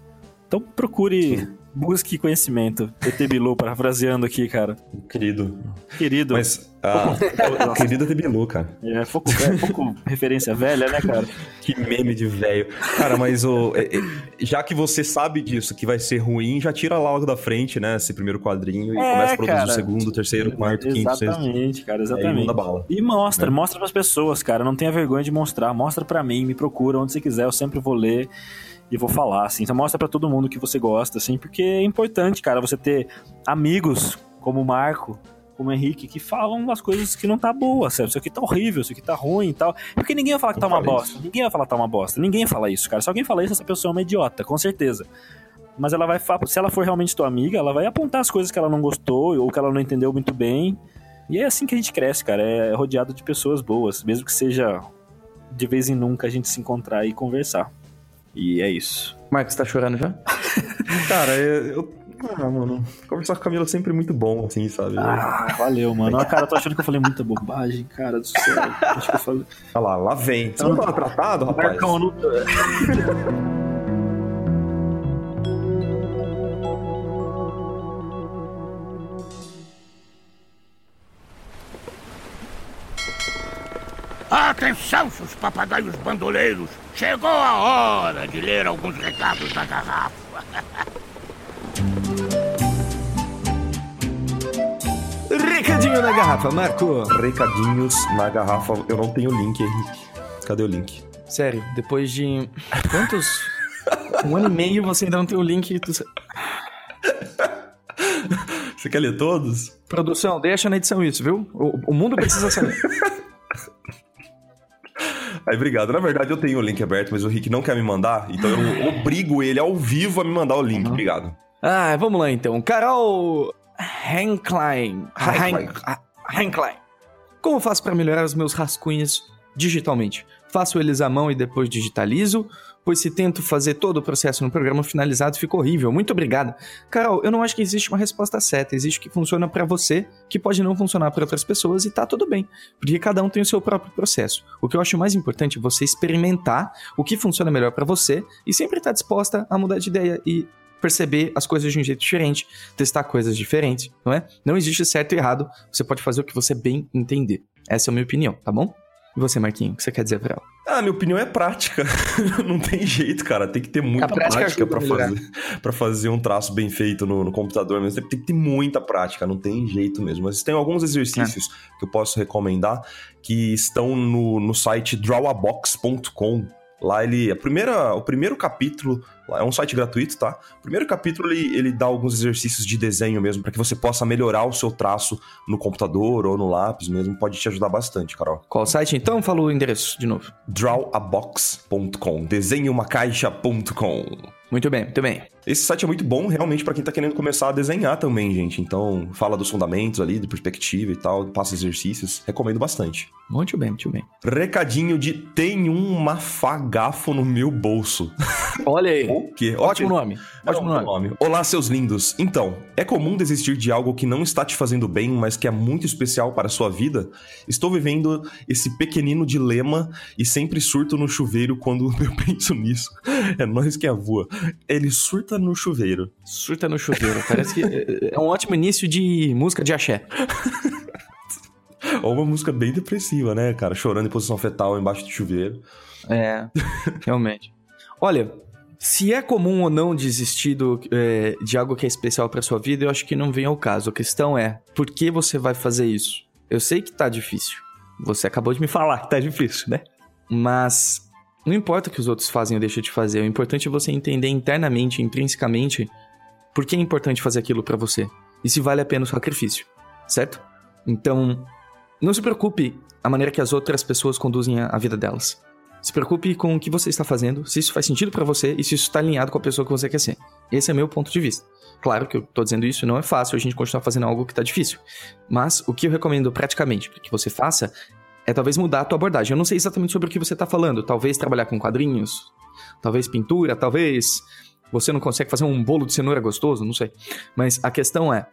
Speaker 4: Então procure, busque conhecimento. ET Bilu, parafraseando aqui, cara.
Speaker 3: Querido.
Speaker 4: Querido.
Speaker 3: Mas, ah, querido Tebilu, cara.
Speaker 4: É pouco, é pouco referência velha, né, cara?
Speaker 3: Que meme de velho. Cara, mas o, é- é- já que você sabe disso, que vai ser ruim, já tira logo da frente, né? Esse primeiro quadrinho e
Speaker 4: É,
Speaker 3: começa a produzir
Speaker 4: cara.
Speaker 3: o segundo, terceiro, quarto, quinto, sexto.
Speaker 4: Exatamente, cara,
Speaker 3: Aí
Speaker 4: exatamente.
Speaker 3: manda bala.
Speaker 4: E mostra,
Speaker 3: É.
Speaker 4: mostra pras pessoas, cara. Não tenha vergonha de mostrar. Mostra pra mim, me procura onde você quiser, eu sempre vou ler e vou falar, assim. Então mostra pra todo mundo que você gosta, assim, porque é importante, cara, você ter amigos como o Marco, como o Henrique, que falam as coisas que não tá boa, sabe? Isso aqui tá horrível, isso aqui tá ruim e tal. Porque ninguém vai falar que tá uma bosta. Ninguém vai falar que tá uma bosta. Ninguém fala isso, cara. Se alguém fala isso, essa pessoa é uma idiota, com certeza. Mas ela vai, se ela for realmente tua amiga, ela vai apontar as coisas que ela não gostou ou que ela não entendeu muito bem. E é assim que a gente cresce, cara. É rodeado de pessoas boas, mesmo que seja de vez em nunca a gente se encontrar e conversar. E é isso.
Speaker 2: Marcos, tá chorando já?
Speaker 3: Cara, eu. eu- Ah, mano. Conversar com a Camila é sempre muito bom, assim, sabe?
Speaker 4: Ah, valeu, mano. Ah, cara, eu tô achando que eu falei muita bobagem, cara do céu. Acho que eu falei.
Speaker 3: Olha lá, lá vem. Você não tava tratado, rapaz?
Speaker 4: Marcão, não...
Speaker 1: Atenção, seus papagaios bandoleiros! Chegou a hora de ler alguns recados da garrafa.
Speaker 2: recadinho na garrafa, Marco.
Speaker 3: Recadinhos na garrafa. Eu não tenho link, Henrique. Cadê o link?
Speaker 2: Sério, depois de quantos? um ano e meio você ainda não tem o link. Do...
Speaker 3: Você quer ler todos?
Speaker 2: Produção, deixa na edição isso, viu? O, o mundo precisa saber.
Speaker 3: Aí, obrigado. Na verdade, eu tenho o link aberto, mas o Rick não quer me mandar, então eu obrigo ele ao vivo a me mandar o link. Uhum. Obrigado.
Speaker 2: Ah, vamos lá então. Carol Henklein. Henklein. Como faço para melhorar os meus rascunhos digitalmente? Faço eles à mão e depois digitalizo? Pois se tento fazer todo o processo no programa finalizado, fica horrível. Muito obrigada. Carol, eu não acho que existe uma resposta certa. Existe o que funciona para você, que pode não funcionar para outras pessoas e tá tudo bem. Porque cada um tem o seu próprio processo. O que eu acho mais importante é você experimentar o que funciona melhor para você e sempre estar tá disposta a mudar de ideia e perceber as coisas de um jeito diferente, testar coisas diferentes, não é? Não existe certo e errado, você pode fazer o que você bem entender. Essa é a minha opinião, tá bom? E você, Marquinho, o que você quer dizer pra ela?
Speaker 3: Ah, minha opinião é prática. não tem jeito, cara. Tem que ter muita prática, prática para fazer, pra fazer um traço bem feito no, no, computador mesmo. Tem que ter muita prática, não tem jeito mesmo. Mas tem alguns exercícios é. que eu posso recomendar que estão no, no site drawabox.com. Lá ele. A primeira, o primeiro capítulo é um site gratuito, tá? O primeiro capítulo ele, ele dá alguns exercícios de desenho mesmo, para que você possa melhorar o seu traço no computador ou no lápis mesmo. Pode te ajudar bastante, Carol.
Speaker 2: Qual site então? Fala o endereço de novo:
Speaker 3: drawabox.com. Desenhumacaixa.com.
Speaker 2: Muito bem, muito bem.
Speaker 3: Esse site é muito bom realmente para quem tá querendo começar a desenhar também, gente. Então, fala dos fundamentos ali, de perspectiva e tal, passa exercícios. Recomendo bastante.
Speaker 2: Muito bem, muito bem.
Speaker 3: Recadinho de tem um mafagafo no meu bolso.
Speaker 2: Olha aí.
Speaker 3: O quê?
Speaker 2: Ótimo nome. Ótimo
Speaker 3: nome. nome. Olá, seus lindos. Então, é comum desistir de algo que não está te fazendo bem, mas que é muito especial para a sua vida? Estou vivendo esse pequenino dilema e sempre surto no chuveiro quando eu penso nisso. É nós que voa. Ele surta no chuveiro.
Speaker 2: Surta no chuveiro. Parece que é um ótimo início de música de axé.
Speaker 3: Ou uma música bem depressiva, né, cara? Chorando em posição fetal embaixo do chuveiro.
Speaker 2: É, realmente. Olha, se é comum ou não desistir do, é, de algo que é especial para sua vida, eu acho que não vem ao caso. A questão é, por que você vai fazer isso? Eu sei que tá difícil. Você acabou de me falar que tá difícil, né? Mas não importa o que os outros fazem ou deixam de fazer, o importante é você entender internamente, intrinsecamente, por que é importante fazer aquilo para você e se vale a pena o sacrifício, certo? Então, não se preocupe a maneira que as outras pessoas conduzem a vida delas. Se preocupe com o que você está fazendo, se isso faz sentido para você e se isso está alinhado com a pessoa que você quer ser. Esse é meu ponto de vista. Claro que eu tô dizendo isso não é fácil a gente continuar fazendo algo que tá difícil. Mas o que eu recomendo praticamente que você faça é talvez mudar a tua abordagem. Eu não sei exatamente sobre o que você está falando. Talvez trabalhar com quadrinhos, talvez pintura, talvez você não consegue fazer um bolo de cenoura gostoso, não sei. Mas a questão é,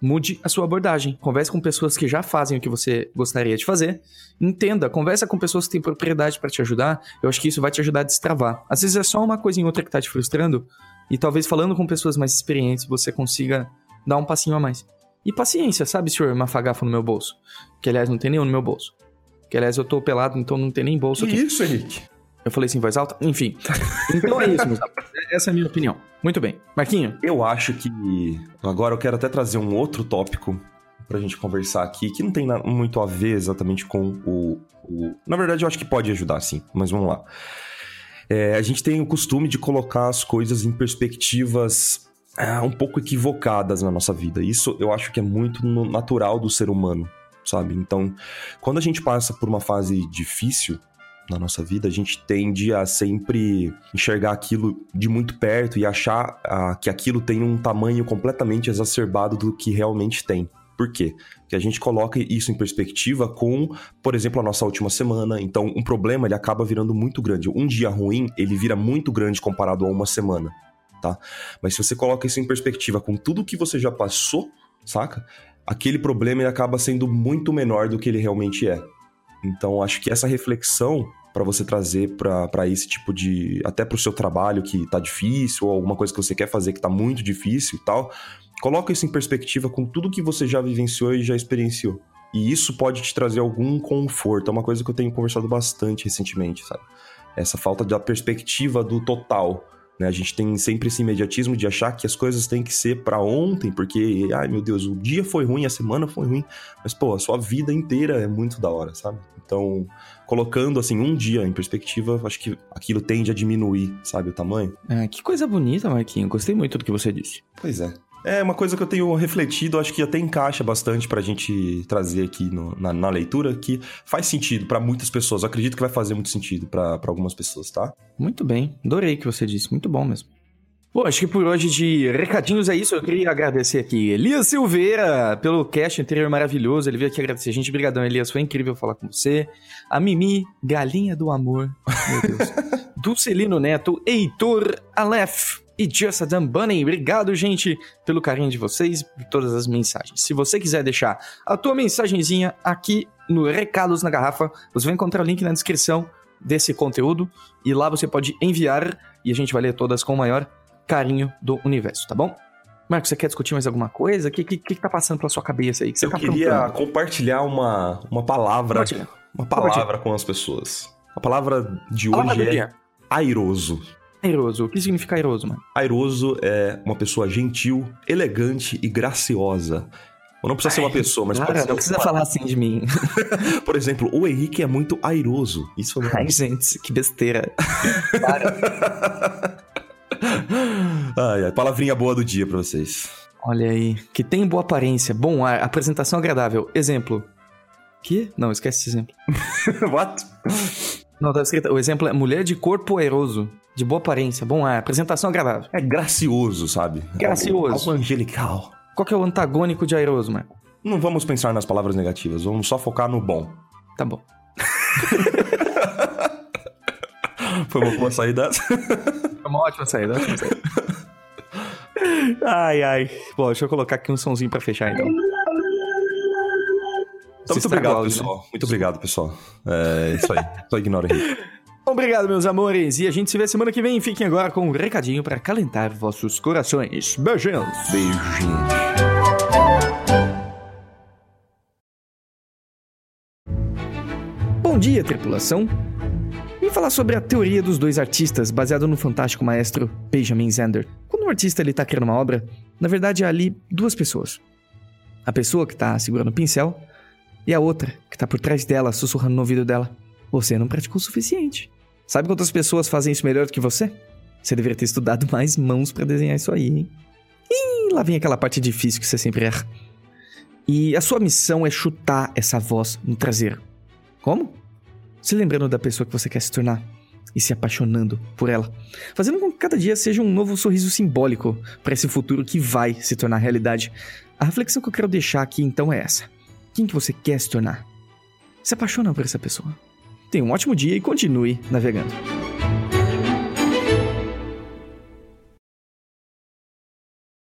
Speaker 2: mude a sua abordagem. Converse com pessoas que já fazem o que você gostaria de fazer. Entenda, conversa com pessoas que têm propriedade para te ajudar. Eu acho que isso vai te ajudar a destravar. Às vezes é só uma coisa em outra que está te frustrando, e talvez falando com pessoas mais experientes você consiga dar um passinho a mais. E paciência, sabe, senhor Mafagafo no meu bolso? Que aliás não tem nenhum no meu bolso. Que aliás eu tô pelado, então não tem nem bolso
Speaker 3: que
Speaker 2: aqui.
Speaker 3: isso, Henrique?
Speaker 2: Eu falei assim em voz alta? Enfim. Então é isso, meus Essa é a minha opinião. Muito bem. Marquinho?
Speaker 3: Eu acho que. Agora eu quero até trazer um outro tópico pra gente conversar aqui, que não tem muito a ver exatamente com o. o... Na verdade, eu acho que pode ajudar, sim, mas vamos lá. É, a gente tem o costume de colocar as coisas em perspectivas é, um pouco equivocadas na nossa vida. Isso eu acho que é muito natural do ser humano sabe? Então, quando a gente passa por uma fase difícil na nossa vida, a gente tende a sempre enxergar aquilo de muito perto e achar ah, que aquilo tem um tamanho completamente exacerbado do que realmente tem. Por quê? Porque a gente coloca isso em perspectiva com, por exemplo, a nossa última semana. Então, um problema ele acaba virando muito grande. Um dia ruim, ele vira muito grande comparado a uma semana, tá? Mas se você coloca isso em perspectiva com tudo que você já passou, saca? aquele problema ele acaba sendo muito menor do que ele realmente é. Então, acho que essa reflexão para você trazer para esse tipo de. até para o seu trabalho que tá difícil, ou alguma coisa que você quer fazer que tá muito difícil e tal, coloca isso em perspectiva com tudo que você já vivenciou e já experienciou. E isso pode te trazer algum conforto. É uma coisa que eu tenho conversado bastante recentemente, sabe? Essa falta da perspectiva do total Né? A gente tem sempre esse imediatismo de achar que as coisas têm que ser para ontem, porque, ai meu Deus, o dia foi ruim, a semana foi ruim, mas pô, a sua vida inteira é muito da hora, sabe? Então, colocando assim um dia em perspectiva, acho que aquilo tende a diminuir, sabe, o tamanho.
Speaker 2: Ah, que coisa bonita, Marquinho. Gostei muito do que você disse.
Speaker 3: Pois é. É uma coisa que eu tenho refletido, acho que até encaixa bastante pra gente trazer aqui no- na, na leitura, que faz sentido pra muitas pessoas. Eu acredito que vai fazer muito sentido pra algumas pessoas, tá?
Speaker 2: Muito bem. Adorei o que você disse. Muito bom mesmo. Bom, acho que por hoje de recadinhos é isso. Eu queria agradecer aqui Elias Silveira pelo cast anterior maravilhoso. Ele veio aqui agradecer a gente. Obrigadão, Elias. Foi incrível falar com você. A Mimi, galinha do amor. Meu Deus. Dulcelino Neto, Heitor, Aleph e Just Adam Bunny. Obrigado, gente, pelo carinho de vocês e por todas as mensagens. Se você quiser deixar a tua mensagenzinha aqui no Recados na Garrafa, você vai encontrar o link na descrição desse conteúdo e lá você pode enviar e a gente vai ler todas com o maior carinho do universo, tá bom? Marcos, você quer discutir mais alguma coisa? O que, que, que tá passando pela sua cabeça aí? Que
Speaker 3: eu
Speaker 2: tá
Speaker 3: queria compartilhar uma, uma palavra, uma palavra com as pessoas. A palavra de
Speaker 2: Palavra
Speaker 3: hoje
Speaker 2: do
Speaker 3: é
Speaker 2: dia.
Speaker 3: airoso.
Speaker 2: Airoso. O que significa airoso, mano?
Speaker 3: Airoso é uma pessoa gentil, elegante e graciosa. Ou não precisa ser uma pessoa, mas
Speaker 2: Cara,
Speaker 3: pode ser
Speaker 2: não precisa
Speaker 3: uma-
Speaker 2: falar assim de mim.
Speaker 3: Por exemplo, o Henrique é muito airoso. Isso é
Speaker 2: Ai, gente, que besteira. Para.
Speaker 3: Ai, ai, palavrinha boa do dia pra vocês.
Speaker 2: Olha aí. Que tem boa aparência, bom ar, apresentação agradável. Exemplo. Que? Não, esquece esse exemplo.
Speaker 3: What?
Speaker 2: Não, tá escrito. O exemplo é mulher de corpo airoso, de boa aparência, bom ar, apresentação agradável.
Speaker 3: É gracioso, sabe?
Speaker 2: Gracioso.
Speaker 3: Algo, algo angelical.
Speaker 2: Qual que é o antagônico de airoso, mano?
Speaker 3: Não vamos pensar nas palavras negativas, vamos só focar no bom.
Speaker 2: Tá bom.
Speaker 3: Foi uma boa saída.
Speaker 2: É uma ótima saída, ótima saída. ai, ai. Bom, deixa eu colocar aqui um sonzinho pra fechar, então.
Speaker 3: Então, muito obrigado,
Speaker 2: áudio,
Speaker 3: pessoal. Muito obrigado, pessoal. É isso aí. Só ignora Henrique.
Speaker 2: Obrigado, meus amores. E a gente se vê semana que vem. Fiquem agora com um recadinho pra calentar vossos corações. Beijinhos.
Speaker 3: Beijinho.
Speaker 2: Bom dia, tripulação. Vim falar sobre a teoria dos dois artistas, baseado no fantástico maestro Benjamin Zander. Quando um artista ele tá criando uma obra, na verdade há ali duas pessoas. A pessoa que tá segurando o pincel e a outra que tá por trás dela, sussurrando no ouvido dela. Você não praticou o suficiente. Sabe quantas pessoas fazem isso melhor do que você? Você deveria ter estudado mais mãos pra desenhar isso aí, hein? E lá vem aquela parte difícil que você sempre erra. E a sua missão é chutar essa voz no traseiro. Como? Se lembrando da pessoa que você quer se tornar e se apaixonando por ela, fazendo com que cada dia seja um novo sorriso simbólico para esse futuro que vai se tornar realidade. A reflexão que eu quero deixar aqui então é essa: quem que você quer se tornar? Se apaixona por essa pessoa. Tenha um ótimo dia e continue navegando.